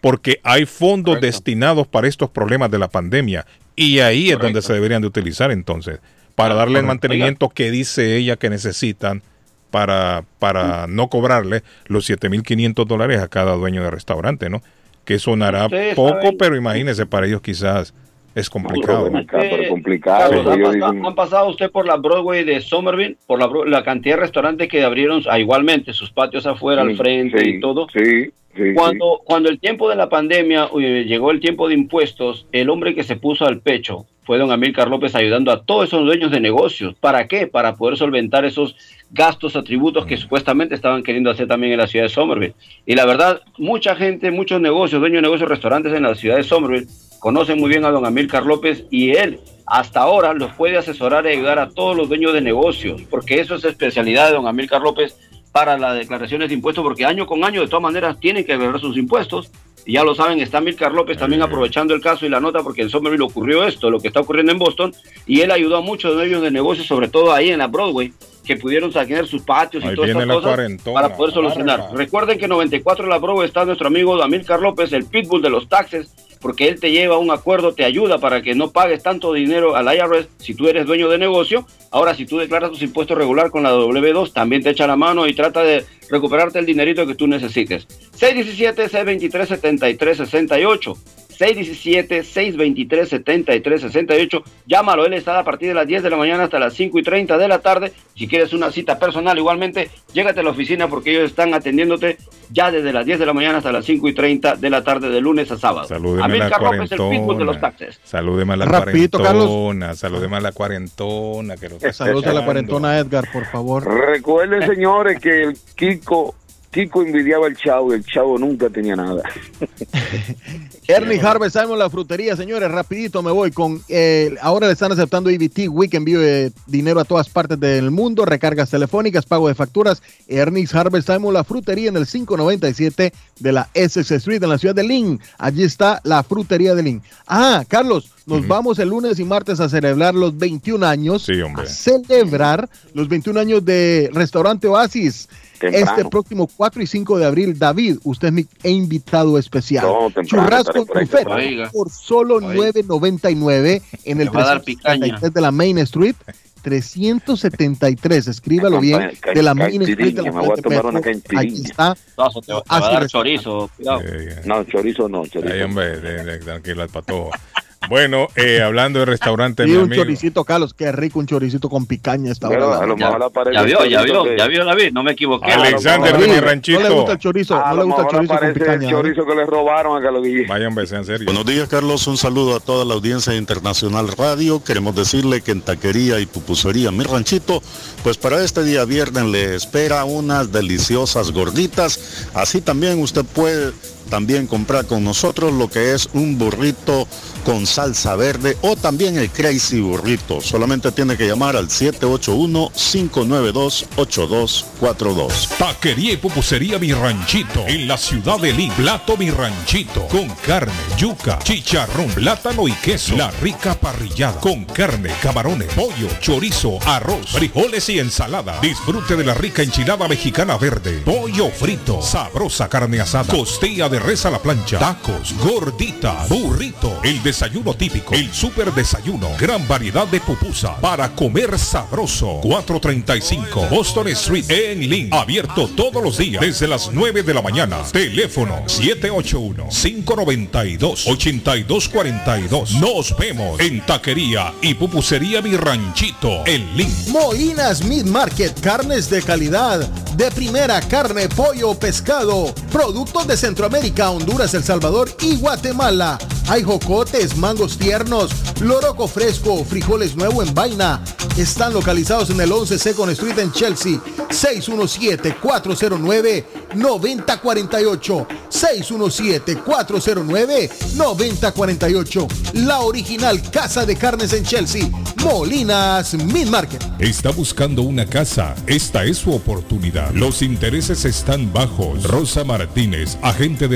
porque hay fondos destinados para estos problemas de la pandemia y ahí es donde se deberían de utilizar entonces para darle el mantenimiento que dice ella que necesitan para, para no cobrarle los 7.500 dólares a cada dueño de restaurante, ¿no? Que sonará poco, saben- pero imagínese, para ellos quizás es complicado. ¿no? complicado. ¿han, dicen- han pasado usted por la Broadway de Somerville? Por la, bro- la cantidad de restaurantes que abrieron ah, igualmente, sus patios afuera, al frente sí, y todo. Sí, cuando, cuando el tiempo de la pandemia eh, llegó el tiempo de impuestos, el hombre que se puso al pecho fue don Amílcar López ayudando a todos esos dueños de negocios. ¿Para qué? Para poder solventar esos gastos, atributos que supuestamente estaban queriendo hacer también en la ciudad de Somerville. Y la verdad, mucha gente, muchos negocios, dueños de negocios, restaurantes en la ciudad de Somerville, conocen muy bien a don Amílcar López y él hasta ahora los puede asesorar y ayudar a todos los dueños de negocios, porque eso es especialidad de don Amílcar López para las declaraciones de impuestos, porque año con año de todas maneras tienen que declarar sus impuestos. Y ya lo saben, está Milcar López también aprovechando el caso y la nota porque en Somerville ocurrió esto, lo que está ocurriendo en Boston, y él ayudó a muchos de ellos de negocios, sobre todo ahí en la Broadway, que pudieron saquear sus patios y todas esas cosas para poder solucionar. Recuerden que 94 en la Broadway está nuestro amigo Amilcar López, el pitbull de los taxes, porque él te lleva a un acuerdo, te ayuda para que no pagues tanto dinero al IRS si tú eres dueño de negocio. Ahora, si tú declaras tus impuestos regular con la W2, también te echa la mano y trata de recuperarte el dinerito que tú necesites. 617-623-7368. 617-623-7368. Llámalo, él está a partir de las 10 de la mañana hasta las 5 y 30 de la tarde. Si quieres una cita personal, igualmente, llégate a la oficina porque ellos están atendiéndote ya desde las 10 de la mañana hasta las 5 y 30 de la tarde, de lunes a sábado. Salúdeme a la cuarentona. de los taxes. Salúdeme a la Rapidito, cuarentona. Salúdeme a la cuarentona. Que Saludos a la cuarentona, Edgar, por favor. Recuerden, señores, que el Kiko Kiko envidiaba el chavo y el chavo nunca tenía nada. Ernie Harvey, sabemos la frutería, señores, rapidito me voy con, eh, ahora le están aceptando EBT Week, envío de dinero a todas partes del mundo, recargas telefónicas, pago de facturas. Ernie Harvey, sabemos la frutería en el 597 de la SS Street en la ciudad de Lynn. Allí está la frutería de Lynn. Ah, Carlos, nos vamos el lunes y martes a celebrar los 21 años. Sí, hombre. A celebrar los 21 años de Restaurante Oasis. Este próximo 4 y 5 de abril, David, usted es mi invitado especial. Churrasco buffet por solo 9.99 en el 373 de la Main Street. 373, escríbalo bien, de la Main Street de la Aquí está. No, te va a dar chorizo, No, chorizo no, chorizo. Ahí, hombre, tranquilo, al patojo. Bueno, eh, hablando de restaurante, y un choricito, Carlos, qué rico un choricito con picaña esta hora. Ya, vio, ya vio, ya vio David, no me equivoqué. Alexander de mi ranchito. No le gusta el chorizo, no le gusta el chorizo con picaña. El chorizo que le robaron a Carlos Vayan, en serio. Buenos días, Carlos. Un saludo a toda la audiencia de Internacional Radio. Queremos decirle que en taquería y pupusería Mi Ranchito, pues para este día viernes le espera unas deliciosas gorditas. Así también usted puede también comprar con nosotros lo que es un burrito con salsa verde o también el Crazy Burrito. Solamente tiene que llamar al 781-592-8242. Taquería y pupusería Mi Ranchito en la ciudad de Lima. Plato Mi Ranchito con carne, yuca, chicharrón, plátano y queso. La rica parrillada con carne, camarones, pollo, chorizo, arroz, frijoles y ensalada. Disfrute de la rica enchilada mexicana verde, pollo frito, sabrosa carne asada, costilla de a la plancha, tacos, gordita, burrito, el desayuno típico, el super desayuno, gran variedad de pupusa para comer sabroso. 435 Boston Street en Lynn, abierto todos los días desde las 9 de la mañana. Teléfono 781-592-8242. Nos vemos en Taquería y Pupusería Mi Ranchito en Lynn. Molinas Meat Market, carnes de calidad, de primera carne, pollo, pescado, productos de Centroamérica Honduras, El Salvador y Guatemala. Hay jocotes, mangos tiernos, loroco fresco, frijoles nuevo en vaina. Están localizados en el 11 Second Street en Chelsea. 617-409-9048. 617-409-9048. La original Casa de Carnes en Chelsea. Molinas Mid Market. Está buscando una casa. Esta es su oportunidad. Los intereses están bajos. Rosa Martínez, agente de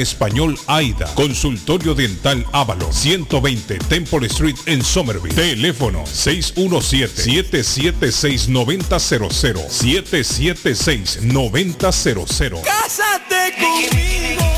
español AIDA. Consultorio Dental Ávalo 120 Temple Street en Somerville. Teléfono 617-776-9000. 776-9000. Cásate conmigo.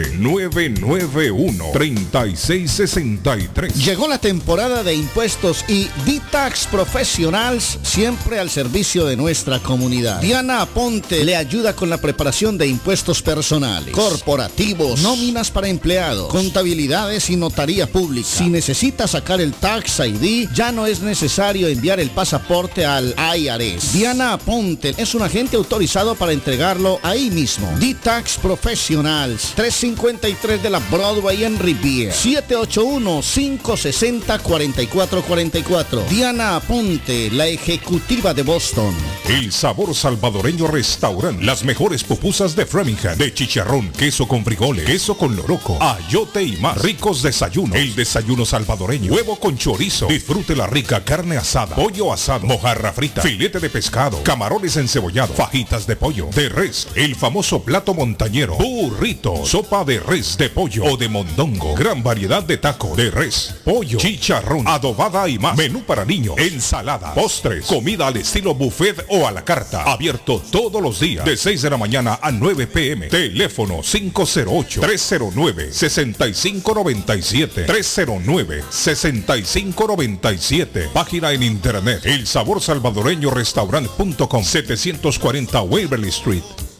991-3663. Llegó la temporada de impuestos y D-Tax Professionals siempre al servicio de nuestra comunidad. Diana Aponte le ayuda con la preparación de impuestos personales, corporativos, nóminas para empleados, contabilidades y notaría pública. Si necesita sacar el Tax ID, ya no es necesario enviar el pasaporte al IRS. Diana Aponte es un agente autorizado para entregarlo ahí mismo. D-Tax Professionals 35 53 de la Broadway en Riviera. 781-560-4444. Diana Aponte, la ejecutiva de Boston. El sabor salvadoreño restaurant. Las mejores pupusas de Framingham. De chicharrón, queso con frijoles, queso con loroco, ayote y más. Ricos desayunos. El desayuno salvadoreño. Huevo con chorizo. Disfrute la rica carne asada. Pollo asado. Mojarra frita. Filete de pescado. Camarones encebollados. Fajitas de pollo. De res. El famoso plato montañero. Burrito. Sopa de res, de pollo o de mondongo. Gran variedad de taco. De res. Pollo. Chicharrón. Adobada y más. Menú para niños. Ensalada. Postres. Comida al estilo buffet o a la carta. Abierto todos los días. De 6 de la mañana a 9 pm. Teléfono 508-309-6597. 309-6597. Página en internet. El sabor salvadoreño restaurant.com 740 Waverly Street.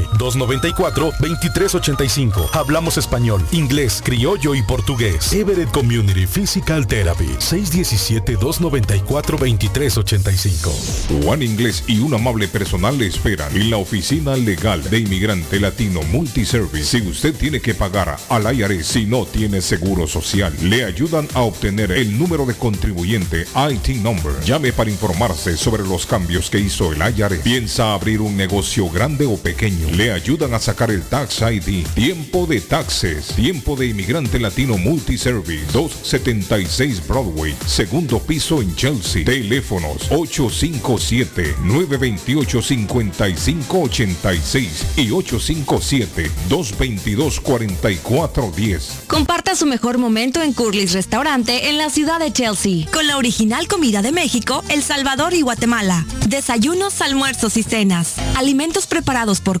294-2385. Hablamos español, inglés, criollo y portugués. Everett Community Physical Therapy. 617-294-2385. Juan Inglés y un amable personal le esperan en la oficina legal de inmigrante latino Multiservice. Si usted tiene que pagar al IRS si no tiene seguro social, le ayudan a obtener el número de contribuyente IT number. Llame para informarse sobre los cambios que hizo el IRS. Piensa abrir un negocio grande o pequeño. Le ayudan a sacar el Tax ID. Tiempo de taxes. Tiempo de inmigrante latino Multiservice. 276 Broadway. Segundo piso en Chelsea. Teléfonos 857-928-5586 y 857-222-4410. Comparta su mejor momento en Curly's Restaurante en la ciudad de Chelsea, con la original comida de México, El Salvador y Guatemala. Desayunos, almuerzos y cenas. Alimentos preparados por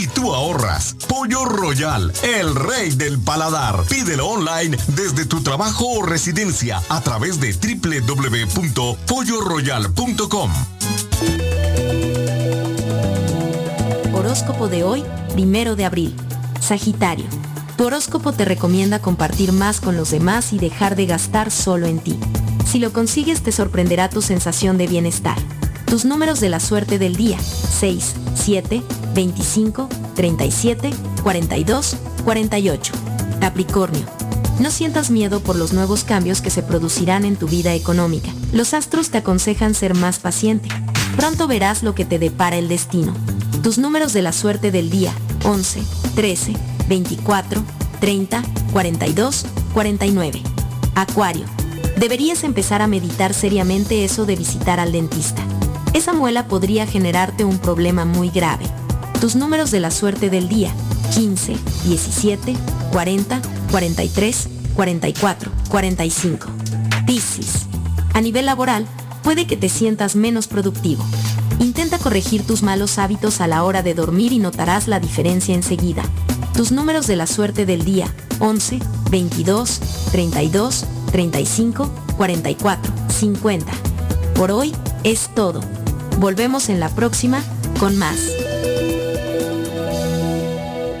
tú ahorras. Pollo Royal, el rey del paladar. Pídelo online desde tu trabajo o residencia a través de www.polloroyal.com. Horóscopo de hoy, primero de abril. Sagitario. Tu horóscopo te recomienda compartir más con los demás y dejar de gastar solo en ti. Si lo consigues te sorprenderá tu sensación de bienestar. Tus números de la suerte del día. 6, 7, 25, 37, 42, 48. Capricornio. No sientas miedo por los nuevos cambios que se producirán en tu vida económica. Los astros te aconsejan ser más paciente. Pronto verás lo que te depara el destino. Tus números de la suerte del día. 11, 13, 24, 30, 42, 49. Acuario. Deberías empezar a meditar seriamente eso de visitar al dentista. Esa muela podría generarte un problema muy grave. Tus números de la suerte del día. 15, 17, 40, 43, 44, 45. Piscis. A nivel laboral, puede que te sientas menos productivo. Intenta corregir tus malos hábitos a la hora de dormir y notarás la diferencia enseguida. Tus números de la suerte del día 11, 22, 32, 35, 44, 50. Por hoy es todo. Volvemos en la próxima con más.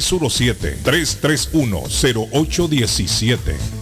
617-331-0817.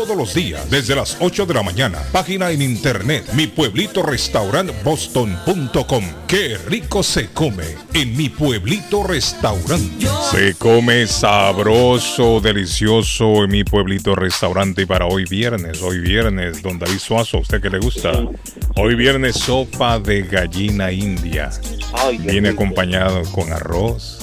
todos los días desde las 8 de la mañana. Página en internet mi pueblito restaurant boston.com. Qué rico se come en mi pueblito restaurante. Se come sabroso, delicioso en mi pueblito restaurante y para hoy viernes, hoy viernes, don David Suazo, ¿a usted que le gusta? Hoy viernes sopa de gallina india. Viene acompañado con arroz.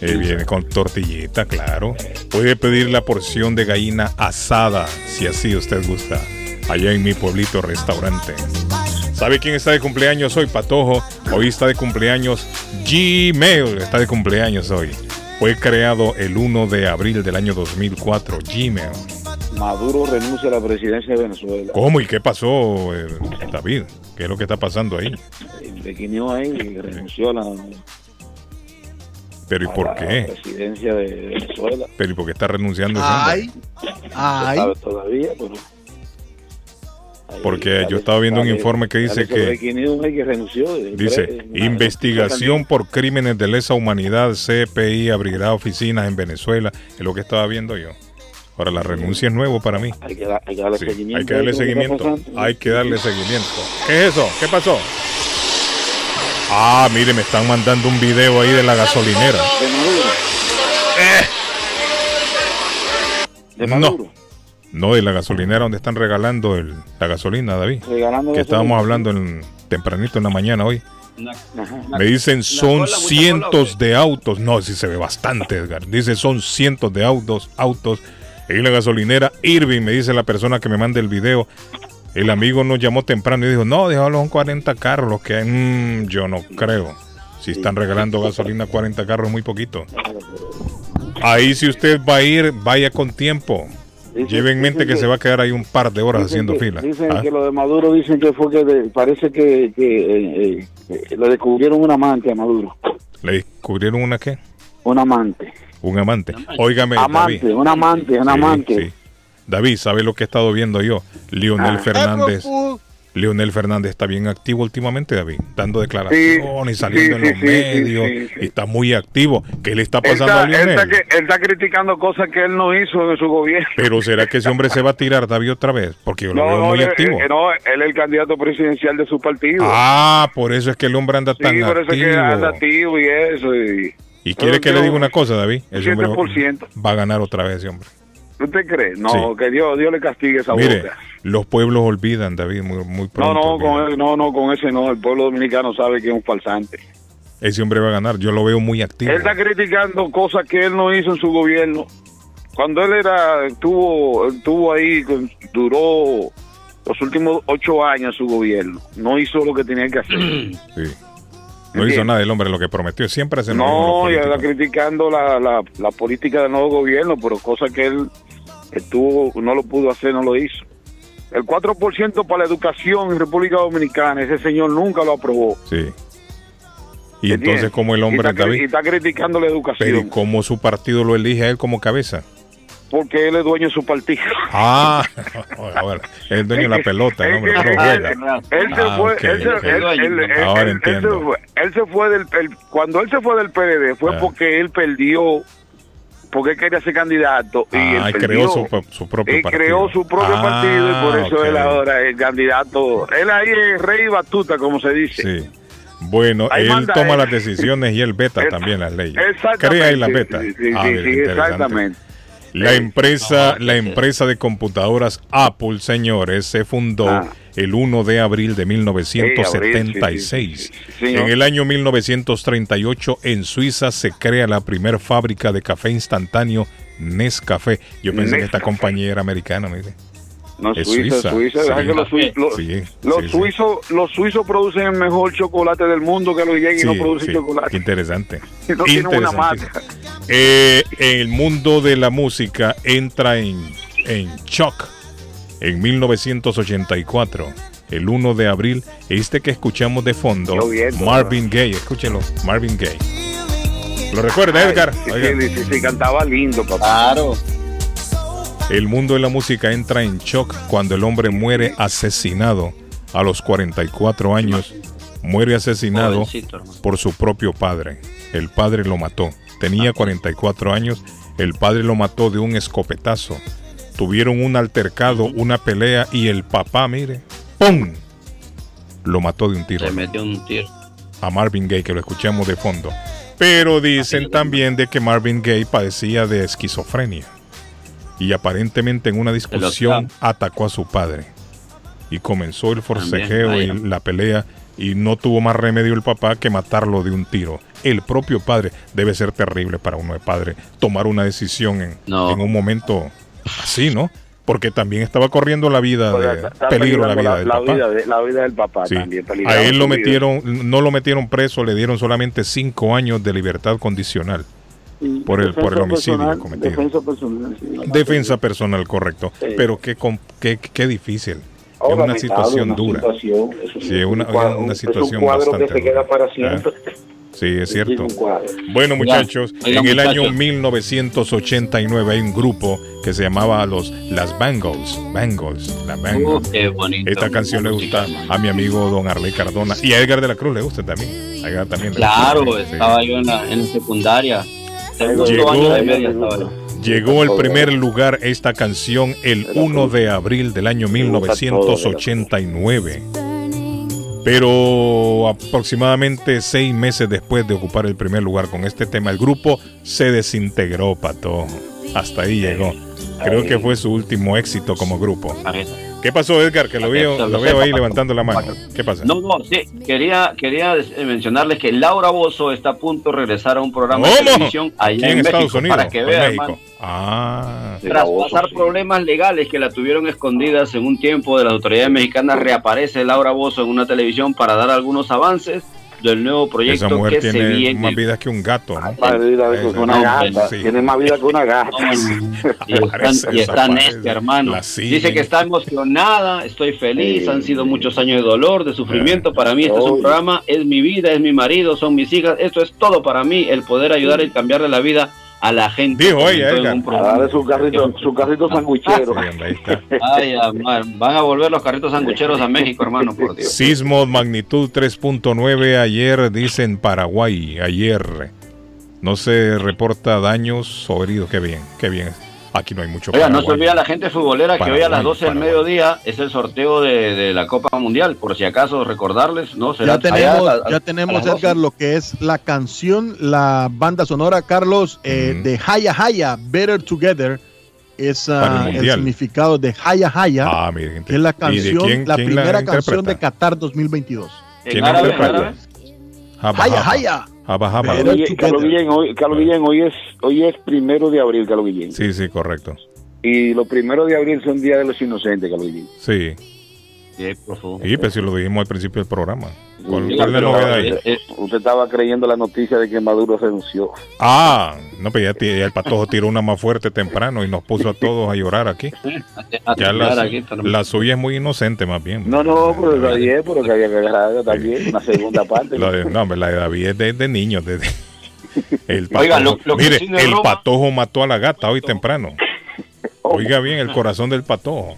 Eh, viene con tortillita, claro. Puede pedir la porción de gallina asada, si así usted gusta, allá en mi pueblito restaurante. ¿Sabe quién está de cumpleaños hoy, Patojo? Hoy está de cumpleaños Gmail, está de cumpleaños hoy. Fue creado el 1 de abril del año 2004, Gmail. Maduro renuncia a la presidencia de Venezuela. ¿Cómo y qué pasó, eh, David? ¿Qué es lo que está pasando ahí? Definió ahí y renunció a la, ¿Pero y por la qué? presidencia de Venezuela. ¿Pero y por qué está renunciando Ay, sabe todavía, pero Porque yo estaba viendo un informe que dice que dice investigación por crímenes de lesa humanidad, CPI abrirá oficinas en Venezuela, es lo que estaba viendo yo. Ahora la renuncia es nuevo para mí. Hay que, darle seguimiento. Hay que darle seguimiento. ¿Qué es eso? ¿Qué pasó? Ah, mire, me están mandando un video ahí de la gasolinera. De No, Maduro. no de la gasolinera donde están regalando el- la gasolina, David. Regalando Que gasolina. estábamos hablando en, tempranito en la mañana hoy. Me dicen son cientos de autos. No, sí se ve bastante, Edgar. Dice son cientos de autos, autos En la gasolinera Irving, me dice la persona que me manda el video. El amigo nos llamó temprano y dijo, no, déjalo son 40 carros los que hay. Mm, yo no creo. Si están regalando gasolina 40 carros, muy poquito. Ahí si usted va a ir, vaya con tiempo. Lleve en mente que se va a quedar ahí un par de horas haciendo que- fila. Dicen ¿Ah? que lo de Maduro dicen que fue que de- parece que, que, eh, eh, le descubrieron un amante a Maduro. ¿Le descubrieron una qué? Un amante. Un amante. Óigame, Amante, David. un amante, un Sí, amante. sí. David, ¿sabe lo que he estado viendo yo? Leonel Ah. Fernández. Leonel Fernández está bien activo últimamente, David, dando declaraciones, Sí, saliendo sí, en los sí, sí, medios, sí, sí. está muy activo. ¿Qué le está pasando está, a él, Leonel? está, que- él está criticando cosas que él no hizo en su gobierno. Pero ¿será que ese hombre se va a tirar, David, otra vez? Porque yo lo No, veo no, muy él, activo. él- no, él es el candidato presidencial de su partido. Ah, por eso es que el hombre anda sí, tan por eso es que activo. anda activo y eso. Y, ¿Y quiere que le diga una cosa, David? Un Ese hombre 7%. va a ganar otra vez ese hombre. ¿Usted cree? No, Sí. que Dios, Dios le castigue esa Mire, boca. los pueblos olvidan, David, muy, muy No, pronto. no, olvidan. con él- no, no, con ese no. El pueblo dominicano sabe que es un falsante. Ese hombre va a ganar. Yo lo veo muy activo. Él está criticando cosas que él no hizo en su gobierno. Cuando él era, estuvo, estuvo ahí, duró los últimos ocho años su gobierno. No hizo lo que tenía que hacer. Sí. No hizo nada el hombre lo que prometió. Siempre hace No, y está criticando la, la, la política del nuevo gobierno, pero cosas que él estuvo, no lo pudo hacer, no lo hizo. El 4% para la educación en República Dominicana, ese señor nunca lo aprobó. Sí. Y entonces, como el Y hombre, está, cri- y está criticando la pero ¿y educación, cómo su partido lo elige a él como cabeza? porque él es dueño de su partido. Ah, a ver, es el dueño de la pelota, el hombre, no Él- juega. Él se fue, él se- él- él- él- Ahora él- él fue- él se fue del, el- cuando él se fue del PLD fue Ah. porque él perdió, porque él quería ser candidato y Ah, él creó su, su propio Él partido. creó su propio Ah, partido y por eso ok. él ahora es candidato. Él ahí es rey batuta, como se dice. Sí. Bueno, Ahí él manda toma él. las decisiones y él veta también las leyes. Exactamente. Crea y las beta. Sí, sí, Ah, sí, exactamente. La empresa, la empresa de computadoras Apple, señores, se fundó Ah. El 1 de abril de 1976. Sí, abril. En el año 1938 en Suiza se crea la primera fábrica de café instantáneo Nescafé. Yo pensé que esta compañía era americana, mire. No, Es Suiza, Suiza, Suiza. sí. deja que los, Sí, sí, suizos, los suizos producen el mejor chocolate del mundo que los yankees no Sí, producen chocolate. qué interesante. No tienen una Interesantísimo. Eh, el mundo de la música entra en, en shock en 1984. El 1 de abril, este que escuchamos de fondo, Marvin Gaye, escúchelo, Marvin Gaye. ¿Lo recuerda, Edgar? Sí, Oiga. sí, sí, sí, cantaba lindo, papá. Claro. El mundo de la música entra en shock cuando el hombre muere asesinado a los 44 años. Muere asesinado por su propio padre. El padre lo mató. Tenía 44 años. El padre lo mató de un escopetazo. Tuvieron un altercado, una pelea y el papá, mire, ¡pum! Lo mató de un tiro. Se metió un tiro. A Marvin Gaye, que lo escuchamos de fondo. Pero dicen también de que Marvin Gaye padecía de esquizofrenia. Y aparentemente en una discusión atacó a su padre. Y comenzó el forcejeo y la pelea. Y no tuvo más remedio el papá que matarlo de un tiro. El propio padre debe ser terrible para uno de padre tomar una decisión en, No. en un momento así, ¿no? Porque también estaba corriendo la vida, O sea, de, está peligro la vida del papá. vida de- la vida del papá Sí. también. A él lo vida. metieron, no lo metieron preso, le dieron solamente cinco años de libertad condicional por el, por el homicidio personal, cometido. Defensa personal. sí. Defensa personal, correcto. Sí. Pero qué, qué, qué difícil. Es una situación una dura. situación, Sí, es una, un cuadro- una es situación un cuadro bastante que se dura. queda para Ah. Sí, es cierto. Bueno, muchachos, en el año muchachos. 1989 hay un grupo que se llamaba los Las Bangles. Bangles, la Bangles. Uh, qué bonito. Esta canción le gusta a mi amigo Don Arley Cardona y a Edgar de la Cruz le gusta también. A Edgar también le Claro, gusta. Sí. estaba yo en la, en secundaria. Llegó- año de media estaba yo. Llegó al primer lugar esta canción el 1 de abril del año 1989. Pero aproximadamente seis meses después de ocupar el primer lugar con este tema, el grupo se desintegró, Pato. Hasta ahí llegó. Creo que fue su último éxito como grupo. ¿Qué pasó, Edgar? Que lo veo, lo veo ahí levantando la mano. ¿Qué pasa? No, no, sí. Quería, quería mencionarles que Laura Bozo está a punto de regresar a un programa de televisión allá en, México para que vea, hermano. Ah. Tras pasar problemas legales que la tuvieron escondidas en un tiempo de las autoridades mexicanas, reaparece Laura Bozo en una televisión para dar algunos avances del nuevo proyecto Esa mujer que se tiene viene. más vida que un gato, ¿no? Más vida que Esa una mujer, gata. sí. Tiene más vida que una gata. Y está, y está Neste, hermano. La siguen. Dice que está emocionada, estoy feliz, han sido muchos años de dolor, de sufrimiento. Para mí este es un programa, es mi vida, es mi marido, son mis hijas. Esto es todo para mí, el poder ayudar y cambiarle la vida a la gente. Dijo ella, Comentó en Edgar. un A programa. darle su carrito, su carrito sanguichero. Ay, amar, van a volver los carritos sangucheros a México, hermano, por Dios. Sismo magnitud 3.9 ayer, dice en Paraguay, ayer. No se reporta daños o heridos. Qué bien, qué bien. Aquí no hay mucho Oiga, no se olvida la gente futbolera que hoy a las Paraguay, 12 del mediodía es el sorteo de, de la Copa Mundial. Por si acaso recordarles, ¿no? Será Ya tenemos, allá a- a- ya tenemos las 12. Edgar, lo que es la canción, la banda sonora, Carlos, eh, de Haya Haya, Better Together. Es Para el significado de Haya Haya, Ah, miren. que es la ¿Y de canción, quién- la quién primera canción de Qatar 2022. ¿Quién ¿En árabe, interpreta? árabe? Jaba, Haya. Haya. Better Oye, Carlos. Guillén, hoy, Carlos Guillén, hoy es, hoy es primero de abril, Carlos Guillén. Sí, sí, correcto. Y los primeros de abril son Día de los Inocentes, Carlos Guillén. Sí. Sí, profundo. Y pues si lo dijimos al principio del programa. ¿Cuál, Sí, cuál es la pero, novedad ahí? eh, eh, Usted estaba creyendo la noticia de que Maduro renunció. Ah, no, pues ya, el patojo tiró una más fuerte temprano y nos puso a todos a llorar aquí. A Ya la, aquí la suya es muy inocente más bien. No, no, pero está bien, pero que había que agarrar también una segunda parte. La de, no, hombre, la de David es de, de niños. de- de- el patojo, Oiga, lo- lo mire, sí el Roma- patojo mató a la gata hoy temprano. Oiga bien, el corazón del patojo.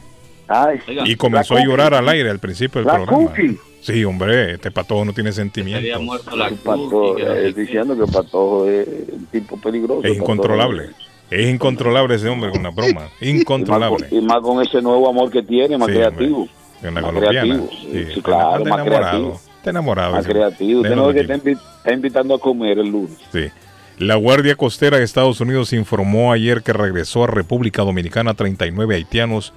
Ay, Y comenzó a llorar al aire al principio del La programa. cookie. Sí, hombre, este patojo no tiene Había sentimientos. muerto la Cookie, eh, diciendo que Patojo es un tipo peligroso. Es Patojo. incontrolable. Es incontrolable ese hombre con una broma. Y más, Incontrolable. con, y más con ese nuevo amor que tiene, más Sí, creativo. En la más colombiana. creativo. Sí, Sí, está- claro, está más enamorado. creativo. Está enamorado. Más ese- creativo. Usted déjalo no ve que tranquilo. está, invi- está invitando a comer el lunes. Sí. La Guardia Costera de Estados Unidos informó ayer que regresó a República Dominicana 39 haitianos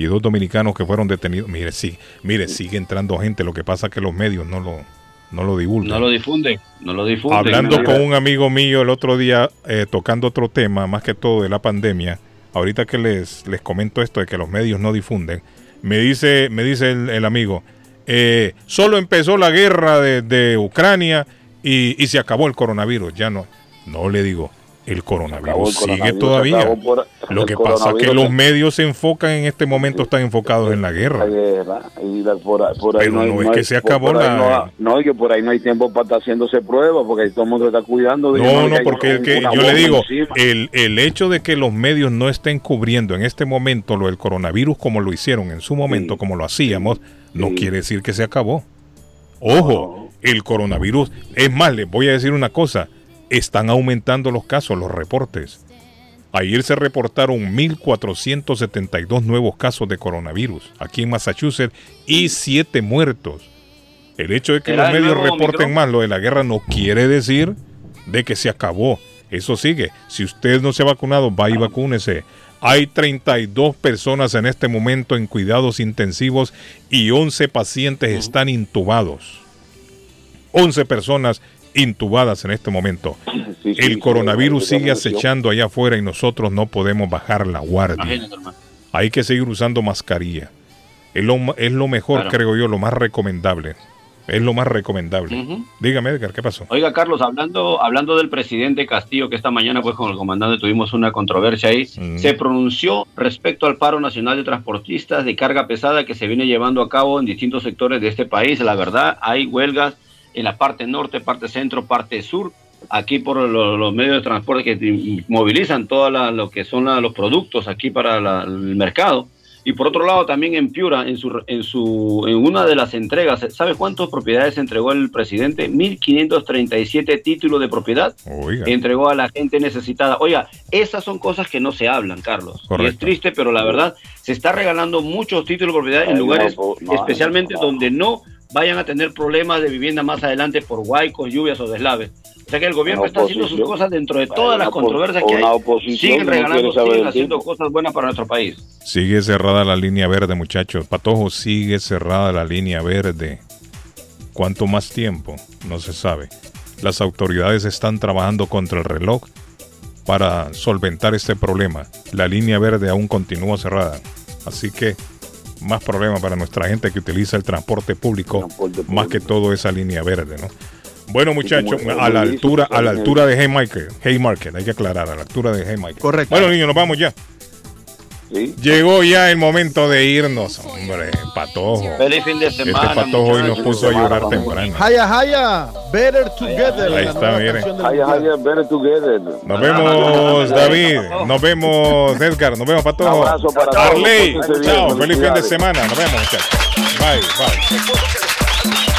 y dos dominicanos que fueron detenidos. Mire, sí, mire, sigue entrando gente. Lo que pasa es que los medios no lo, no lo divulgan. No lo difunden, no lo difunden. Hablando No, con un amigo mío el otro día, eh, tocando otro tema, más que todo de la pandemia, ahorita que les, les comento esto de que los medios no difunden, me dice, me dice el, el amigo, eh, solo empezó la guerra de, de Ucrania y, y se acabó el coronavirus, ya no. No le digo, el coronavirus sigue todavía. por- Lo que pasa es que los medios se enfocan en este momento, están enfocados en la guerra. La guerra, y la- por, ahí- por ahí Pero hay- no es que se acabó la- No, que por ahí no hay tiempo para estar haciéndose pruebas, porque ahí todo el mundo está cuidando. de No, no, porque que, yo le digo, el, el hecho de que los medios no estén cubriendo en este momento lo del coronavirus como lo hicieron en su momento, como lo hacíamos, no quiere decir que se acabó. Ojo, el coronavirus, es más, les voy a decir una cosa, están aumentando los casos, los reportes. Ayer se reportaron 1.472 nuevos casos de coronavirus aquí en Massachusetts y 7 muertos. El hecho de que ¿Será los medios reporten más lo de la guerra no quiere decir de que se acabó. Eso sigue. Si usted no se ha vacunado, va y vacúnese. Hay 32 personas en este momento en cuidados intensivos y 11 pacientes están intubados. 11 personas intubadas en este momento. Sí, sí, El sí, coronavirus sí, sigue acechando allá afuera y nosotros no podemos bajar la guardia. Hay que seguir usando mascarilla. Es lo, es lo mejor, Claro. creo yo, lo más recomendable. Es lo más recomendable. Dígame, Edgar, ¿qué pasó? Oiga, Carlos, hablando, hablando del presidente Castillo, que esta mañana pues con el comandante tuvimos una controversia ahí, Mm. se pronunció respecto al paro nacional de transportistas de carga pesada que se viene llevando a cabo en distintos sectores de este país. La verdad, hay huelgas en la parte norte, parte centro, parte sur, aquí por lo- los medios de transporte que movilizan todo lo que son la- los productos aquí para la- el mercado. Y por otro lado, también en Piura, en, su, en, su, en una de las entregas, ¿sabe cuántas propiedades entregó el presidente? 1.537 títulos de propiedad Oiga. entregó a la gente necesitada. Oiga, esas son cosas que no se hablan, Carlos. Y es triste, pero la verdad, se está regalando muchos títulos de propiedad en Ay, lugares, no, no, especialmente no. donde no vayan a tener problemas de vivienda más adelante por huaicos, lluvias o deslaves. O sea que el gobierno está haciendo sus cosas dentro de todas las opo- controversias que hay. Siguen no regalando, saber siguen haciendo cosas buenas para nuestro país. Sigue cerrada la línea verde, muchachos. Patojo, sigue cerrada la línea verde. ¿Cuánto más tiempo? No se sabe. Las autoridades están trabajando contra el reloj para solventar este problema. La línea verde aún continúa cerrada. Así que más problema para nuestra gente que utiliza el transporte público, más que todo esa línea verde, ¿no? Bueno, muchachos, a la altura, a la altura de Haymarket, Haymarket, hay que aclarar, a la altura de Haymarket. Correcto. Bueno, niños, nos vamos ya. Llegó ya el momento de irnos, hombre, patojo. Feliz fin de semana. Este patojo hoy nos puso a llorar temprano. Haya, haya, better together. Ahí está, miren. mundial. ay, better together. Nos vemos, David. Nos vemos, Edgar. Nos vemos, Patojo. Un abrazo para todos. Arley. Chao. Feliz fin de semana. Nos vemos, muchachos. Bye, bye.